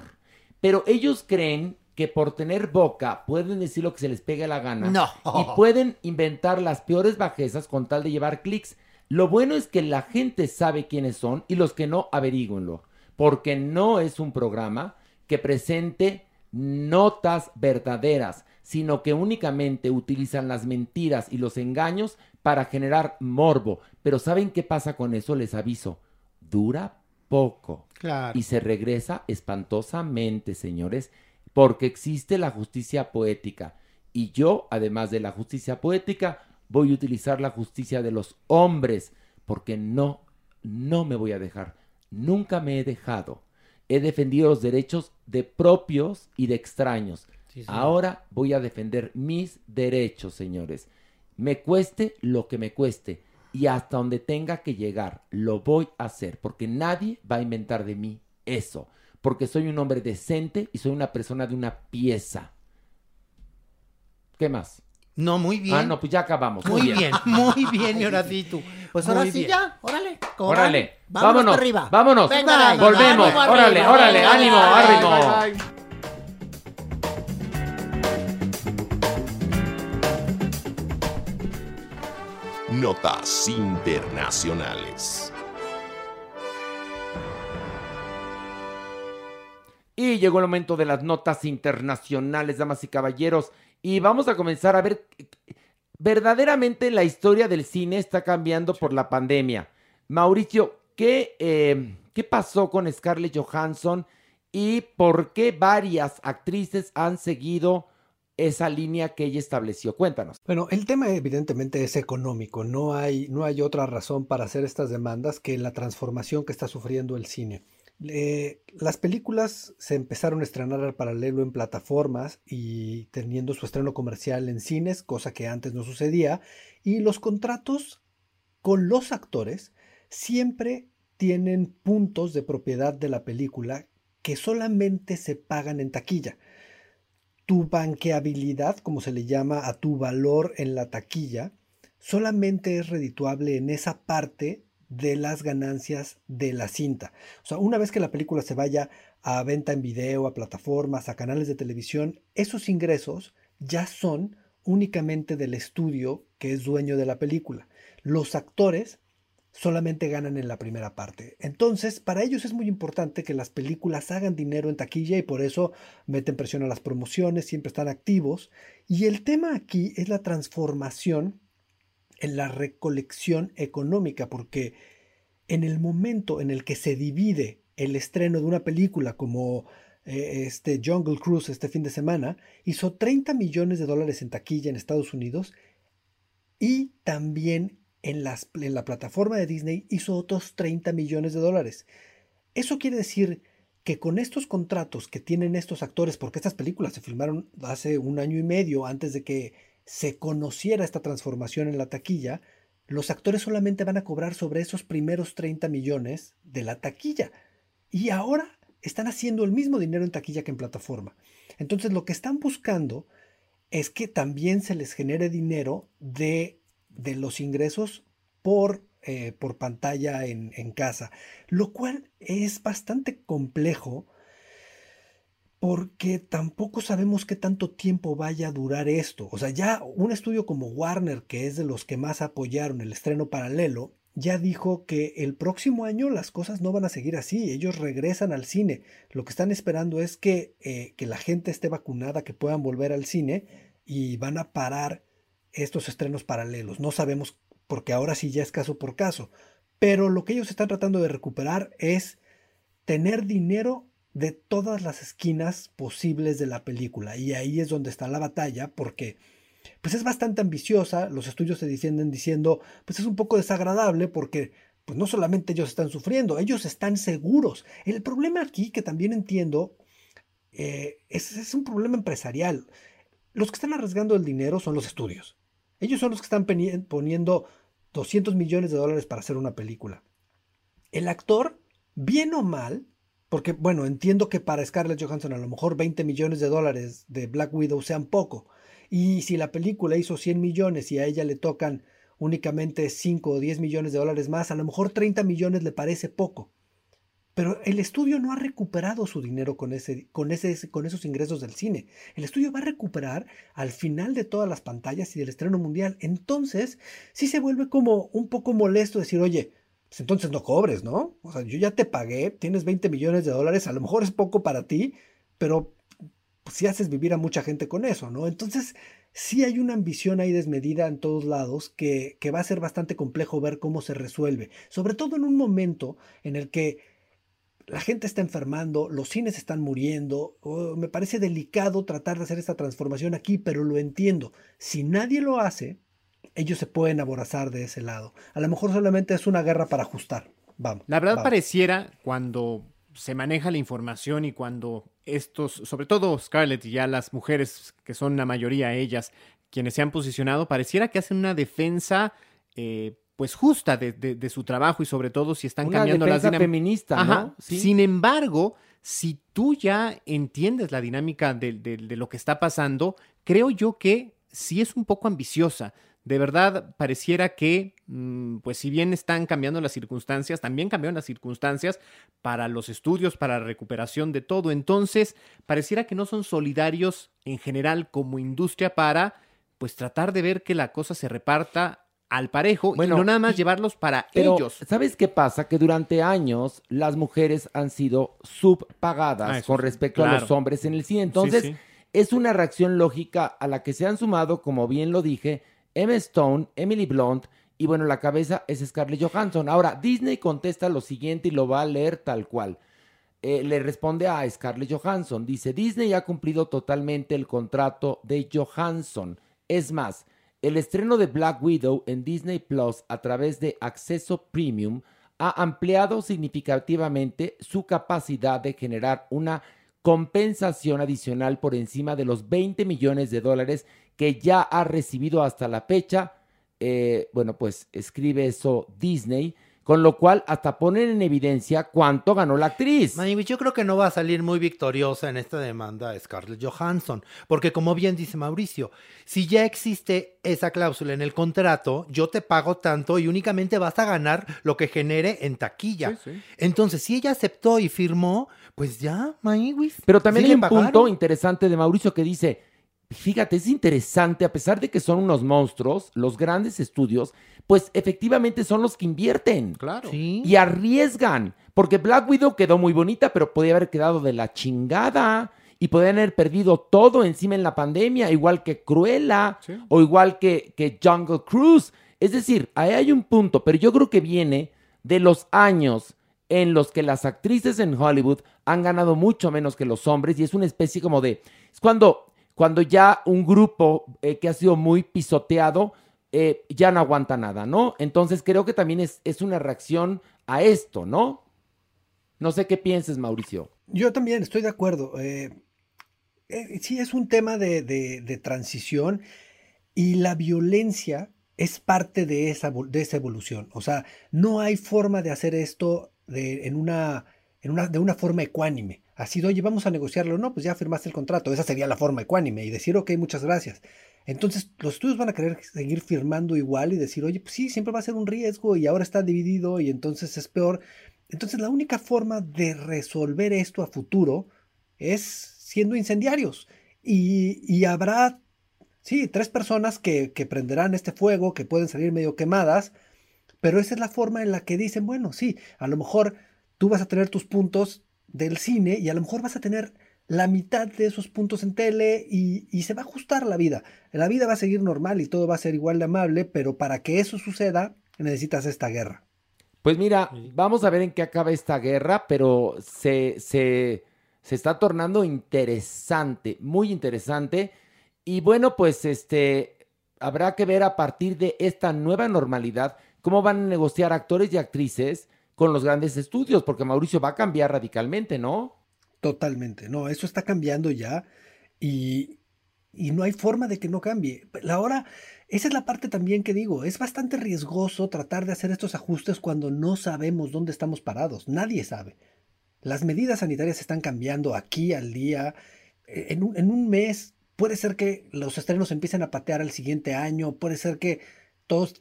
Pero ellos creen que por tener boca pueden decir lo que se les pegue la gana. No. Y pueden inventar las peores bajezas con tal de llevar clics. Lo bueno es que la gente sabe quiénes son y los que no, averígüenlo. Porque no es un programa que presente notas verdaderas, sino que únicamente utilizan las mentiras y los engaños para generar morbo. Pero ¿saben qué pasa con eso? Les aviso. Dura poco. Claro. Y se regresa espantosamente, señores, porque existe la justicia poética. Y yo, además de la justicia poética, voy a utilizar la justicia de los hombres, porque no, no me voy a dejar. Nunca me he dejado. He defendido los derechos de propios y de extraños. Sí. Ahora voy a defender mis derechos, señores. Me cueste lo que me cueste y hasta donde tenga que llegar, lo voy a hacer, porque nadie va a inventar de mí eso, porque soy un hombre decente y soy una persona de una pieza. ¿Qué más? No, muy bien. Ah, no, pues ya acabamos. Muy bien, muy bien, mi Horacito. Pues ahora Muy sí bien. ya, órale. ¿cómo Órale? Vámonos, vámonos, para arriba. vámonos. Venga, ahí. Volvemos, Ánimo órale, arriba, órale, venga, ánimo, bye, ánimo. bye, bye. Notas internacionales. Y llegó el momento de las notas internacionales, damas y caballeros. Y vamos a comenzar a ver, verdaderamente la historia del cine está cambiando por la pandemia. Mauricio, ¿qué, eh, ¿qué pasó con Scarlett Johansson y por qué varias actrices han seguido esa línea que ella estableció? Cuéntanos. Bueno, el tema evidentemente es económico. No hay, no hay otra razón para hacer estas demandas que la transformación que está sufriendo el cine. Eh, las películas se empezaron a estrenar al paralelo en plataformas y teniendo su estreno comercial en cines, cosa que antes no sucedía, y los contratos con los actores siempre tienen puntos de propiedad de la película que solamente se pagan en taquilla. Tu banqueabilidad, como se le llama a tu valor en la taquilla, solamente es redituable en esa parte de las ganancias de la cinta. O sea, una vez que la película se vaya a venta en video, a plataformas, a canales de televisión, esos ingresos ya son únicamente del estudio que es dueño de la película. Los actores solamente ganan en la primera parte. Entonces, para ellos es muy importante que las películas hagan dinero en taquilla y por eso meten presión a las promociones, siempre están activos. Y el tema aquí es la transformación en la recolección económica, porque en el momento en el que se divide el estreno de una película como eh, este Jungle Cruise este fin de semana, hizo 30 millones de dólares en taquilla en Estados Unidos y también en, las, en la plataforma de Disney hizo otros 30 millones de dólares. Eso quiere decir que con estos contratos que tienen estos actores, porque estas películas se filmaron hace un año y medio antes de que se conociera esta transformación en la taquilla, los actores solamente van a cobrar sobre esos primeros 30 millones de la taquilla. Y ahora están haciendo el mismo dinero en taquilla que en plataforma. Entonces lo que están buscando es que también se les genere dinero de, de los ingresos por, eh, por pantalla en, en casa, lo cual es bastante complejo porque tampoco sabemos qué tanto tiempo vaya a durar esto. O sea, ya un estudio como Warner, que es de los que más apoyaron el estreno paralelo, ya dijo que el próximo año las cosas no van a seguir así. Ellos regresan al cine. Lo que están esperando es que, eh, que la gente esté vacunada, que puedan volver al cine y van a parar estos estrenos paralelos. No sabemos porque ahora sí ya es caso por caso. Pero lo que ellos están tratando de recuperar es tener dinero de todas las esquinas posibles de la película. Y ahí es donde está la batalla, porque pues es bastante ambiciosa. Los estudios se defienden diciendo, pues es un poco desagradable porque pues no solamente ellos están sufriendo, ellos están seguros. El problema aquí, que también entiendo, eh, es, es un problema empresarial. Los que están arriesgando el dinero son los estudios. Ellos son los que están poniendo 200 millones de dólares para hacer una película. El actor, bien o mal, porque, bueno, entiendo que para Scarlett Johansson a lo mejor 20 millones de dólares de Black Widow sean poco. Y si la película hizo 100 millones y a ella le tocan únicamente 5 o 10 millones de dólares más, a lo mejor 30 millones le parece poco. pero el estudio no ha recuperado su dinero con, ese, con, ese, con esos ingresos del cine. El estudio va a recuperar al final de todas las pantallas y del estreno mundial. Entonces, sí se vuelve como un poco molesto decir, oye, pues entonces no cobres, ¿no? O sea, yo ya te pagué, tienes 20 millones de dólares, a lo mejor es poco para ti, pero si haces vivir a mucha gente con eso, ¿no? Entonces, sí hay una ambición ahí desmedida en todos lados que, que va a ser bastante complejo ver cómo se resuelve, sobre todo en un momento en el que la gente está enfermando, los cines están muriendo. Me parece delicado tratar de hacer esta transformación aquí, pero lo entiendo. Si nadie lo hace, ellos se pueden aborazar de ese lado. A lo mejor solamente es una guerra para ajustar. Vamos. La verdad vamos. pareciera cuando se maneja la información y cuando estos, sobre todo Scarlett y ya las mujeres, que son la mayoría ellas, quienes se han posicionado, pareciera que hacen una defensa eh, pues justa de, de, de, su trabajo y sobre todo si están Una cambiando las defensa feminista, ¿no? Sí. Sin embargo, si tú ya entiendes la dinámica de, de, de, lo que está pasando, creo yo que sí es un poco ambiciosa. De verdad, pareciera que, mm, pues si bien están cambiando las circunstancias, también cambiaron las circunstancias para los estudios, para la recuperación de todo. Entonces, pareciera que no son solidarios en general como industria para, pues tratar de ver que la cosa se reparta al parejo bueno, y no nada más y, llevarlos para pero, ellos. ¿Sabes qué pasa? Que durante años las mujeres han sido subpagadas ah, con respecto claro. a los hombres en el cine. Entonces, sí, sí. es una reacción lógica a la que se han sumado, como bien lo dije, Emma Stone, Emily Blunt y bueno, la cabeza es Scarlett Johansson. Ahora, Disney contesta lo siguiente y lo va a leer tal cual. Eh, le responde a Scarlett Johansson. Dice, Disney ha cumplido totalmente el contrato de Johansson. Es más, el estreno de Black Widow en Disney Plus a través de acceso premium ha ampliado significativamente su capacidad de generar una compensación adicional por encima de los 20 millones de dólares que ya ha recibido hasta la fecha. Eh, bueno, pues escribe eso Disney con lo cual hasta ponen en evidencia cuánto ganó la actriz. Manibich, yo creo que no va a salir muy victoriosa en esta demanda Scarlett Johansson, porque como bien dice Mauricio, si ya existe esa cláusula en el contrato, yo te pago tanto y únicamente vas a ganar lo que genere en taquilla. Sí, sí. Entonces, si ella aceptó y firmó, pues ya, Manibich. Pero también hay un pagaron. punto interesante de Mauricio que dice, fíjate, es interesante, a pesar de que son unos monstruos, los grandes estudios, pues efectivamente son los que invierten. Claro. ¿Sí? Y arriesgan. Porque Black Widow quedó muy bonita, pero podía haber quedado de la chingada. Y podían haber perdido todo encima en la pandemia, igual que Cruella sí. o igual que, que Jungle Cruise. Es decir, ahí hay un punto, pero yo creo que viene de los años en los que las actrices en Hollywood han ganado mucho menos que los hombres y es una especie como de... Es cuando cuando ya un grupo eh, que ha sido muy pisoteado eh, ya no aguanta nada, ¿no? Entonces creo que también es, es, una reacción a esto, ¿no? No sé qué pienses, Mauricio. Yo también estoy de acuerdo. Eh, sí, es un tema de, de, de, transición y la violencia es parte de esa, de esa evolución. O sea, no hay forma de hacer esto de, en una, en una, de una forma ecuánime. Así de, oye, vamos a negociarlo. No, pues ya firmaste el contrato. Esa sería la forma ecuánime y decir, ok, muchas gracias. Entonces, los estudios van a querer seguir firmando igual y decir, oye, pues sí, siempre va a ser un riesgo y ahora está dividido y entonces es peor. Entonces, la única forma de resolver esto a futuro es siendo incendiarios. Y, y habrá, sí, tres personas que, que prenderán este fuego, que pueden salir medio quemadas, pero esa es la forma en la que dicen, bueno, sí, a lo mejor tú vas a tener tus puntos del cine y a lo mejor vas a tener la mitad de esos puntos en tele y, y, se va a ajustar la vida. La vida va a seguir normal y todo va a ser igual de amable, pero para que eso suceda necesitas esta guerra. Pues mira, vamos a ver en qué acaba esta guerra, pero se, se, se está tornando interesante, muy interesante. Y bueno, pues este habrá que ver a partir de esta nueva normalidad cómo van a negociar actores y actrices con los grandes estudios, porque Mauricio va a cambiar radicalmente, ¿no? Totalmente, no, eso está cambiando ya y, y no hay forma de que no cambie. Ahora, esa es la parte también que digo, es bastante riesgoso tratar de hacer estos ajustes cuando no sabemos dónde estamos parados, nadie sabe. Las medidas sanitarias están cambiando aquí al día, en un, en un mes puede ser que los estrenos empiecen a patear al siguiente año, puede ser que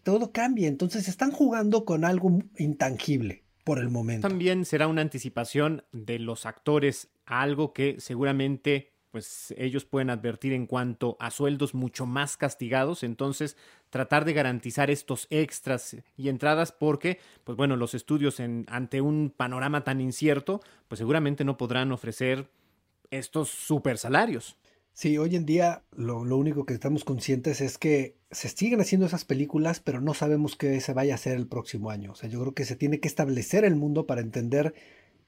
todo, cambie, entonces están jugando con algo intangible por el momento. También será una anticipación de los actores a algo que seguramente pues ellos pueden advertir en cuanto a sueldos mucho más castigados, entonces tratar de garantizar estos extras y entradas porque pues bueno, los estudios en ante un panorama tan incierto, pues seguramente no podrán ofrecer estos super salarios. Sí, hoy en día lo, lo, único que estamos conscientes es que se siguen haciendo esas películas, pero no sabemos qué se vaya a hacer el próximo año. O sea, yo creo que se tiene que establecer el mundo para entender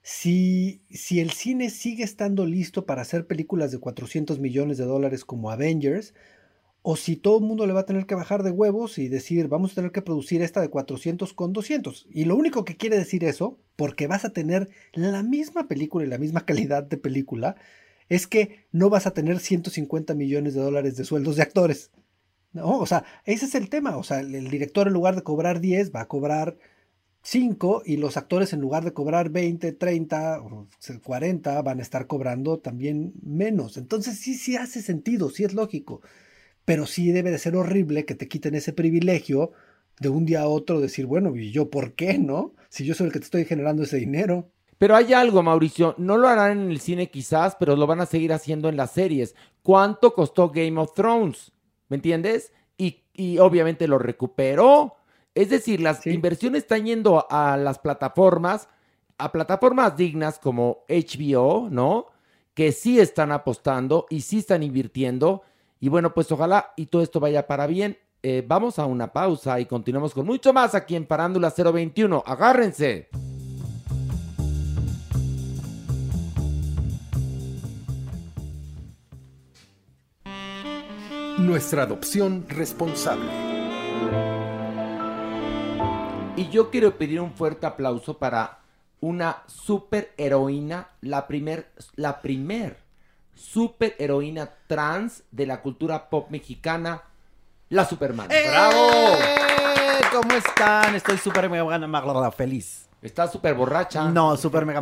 si, si el cine sigue estando listo para hacer películas de 400 millones de dólares como Avengers, o si todo el mundo le va a tener que bajar de huevos y decir, vamos a tener que producir esta de 400 con 200. Y lo único que quiere decir eso, porque vas a tener la misma película y la misma calidad de película, es que no vas a tener 150 millones de dólares de sueldos de actores. No, o sea, ese es el tema. O sea, el director en lugar de cobrar 10 va a cobrar 5 y los actores en lugar de cobrar 20, 30 o 40 van a estar cobrando también menos. Entonces sí, sí hace sentido, sí es lógico. Pero sí debe de ser horrible que te quiten ese privilegio de un día a otro decir, bueno, ¿y yo por qué no? Si yo soy el que te estoy generando ese dinero. Pero hay algo, Mauricio, no lo harán en el cine quizás, pero lo van a seguir haciendo en las series. ¿Cuánto costó Game of Thrones? ¿Me entiendes? Y, y obviamente lo recuperó. Es decir, las sí. inversiones están yendo a las plataformas, a plataformas dignas como HBO, ¿no? Que sí están apostando y sí están invirtiendo. Y bueno, pues ojalá y todo esto vaya para bien. Eh, vamos a una pausa y continuamos con mucho más aquí en Parándula 021. Agárrense. Nuestra adopción responsable. Y yo quiero pedir un fuerte aplauso para una super heroína, la primer, la primer super heroína trans de la cultura pop mexicana, la Superman. ¡Eh! ¡Bravo! ¿Cómo están? Estoy súper mega feliz. ¿Estás súper borracha? No, súper mega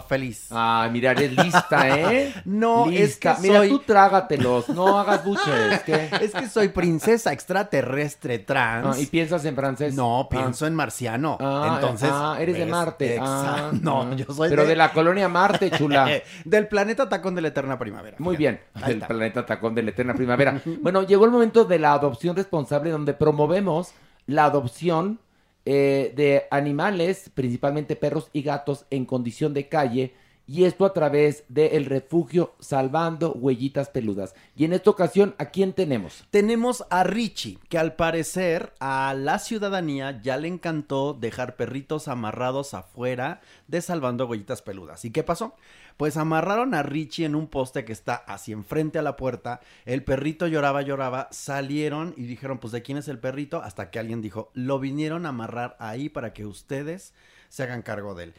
feliz. Ah, mira, eres lista, ¿eh? no, lista. es que Mira, soy... tú trágatelos, no hagas buches. ¿qué? Es que soy princesa extraterrestre trans. Ah, ¿Y piensas en francés? No, pienso en marciano. Ah, Entonces, ah, eres de. Marte. Ah, Exa- no, ah. yo soy Pero de... la colonia Marte, chula. Del planeta Tacón de la Eterna Primavera. Muy bien, del está. planeta Tacón de la Eterna Primavera. bueno, llegó el momento de la adopción responsable donde promovemos la adopción eh, de animales, principalmente perros y gatos en condición de calle, y esto a través del refugio Salvando Huellitas Peludas. Y en esta ocasión, ¿a quién tenemos? Tenemos a Richie, que al parecer a la ciudadanía ya le encantó dejar perritos amarrados afuera de Salvando Huellitas Peludas. ¿Y qué pasó? Pues amarraron a Richie en un poste que está así enfrente a la puerta. El perrito lloraba, lloraba. Salieron y dijeron, pues, ¿de quién es el perrito? Hasta que alguien dijo, lo vinieron a amarrar ahí para que ustedes se hagan cargo de él.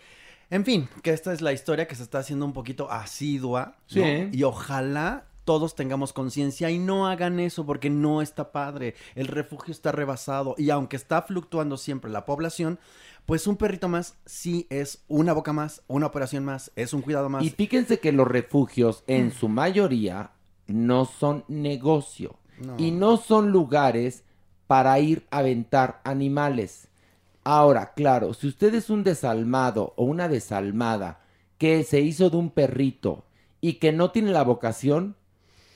En fin, que esta es la historia que se está haciendo un poquito asidua. ¿no? Sí. Y ojalá todos tengamos conciencia y no hagan eso porque no está padre. El refugio está rebasado y aunque está fluctuando siempre la población, pues un perrito más sí es una boca más, una operación más, es un cuidado más. Y fíjense que los refugios, en su mayoría, no son negocio. No. Y no son lugares para ir a aventar animales. Ahora, claro, si usted es un desalmado o una desalmada que se hizo de un perrito y que no tiene la vocación,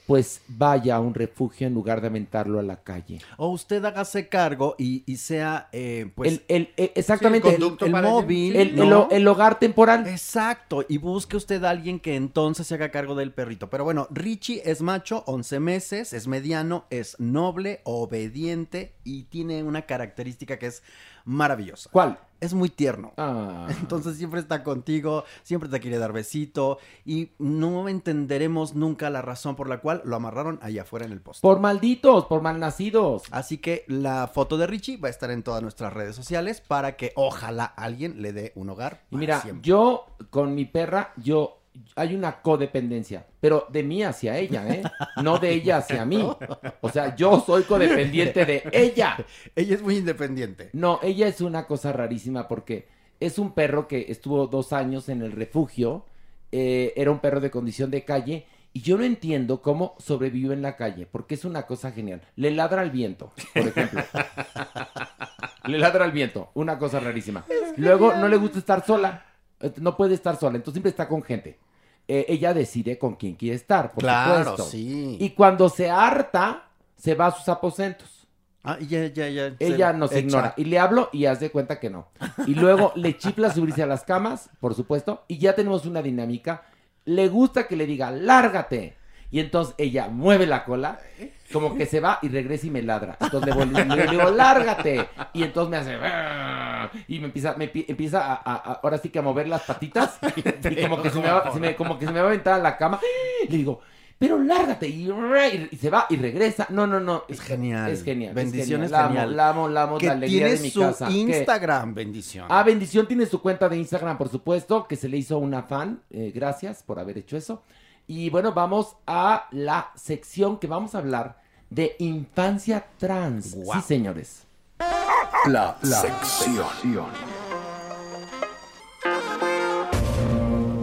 pues vaya a un refugio en lugar de aventarlo a la calle. O usted hágase cargo y, y sea, eh, pues... El- el- el- exactamente, el, móvil. el- el hogar temporal. Exacto, y busque usted a alguien que entonces se haga cargo del perrito. Pero bueno, Richie es macho, 11 meses, es mediano, es noble, obediente y tiene una característica que es maravillosa. ¿Cuál? Es muy tierno. Ah. Entonces siempre está contigo, siempre te quiere dar besito y no entenderemos nunca la razón por la cual lo amarraron allá afuera en el poste. Por malditos, por malnacidos. Así que la foto de Richie va a estar en todas nuestras redes sociales para que ojalá alguien le dé un hogar. Y mira, siempre. yo con mi perra, yo hay una codependencia, pero de mí hacia ella, ¿eh? No de ella hacia mí. O sea, yo soy codependiente de ella. Ella es muy independiente. No, ella es una cosa rarísima porque es un perro que estuvo dos años en el refugio, eh, era un perro de condición de calle. Y yo no entiendo cómo sobrevivió en la calle, porque es una cosa genial. Le ladra al viento, por ejemplo. Le ladra al viento. Una cosa rarísima. Luego no le gusta estar sola. Eh, No puede estar sola, entonces siempre está con gente. Eh, ella decide con quién quiere estar, por Claro, supuesto. sí. Y cuando se harta, se va a sus aposentos. Ah, ya, ya, ya. Ella se nos echa. ignora. Y le hablo y haz de cuenta que no. Y luego le chifla subirse a las camas, por supuesto. Y ya tenemos una dinámica. Le gusta que le diga, lárgate. Y entonces ella mueve la cola, como que se va y regresa y me ladra. Entonces le, le digo, lárgate. Y entonces me hace... "Ah", Y me empieza, me pi- empieza a, a- a- ahora sí que a mover las patitas. Y como que se me va, se me- como que se me va a aventar a la cama. Le digo, pero lárgate. Y, y se va y regresa. No, no, no. Es Genial. Es genial. es Bendiciones, genial. La amo, genial. La amo, la amo, Que la alegría tiene de mi su casa. ¿Qué? Instagram, bendición. Ah, Bendición tiene su cuenta de Instagram, por supuesto, que se le hizo una fan. Eh, gracias por haber hecho eso. Y bueno, vamos a la sección que vamos a hablar de infancia trans. Sí, señores. La, sección.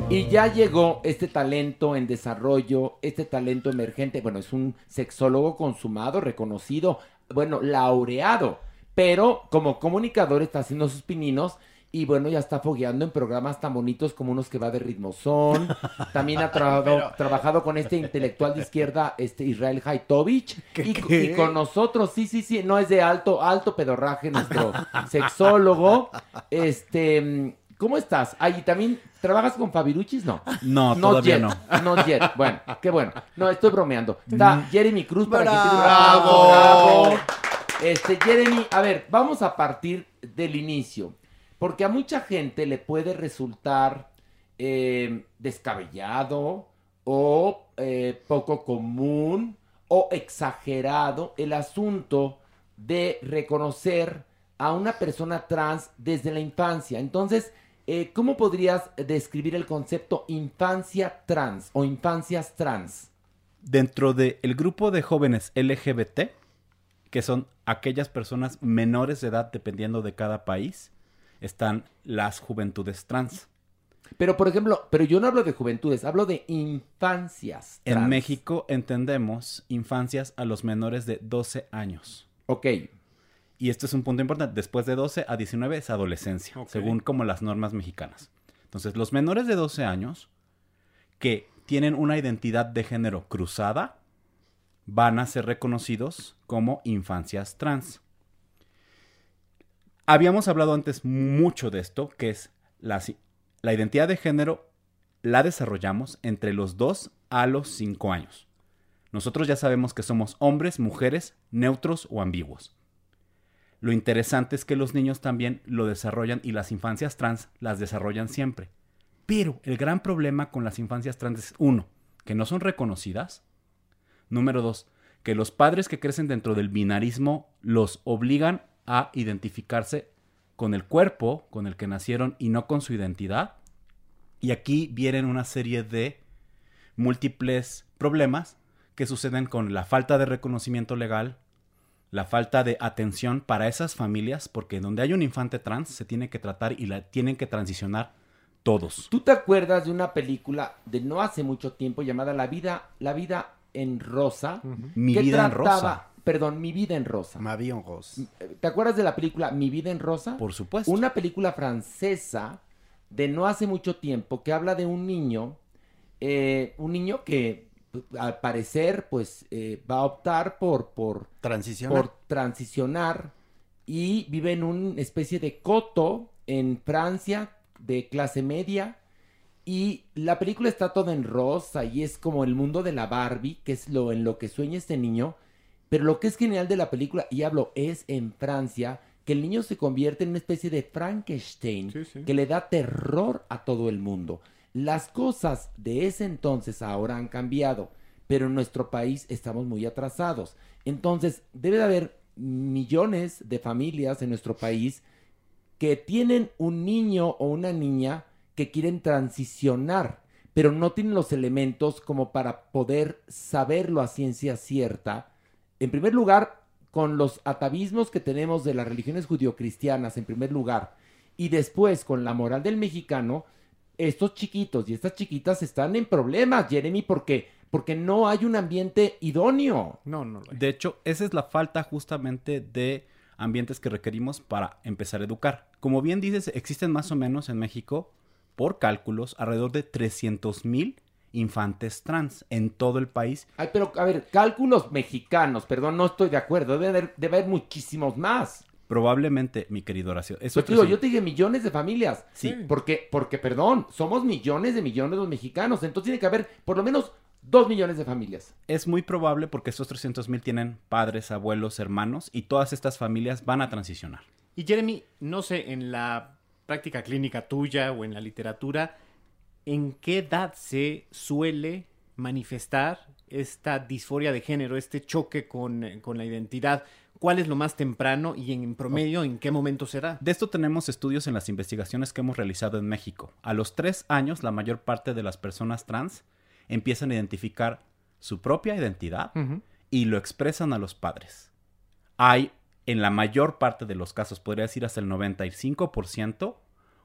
Y ya llegó este talento en desarrollo, este talento emergente. Bueno, es un sexólogo consumado, reconocido, bueno, laureado. Pero como comunicador está haciendo sus pininos y bueno, ya está fogueando en programas tan bonitos como unos que va de ritmozón. También ha trabajado, trabajado con este intelectual de izquierda, este Israel Haitovich. Y, con nosotros, sí, sí, sí, no es de alto, alto pedorraje nuestro sexólogo. Este, ¿cómo estás? Ahí también trabajas con Fabiruchis, no. No, todavía yet, no. Not yet. Bueno, qué bueno. No, estoy bromeando. Está Jeremy Cruz para que te ¡Bravo! bravo. Este, Jeremy, a ver, vamos a partir del inicio. Porque a mucha gente le puede resultar eh, descabellado o eh, poco común o exagerado el asunto de reconocer a una persona trans desde la infancia. Entonces, eh, ¿cómo podrías describir el concepto infancia trans o infancias trans? Dentro del grupo de jóvenes LGBT, que son aquellas personas menores de edad dependiendo de cada país, están las juventudes trans. Pero, por ejemplo, pero yo no hablo de juventudes, hablo de infancias. En trans. México entendemos infancias a los menores de 12 años. Ok. Y este es un punto importante. Después de 12 a 19 es adolescencia, según como las normas mexicanas. Entonces, los menores de 12 años que tienen una identidad de género cruzada van a ser reconocidos como infancias trans. Habíamos hablado antes mucho de esto, que es la, la identidad de género la desarrollamos entre los 2 a los 5 años. Nosotros ya sabemos que somos hombres, mujeres, neutros o ambiguos. Lo interesante es que los niños también lo desarrollan y las infancias trans las desarrollan siempre. Pero el gran problema con las infancias trans es, uno, que no son reconocidas. Número dos, que los padres que crecen dentro del binarismo los obligan a identificarse con el cuerpo con el que nacieron y no con su identidad. Y aquí vienen una serie de múltiples problemas que suceden con la falta de reconocimiento legal, la falta de atención para esas familias, porque donde hay un infante trans se tiene que tratar y la tienen que transicionar todos. ¿Tú te acuerdas de una película de no hace mucho tiempo llamada La vida, La vida en rosa? Mi vida en rosa. Perdón, Mi vida en rosa. Ma vie en rose. ¿Te acuerdas de la película Mi vida en rosa? Por supuesto. Una película francesa de no hace mucho tiempo que habla de un niño, eh, un niño que al parecer pues eh, va a optar por, por, Transicionar. por transicionar y vive en una especie de coto en Francia de clase media y la película está toda en rosa y es como el mundo de la Barbie, que es lo en lo que sueña este niño. Pero lo que es genial de la película, y hablo, es en Francia, que el niño se convierte en una especie de Frankenstein que le da terror a todo el mundo. Las cosas de ese entonces ahora han cambiado, pero en nuestro país estamos muy atrasados. Entonces, debe de haber millones de familias en nuestro país que tienen un niño o una niña que quieren transicionar, pero no tienen los elementos como para poder saberlo a ciencia cierta. En primer lugar, con los atavismos que tenemos de las religiones judio-cristianas, en primer lugar, y después con la moral del mexicano, estos chiquitos y estas chiquitas están en problemas, Jeremy, porque porque no hay un ambiente idóneo. No, no. De hecho, esa es la falta justamente de ambientes que requerimos para empezar a educar. Como bien dices, existen más o menos en México, por cálculos, alrededor de 300 mil infantes trans en todo el país. Ay, pero a ver, cálculos mexicanos, perdón, no estoy de acuerdo, debe haber, debe haber muchísimos más. Probablemente, mi querido Horacio. Eso Pues digo, yo te dije millones de familias. Sí. Porque, porque, perdón, somos millones de millones los mexicanos. Entonces tiene que haber por lo menos dos millones de familias. Es muy probable porque estos 300 mil tienen padres, abuelos, hermanos y todas estas familias van a transicionar. Y Jeremy, no sé, en la práctica clínica tuya o en la literatura, ¿en qué edad se suele manifestar esta disforia de género, este choque con, con la identidad? ¿Cuál es lo más temprano y en promedio en qué momento será? De esto tenemos estudios en las investigaciones que hemos realizado en México. A los tres años, la mayor parte de las personas trans empiezan a identificar su propia identidad y lo expresan a los padres. Hay, en la mayor parte de los casos, podría decir hasta el 95%,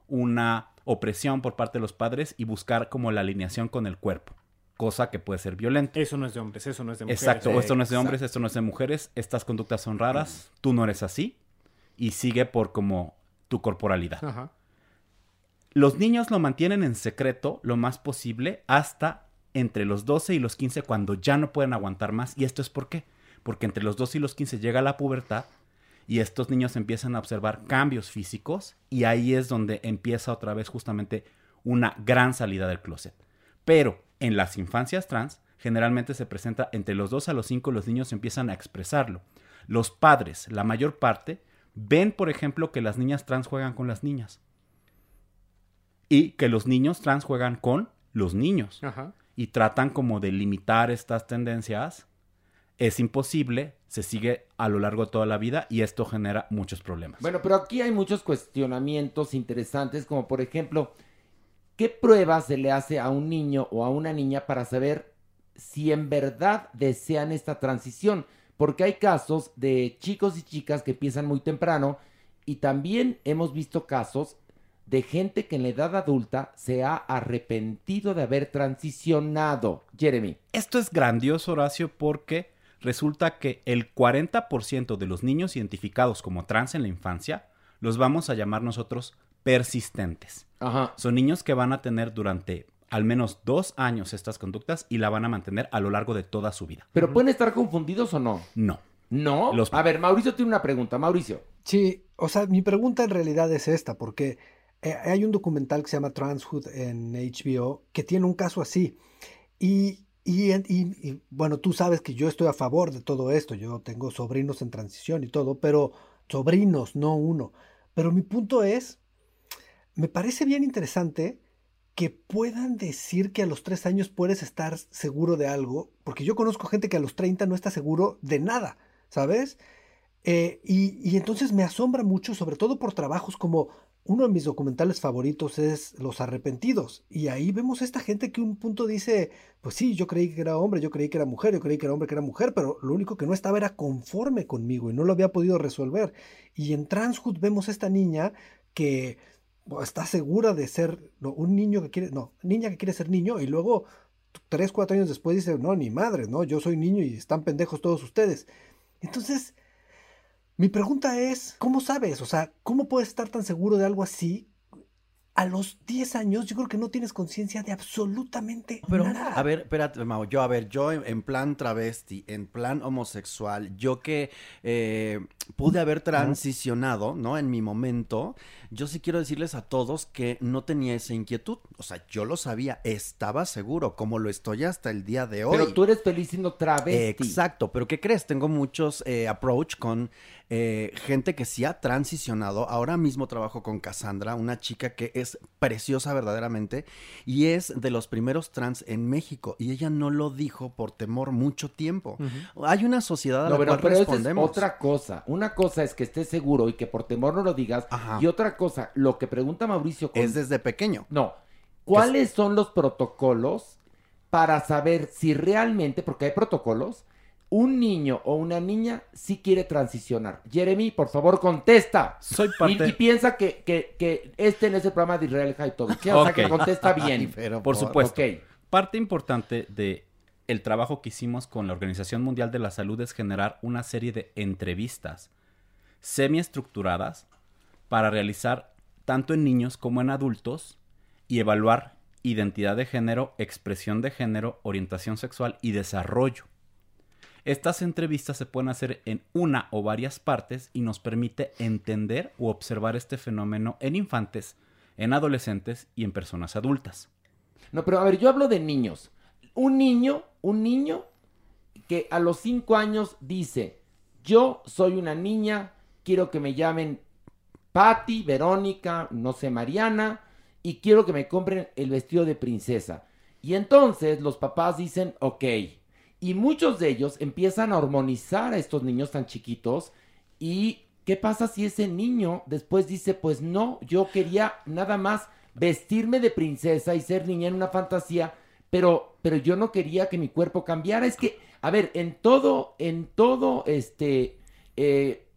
una opresión por parte de los padres y buscar como la alineación con el cuerpo, cosa que puede ser violenta. Eso no es de hombres, eso no es de mujeres. Exacto, esto no es de hombres, Exacto. esto no es de mujeres, estas conductas son raras, tú no eres así y sigue por como tu corporalidad. Ajá. Los niños lo mantienen en secreto lo más posible hasta entre los 12 y los 15 cuando ya no pueden aguantar más. ¿Y esto es por qué? Porque entre los 12 y los 15 llega la pubertad y estos niños empiezan a observar cambios físicos y ahí es donde empieza otra vez justamente una gran salida del closet. Pero en las infancias trans generalmente se presenta entre los 2 a los 5 los niños empiezan a expresarlo. Los padres, la mayor parte, ven por ejemplo que las niñas trans juegan con las niñas y que los niños trans juegan con los niños Ajá. y tratan como de limitar estas tendencias. Es imposible, se sigue a lo largo de toda la vida y esto genera muchos problemas. Bueno, pero aquí hay muchos cuestionamientos interesantes, como por ejemplo, ¿qué pruebas se le hace a un niño o a una niña para saber si en verdad desean esta transición? Porque hay casos de chicos y chicas que empiezan muy temprano y también hemos visto casos de gente que en la edad adulta se ha arrepentido de haber transicionado. Jeremy. Esto es grandioso, Horacio, porque resulta que el 40% de los niños identificados como trans en la infancia los vamos a llamar nosotros persistentes. Ajá. Son niños que van a tener durante al menos dos años estas conductas y la van a mantener a lo largo de toda su vida. ¿Pero pueden estar confundidos o no? No. ¿No? Los- A ver, Mauricio tiene una pregunta. Mauricio. Sí, o sea, mi pregunta en realidad es esta, porque eh, hay un documental que se llama Transhood en HBO que tiene un caso así. Y, y, bueno, tú sabes que yo estoy a favor de todo esto. Yo tengo sobrinos en transición y todo, pero sobrinos, no uno. Pero mi punto es, me parece bien interesante que puedan decir que a los tres años puedes estar seguro de algo, porque yo conozco gente que a los 30 no está seguro de nada, ¿sabes? Eh, y entonces me asombra mucho, sobre todo por trabajos como uno de mis documentales favoritos es Los Arrepentidos. Y ahí vemos a esta gente que un punto dice, pues sí, yo creí que era hombre, yo creí que era mujer, yo creí que era hombre, que era mujer, pero lo único que no estaba era conforme conmigo y no lo había podido resolver. Y en Transhood vemos a esta niña que bueno, está segura de ser un niño que quiere, no, niña que quiere ser niño y luego tres, cuatro años después dice, no, ni madre, no, yo soy niño y están pendejos todos ustedes. Entonces, mi pregunta es, ¿cómo sabes? O sea, ¿cómo puedes estar tan seguro de algo así? A los 10 años yo creo que no tienes conciencia de absolutamente Pero, nada. a ver, espérate, Mau, yo, a ver, yo en, en plan travesti, en plan homosexual, yo que eh, pude haber transicionado, ¿no? En mi momento, yo sí quiero decirles a todos que no tenía esa inquietud. O sea, yo lo sabía, estaba seguro, como lo estoy hasta el día de hoy. Pero tú eres feliz siendo travesti. Exacto, pero ¿qué crees? Tengo muchos eh, approach con eh, gente que sí ha transicionado. Ahora mismo trabajo con Cassandra, una chica que es preciosa verdaderamente y es de los primeros trans en México y ella no lo dijo por temor mucho tiempo. Hay una sociedad a No, la pero, cual pero esa es respondemos. otra cosa. Una cosa es que estés seguro y que por temor no lo digas. Y otra cosa, lo que pregunta Mauricio con- Es desde pequeño. No. ¿Cuáles son los protocolos para saber si realmente, porque hay protocolos, un niño o una niña sí quiere transicionar? Jeremy, por favor, contesta. Soy parte- Y, piensa que, que, que este no es el programa de Israel Haitovich. O sea, que contesta bien. por supuesto. Parte importante de el trabajo que hicimos con la Organización Mundial de la Salud es generar una serie de entrevistas semiestructuradas para realizar tanto en niños como en adultos y evaluar identidad de género, expresión de género, orientación sexual y desarrollo. Estas entrevistas se pueden hacer en una o varias partes y nos permite entender u observar este fenómeno en infantes, en adolescentes y en personas adultas. No, pero a ver, yo hablo de niños. Un niño, un niño que a los cinco años dice, yo soy una niña, quiero que me llamen Patty, Verónica, no sé, Mariana, y quiero que me compren el vestido de princesa. Y entonces los papás dicen, ok. Y muchos de ellos empiezan a hormonizar a estos niños tan chiquitos. ¿Y qué pasa si ese niño después dice, pues no, yo quería nada más vestirme de princesa y ser niña en una fantasía, pero, pero yo no quería que mi cuerpo cambiara? Es que, a ver, en todo, en todo, este, eh,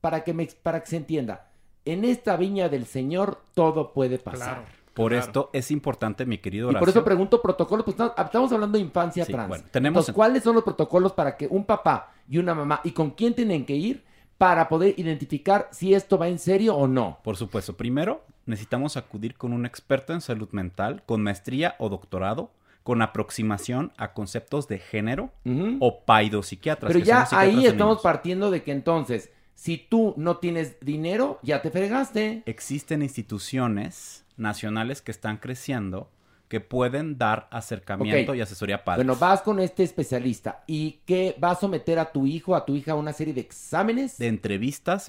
para que me, para que se entienda, en esta viña del Señor todo puede pasar. Por esto es importante, mi querido Y por eso pregunto protocolos, pues estamos, estamos hablando de infancia Sí, trans. bueno, tenemos Entonces, en- ¿cuáles son los protocolos para que un papá y una mamá y con quién tienen que ir para poder identificar si esto va en serio o no? Por supuesto, primero necesitamos acudir con un experto en salud mental, con maestría o doctorado, con aproximación a conceptos de género o paidopsiquiatras. Pero ya ahí estamos partiendo de que entonces, si tú no tienes dinero, ya te fregaste. Existen instituciones nacionales que están creciendo que pueden dar acercamiento y asesoría a padres. Bueno, vas con este especialista y que va a someter a tu hijo, a tu hija a una serie de exámenes. de entrevistas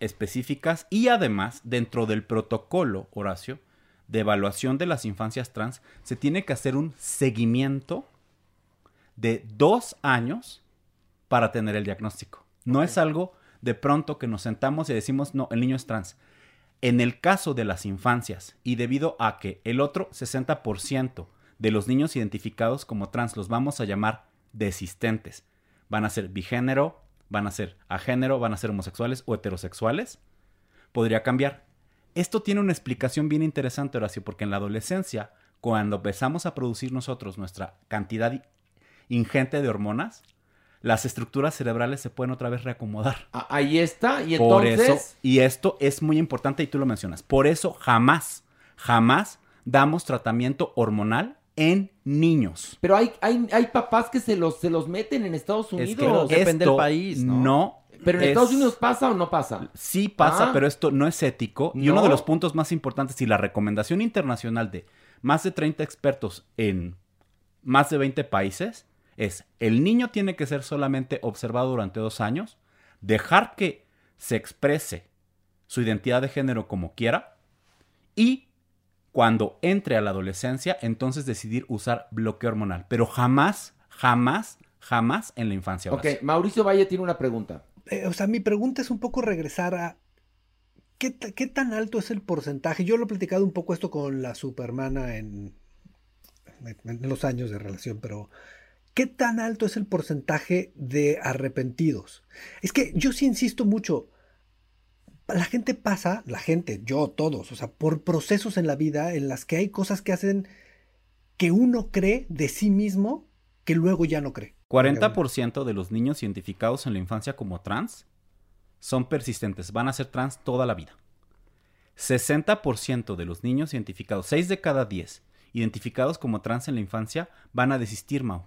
específicas y además dentro del protocolo, Horacio, de evaluación de las infancias trans, se tiene que hacer un seguimiento de dos años para tener el diagnóstico. No es algo de pronto que nos sentamos y decimos, no, el niño es trans. En el caso de las infancias, y debido a que el otro 60% de los niños identificados como trans los vamos a llamar desistentes, van a ser bigénero, van a ser agénero, van a ser homosexuales o heterosexuales, podría cambiar. Esto tiene una explicación bien interesante, Horacio, porque en la adolescencia, cuando empezamos a producir nosotros nuestra cantidad ingente de hormonas, las estructuras cerebrales se pueden otra vez reacomodar. Ah, Ahí está, y Por entonces... eso, y esto es muy importante y tú lo mencionas, por eso jamás, jamás damos tratamiento hormonal en niños. Pero hay, hay, hay papás que se los, se los meten en Estados Es Unidos. que esto ¿no? Pero en es- Estados Unidos pasa o no pasa. Sí pasa, Ah. pero esto no es ético. Y No. uno de los puntos más importantes y la recomendación internacional de más de 30 expertos en más de 20 países es el niño tiene que ser solamente observado durante dos años, dejar que se exprese su identidad de género como quiera y cuando entre a la adolescencia, entonces decidir usar bloqueo hormonal. Pero jamás, jamás, jamás en la infancia. Ok. Mauricio Valle tiene una pregunta. Eh, o sea, mi pregunta es un poco regresar a ¿qué, qué tan alto es el porcentaje. Yo lo he platicado un poco esto con la supermana en, en los años de relación, pero ¿qué tan alto es el porcentaje de arrepentidos? Es que yo sí insisto mucho. La gente pasa, la gente, yo, todos, o sea, por procesos en la vida en las que hay cosas que hacen que uno cree de sí mismo que luego ya no cree. 40% de los niños identificados en la infancia como trans son persistentes, van a ser trans toda la vida. 60% de los niños identificados, 6 de cada 10 identificados como trans en la infancia, van a desistir, Mau.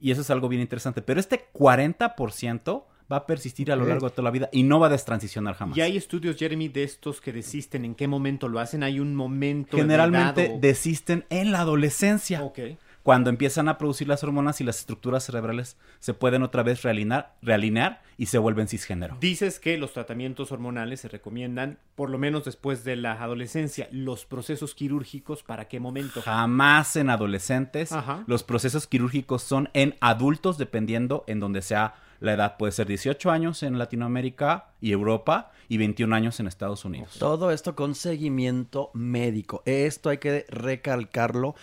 Y eso es algo bien interesante. Pero este 40% va a persistir a lo largo de toda la vida y no va a destransicionar jamás. Y hay estudios, Jeremy, de estos que desisten. ¿En qué momento lo hacen? Hay un momento. Generalmente desisten en la adolescencia. Ok. Cuando empiezan a producir las hormonas y las estructuras cerebrales se pueden otra vez realinear, realinear y se vuelven cisgénero. Dices que los tratamientos hormonales se recomiendan por lo menos después de la adolescencia. ¿Los procesos quirúrgicos para qué momento? Jamás en adolescentes. Ajá. Los procesos quirúrgicos son en adultos, dependiendo en donde sea la edad. Puede ser 18 años en Latinoamérica y Europa y 21 años en Estados Unidos. Todo esto con seguimiento médico. Esto hay que recalcarlo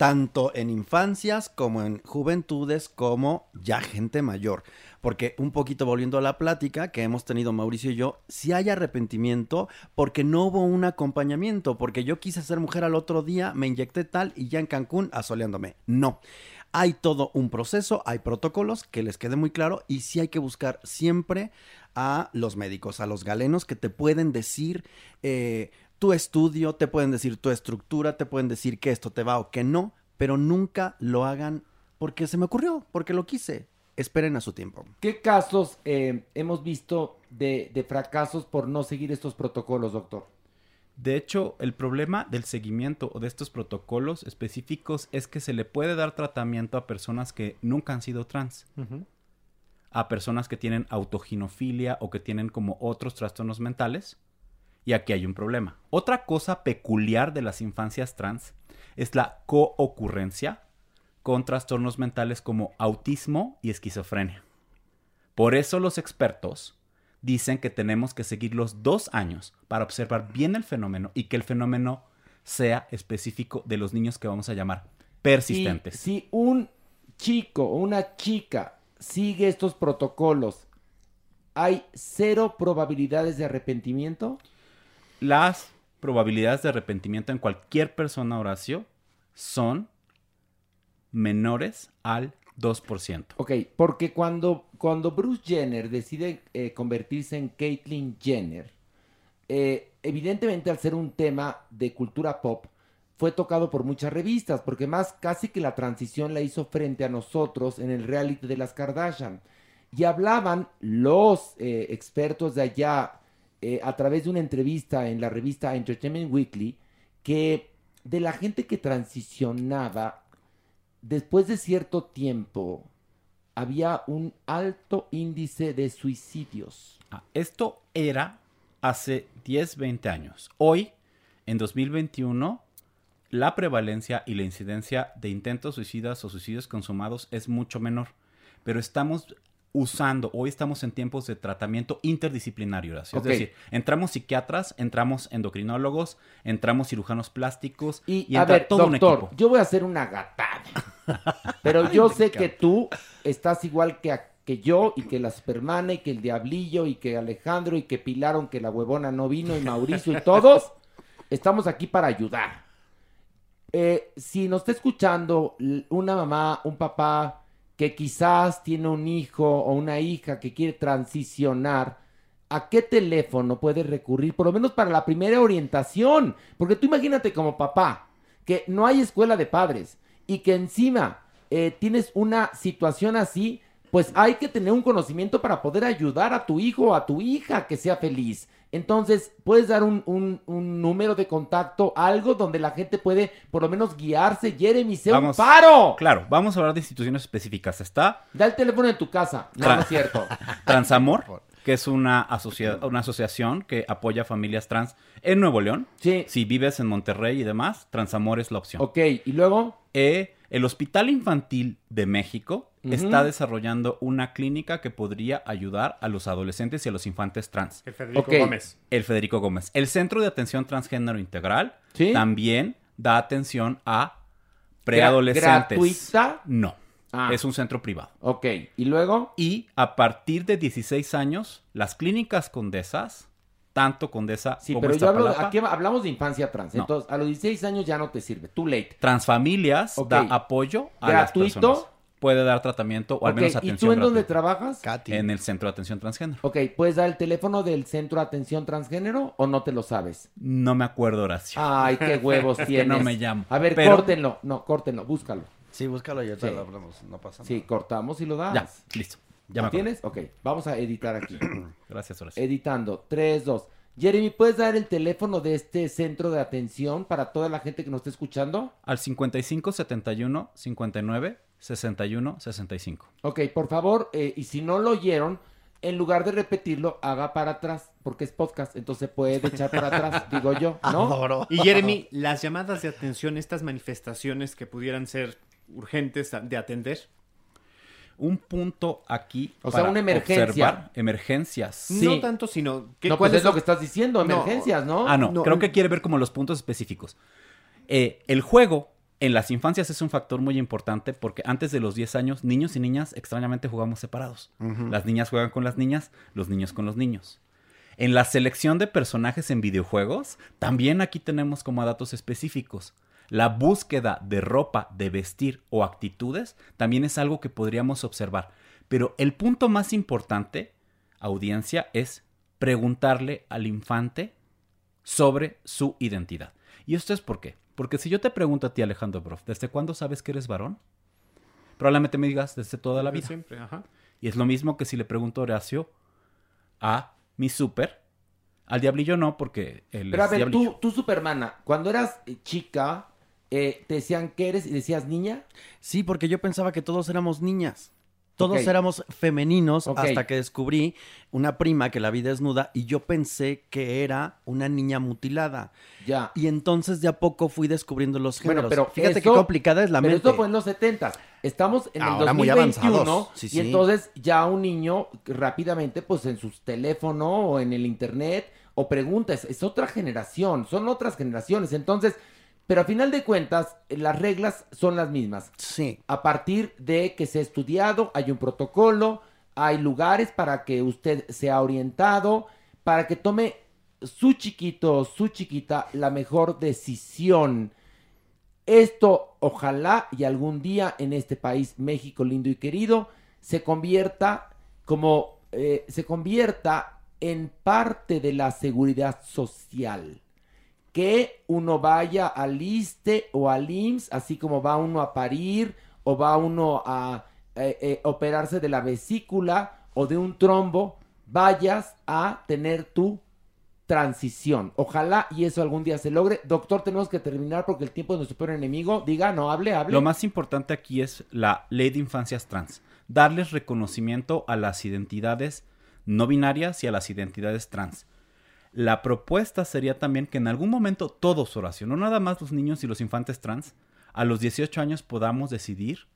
tanto en infancias como en juventudes como ya gente mayor. Porque un poquito volviendo a la plática que hemos tenido Mauricio y yo, si hay arrepentimiento porque no hubo un acompañamiento, porque yo quise ser mujer al otro día, me inyecté tal y ya en Cancún asoleándome. No. Hay todo un proceso, hay protocolos, que les quede muy claro, y sí hay que buscar siempre a los médicos, a los galenos que te pueden decir eh, tu estudio, te pueden decir tu estructura, te pueden decir que esto te va o que no, pero nunca lo hagan porque se me ocurrió, porque lo quise. Esperen a su tiempo. ¿Qué casos eh, hemos visto de, de fracasos por no seguir estos protocolos, doctor? De hecho, el problema del seguimiento o de estos protocolos específicos es que se le puede dar tratamiento a personas que nunca han sido trans, a personas que tienen autoginofilia o que tienen como otros trastornos mentales, y aquí hay un problema. Otra cosa peculiar de las infancias trans es la coocurrencia con trastornos mentales como autismo y esquizofrenia. Por eso los expertos dicen que tenemos que seguir los dos años para observar bien el fenómeno y que el fenómeno sea específico de los niños que vamos a llamar persistentes. Si, si un chico o una chica sigue estos protocolos, ¿hay cero probabilidades de arrepentimiento? Las probabilidades de arrepentimiento en cualquier persona, Horacio, son menores al 2%. Ok, porque cuando, cuando Bruce Jenner decide eh, convertirse en Caitlyn Jenner, eh, evidentemente al ser un tema de cultura pop, fue tocado por muchas revistas, porque más casi que la transición la hizo frente a nosotros en el reality de las Kardashian. Y hablaban los eh, expertos de allá a través de una entrevista en la revista Entertainment Weekly, que de la gente que transicionaba después de cierto tiempo, había un alto índice de suicidios. Ah, esto era hace 10, 20 años. Hoy, en 2021, la prevalencia y la incidencia de intentos suicidas o suicidios consumados es mucho menor. Pero estamos usando, hoy estamos en tiempos de tratamiento interdisciplinario, Horacio. Es decir, entramos psiquiatras, entramos endocrinólogos, entramos cirujanos plásticos y, Y, a entra ver, todo un doctor, equipo. yo voy a hacer una gatada. Pero yo sé que tú estás igual que, que yo y que la Supermana y que el Diablillo y que Alejandro y que Pilar, aunque la huevona no vino y Mauricio y todos, estamos aquí para ayudar. Eh, si nos está escuchando una mamá, un papá que quizás tiene un hijo o una hija que quiere transicionar, ¿a qué teléfono puede recurrir? Por lo menos para la primera orientación. Porque tú imagínate como papá, que no hay escuela de padres y que encima eh, tienes una situación así, pues hay que tener un conocimiento para poder ayudar a tu hijo o a tu hija que sea feliz. Entonces, puedes dar un, un- un número de contacto, algo donde la gente puede por lo menos guiarse. Jeremy, sea un paro. Claro, vamos a hablar de instituciones específicas. Está Da el teléfono de tu casa. No, no es cierto. Transamor, que es una, asocia- una asociación que apoya a familias trans en Nuevo León. Sí. Si vives en Monterrey y demás, Transamor es la opción. Ok, y luego. el Hospital Infantil de México Está desarrollando una clínica que podría ayudar a los adolescentes y a los infantes trans. El Federico. Gómez. El Federico Gómez. El Centro de Atención Transgénero Integral Sí. también da atención a preadolescentes. ¿Gratuita? No. Ah. Es un centro privado. Ok, ¿y luego? Y a partir de 16 años, las clínicas condesas, tanto Condesa Sí, como pero yo hablo, aquí hablamos de infancia trans. No. Entonces, a los 16 años ya no te sirve. Too late. Transfamilias da apoyo a ¿Gratuito? las personas. Puede dar tratamiento o al menos ¿y atención tú en dónde trabajas? En el Centro de Atención Transgénero. Ok, ¿puedes dar el teléfono del Centro de Atención Transgénero o no te lo sabes? No me acuerdo, Horacio. Ay, qué huevos tienes. no me llamo. A ver, Pero- córtenlo. No, córtenlo, búscalo. Sí, búscalo y ahorita Sí. lo hablamos, no pasa nada. Sí, cortamos y lo das. Ya, listo. Ya ¿Lo tienes? Ok, vamos a editar aquí. Gracias, Horacio. Editando. 3, 2. Jeremy, ¿puedes dar el teléfono de este centro de atención para toda la gente que nos está escuchando? Al 55 71 59 61 65. Ok, por favor, eh, y si no lo oyeron, en lugar de repetirlo, haga para atrás, porque es podcast, entonces puede echar para atrás, digo yo, ¿no? Y Jeremy, las llamadas de atención, estas manifestaciones que pudieran ser urgentes de atender. Un punto aquí. O sea, una emergencia. observar Emergencias. No tanto, sino... No, pues es lo que estás diciendo, emergencias, ¿no? Ah, no, creo que quiere ver como los puntos específicos. Eh, el juego en las infancias es un factor muy importante porque antes de los 10 años, niños y niñas extrañamente jugamos separados. Las niñas juegan con las niñas, los niños con los niños. En la selección de personajes en videojuegos, también aquí tenemos como datos específicos. La búsqueda de ropa, de vestir o actitudes también es algo que podríamos observar. Pero el punto más importante, audiencia, es preguntarle al infante sobre su identidad. ¿Y esto es por qué? Porque si yo te pregunto a ti, Alejandro Broff, ¿desde cuándo sabes que eres varón? Probablemente me digas desde toda la vida. Siempre, ajá. Y es lo mismo que si le pregunto a Horacio a mi súper. Al diablillo no, porque él Pero a ver, diablillo. tú, tú Supermana, cuando eras eh, chica, eh, ¿te decían que eres y decías niña? Sí, porque yo pensaba que todos éramos niñas. Todos éramos femeninos hasta que descubrí una prima que la vi desnuda y yo pensé que era una niña mutilada. Ya. Y entonces de a poco fui descubriendo los Bueno, géneros. pero fíjate eso- qué complicada es la pero mente. esto fue en los 70. Estamos en Ahora el muy 2021 avanzados. Sí, y sí. entonces ya un niño rápidamente pues en sus teléfonos o en el internet o preguntas, es otra generación, son otras generaciones. Entonces, pero a final de cuentas eh, las reglas son las mismas. Sí. A partir de que se ha estudiado, hay un protocolo, hay lugares para que usted sea orientado, para que tome su chiquito o su chiquita la mejor decisión. Esto ojalá y algún día en este país, México lindo y querido, se convierta como eh, se convierta en parte de la seguridad social. Que uno vaya al ISTE o al IMSS, así como va uno a parir o va uno a eh, eh, operarse de la vesícula o de un trombo, vayas a tener tu transición. Ojalá y eso algún día se logre. Doctor, tenemos que terminar porque el tiempo es nuestro peor enemigo. Diga, no, hable, hable. Lo más importante aquí es la ley de infancias trans. Darles reconocimiento a las identidades no binarias y a las identidades trans. La propuesta sería también que en algún momento todos, Horacio, no nada más los niños y los infantes trans, a los 18 años podamos decidir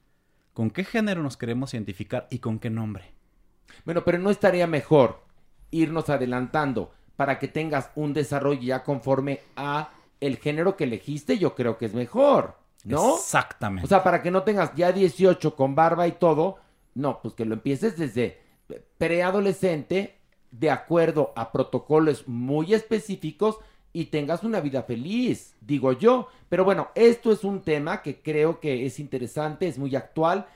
con qué género nos queremos identificar y con qué nombre. Bueno, pero no estaría mejor irnos adelantando para que tengas un desarrollo ya conforme a el género que elegiste, yo creo que es mejor, ¿no? Exactamente. O sea, para que no tengas ya 18 con barba y todo, no, pues que lo empieces desde preadolescente, de acuerdo a protocolos muy específicos y tengas una vida feliz, digo yo. Pero bueno, esto es un tema que creo que es interesante, es muy actual.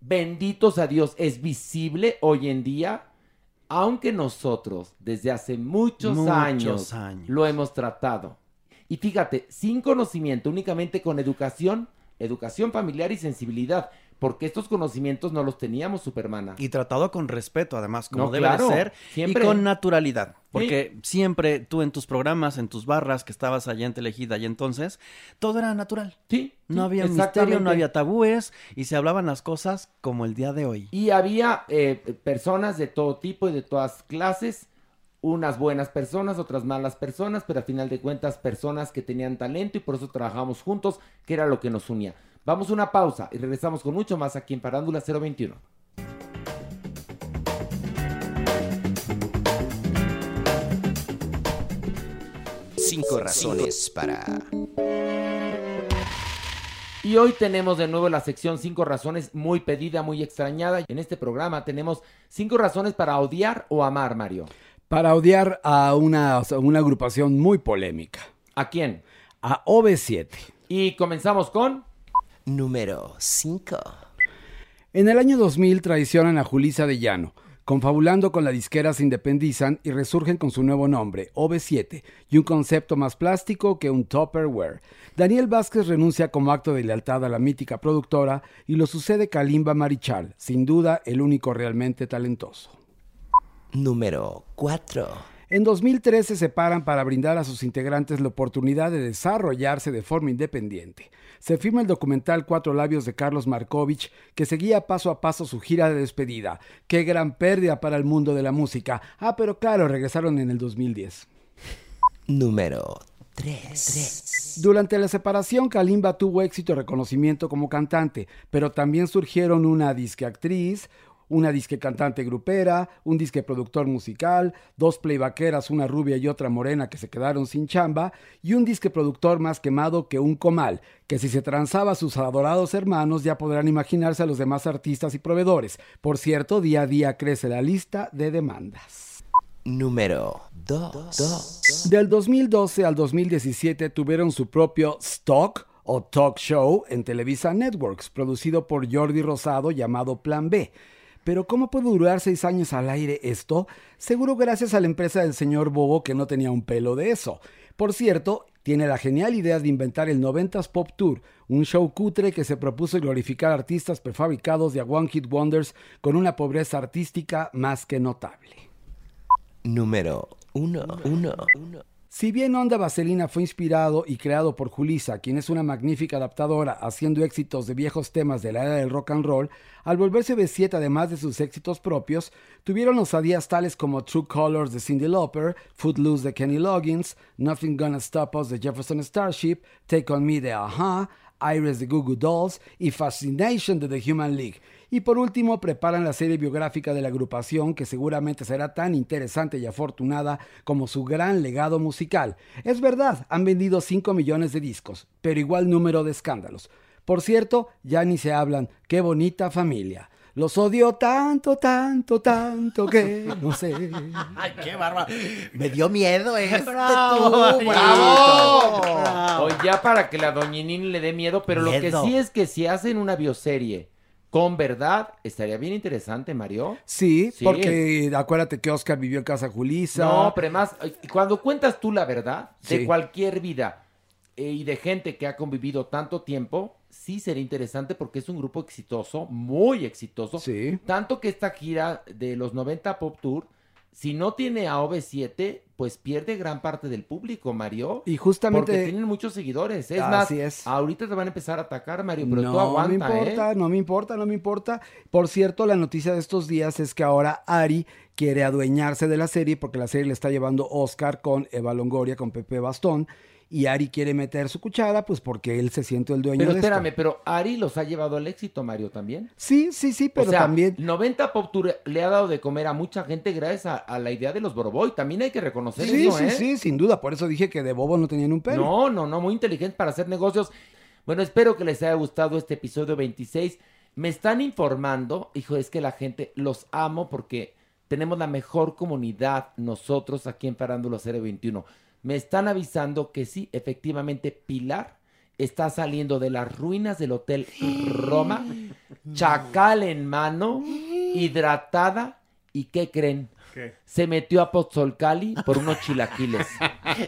Benditos a Dios, es visible hoy en día, aunque nosotros desde hace muchos, Muchos años, años. lo hemos tratado. Y fíjate, sin conocimiento, únicamente con educación, educación familiar y sensibilidad, porque estos conocimientos no los teníamos, Supermana. Y tratado con respeto, además, como No, debe claro, de ser. siempre. Y con naturalidad. Porque siempre tú en tus programas, en tus barras que estabas allá en Telejida y entonces, todo era natural. Sí. No sí, había misterio, no había tabúes y se hablaban las cosas como el día de hoy. Y había eh, personas de todo tipo y de todas clases, unas buenas personas, otras malas personas, pero a final de cuentas personas que tenían talento y por eso trabajamos juntos, que era lo que nos unía. Vamos a una pausa y regresamos con mucho más aquí en Parándula 021. Cinco razones para... Y hoy tenemos de nuevo la sección 5 razones muy pedida, muy extrañada. En este programa tenemos 5 razones para odiar o amar, Mario. Para odiar a una, sea, una agrupación muy polémica. ¿A quién? A OV7. Y comenzamos con... Número 5. En el año 2000 traicionan a Julisa de Llano. Confabulando con la disquera se independizan y resurgen con su nuevo nombre, OV7, y un concepto más plástico que un Tupperware. Daniel Vázquez renuncia como acto de lealtad a la mítica productora y lo sucede Kalimba Marichal, sin duda el único realmente talentoso. Número 4. En 2003 se separan para brindar a sus integrantes la oportunidad de desarrollarse de forma independiente. Se firma el documental Cuatro Labios de Carlos Markovich, que seguía paso a paso su gira de despedida. Qué gran pérdida para el mundo de la música. Ah, pero claro, regresaron en el 2010. Número 3. Durante la separación, Kalimba tuvo éxito y reconocimiento como cantante, pero también surgieron una disque actriz, una disque cantante grupera, un disque productor musical, dos playbaqueras, una rubia y otra morena que se quedaron sin chamba, y un disque productor más quemado que un comal, que si se transaba a sus adorados hermanos ya podrán imaginarse a los demás artistas y proveedores. Por cierto, día a día crece la lista de demandas. Número 2. Del 2012 al 2017 tuvieron su propio stock o talk show en Televisa Networks, producido por Jordi Rosado llamado Plan B. Pero ¿cómo puede durar seis años al aire esto? Seguro gracias a la empresa del señor Bobo que no tenía un pelo de eso. Por cierto, tiene la genial idea de inventar el 90s Pop Tour, un show cutre que se propuso glorificar artistas prefabricados de a One Hit Wonders con una pobreza artística más que notable. Número 1. Uno. Si bien Onda Vaselina fue inspirado y creado por Julissa, quien es una magnífica adaptadora haciendo éxitos de viejos temas de la era del rock and roll, al volverse B7 además de sus éxitos propios, tuvieron osadías tales como True Colors de Cindy Lauper, Footloose de Kenny Loggins, Nothing Gonna Stop Us de Jefferson Starship, Take On Me de Aha, Iris de Goo Goo Dolls y Fascination de The Human League. Y por último, preparan la serie biográfica de la agrupación que seguramente será tan interesante y afortunada como su gran legado musical. Es verdad, han vendido 5 millones de discos, pero igual número de escándalos. Por cierto, ya ni se hablan, qué bonita familia. Los odio tanto, tanto, tanto que no sé. Ay, qué bárbaro. Me dio miedo este ¡Bravo! tú, ¡Bravo! Bravo. O ya para que la doñinini le dé miedo, pero lo que sí es que si hacen una bioserie con verdad, estaría bien interesante, Mario. Sí, porque acuérdate que Oscar vivió en casa Julissa. No, pero eh, cuando cuentas tú la verdad de Sí. cualquier vida eh, y de gente que ha convivido tanto tiempo, sí sería interesante porque es un grupo exitoso, muy exitoso. Sí. Tanto que esta gira de los 90 Pop Tour, si no tiene a OV7, pues pierde gran parte del público, Mario. Y justamente- Porque tienen muchos seguidores. Es Así más, es. ahorita te van a empezar a atacar, Mario, pero tú no aguanta, me importa, ¿eh? no me importa, no me importa. Por cierto, la noticia de estos días es que ahora Ari quiere adueñarse de la serie porque la serie le está llevando Oscar con Eva Longoria, con Pepe Bastón. Y Ari quiere meter su cuchara, pues porque él se siente el dueño Pero de esto. espérame, pero Ari los ha llevado al éxito, Mario, también. Sí, sí, sí, pero o sea, también. 90 Pop Tour le ha dado de comer a mucha gente gracias a, a la idea de los Boroboy. También hay que reconocer Sí, eso, sí, ¿eh? sí, sin duda. Por eso dije que de bobo no tenían un pelo. No, no, no, muy inteligente para hacer negocios. Bueno, espero que les haya gustado este episodio 26. Me están informando, hijo, es que la gente los amo porque tenemos la mejor comunidad nosotros aquí en Farándula 021. Me están avisando que sí, efectivamente, Pilar está saliendo de las ruinas del Hotel Roma, chacal en mano, hidratada, ¿y qué creen? ¿Qué? Se metió a Pozzolcali por unos chilaquiles.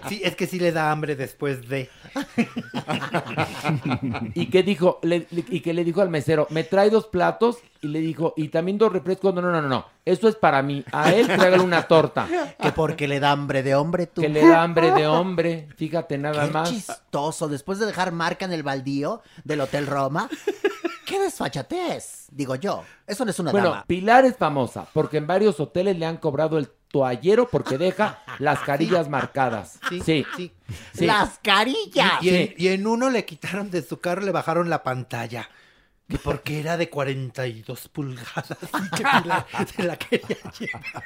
Sí, es que sí le da hambre después de. y que dijo, le- le- y que le dijo al mesero, me trae dos platos y le dijo, y también dos refrescos. No, no, no, no, no. Eso es para mí. A él tráigale una torta. Que porque le da hambre de hombre tú. Que le da hambre de hombre. Fíjate nada Qué más. chistoso. Después de dejar marca en el baldío del Hotel Roma. Qué desfachatez. Digo yo. Eso no es una Bueno, dama. Pilar es famosa porque en varios hoteles le han cobrado el toallero porque deja las carillas marcadas. Sí, sí. sí. Las carillas. Y, y en, y en uno le quitaron de su carro, le bajaron la pantalla. Que porque era de 42 pulgadas y que se la quería llevar.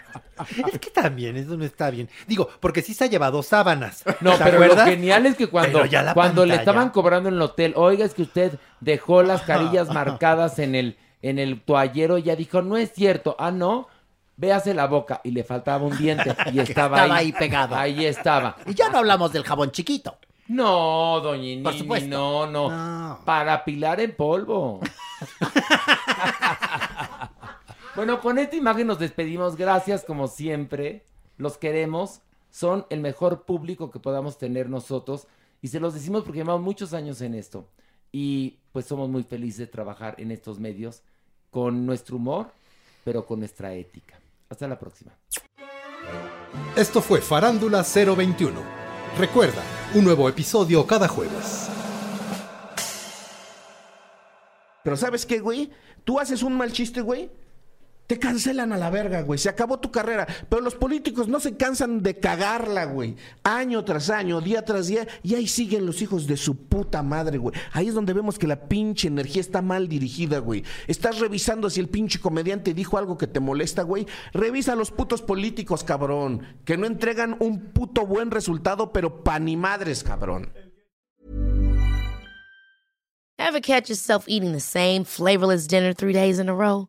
Es que también eso no está bien. Digo, porque sí se ha llevado sábanas. No, ¿te pero acuerdas? lo genial es que cuando, ya la cuando le estaban cobrando en el hotel, oiga, es que usted dejó las carillas marcadas en el, en el toallero, y ella dijo, no es cierto, ah, no, véase la boca, y le faltaba un diente, y estaba, Estaba ahí pegado. Ahí estaba. Y ya no hablamos del jabón chiquito. No, doña Por Nini, supuesto. no, no, Para pilar en polvo. bueno, con esta imagen nos despedimos. Gracias, como siempre. Los queremos. Son el mejor público que podamos tener nosotros. Y se los decimos porque llevamos muchos años en esto. Y pues somos muy felices de trabajar en estos medios con nuestro humor, pero con nuestra ética. Hasta la próxima. Esto fue Farándula 021. Recuerda, un nuevo episodio cada jueves. Pero ¿sabes qué, güey? Tú haces un mal chiste, güey. Te cancelan a la verga, güey. Se acabó tu carrera. Pero los políticos no se cansan de cagarla, güey. Año tras año, día tras día. Y ahí siguen los hijos de su puta madre, güey. Ahí es donde vemos que la pinche energía está mal dirigida, güey. Estás revisando si el pinche comediante dijo algo que te molesta, güey. Revisa a los putos políticos, cabrón. Que no entregan un puto buen resultado, pero pa' ni madres, cabrón. Ever catch yourself eating the same flavorless dinner three days in a row?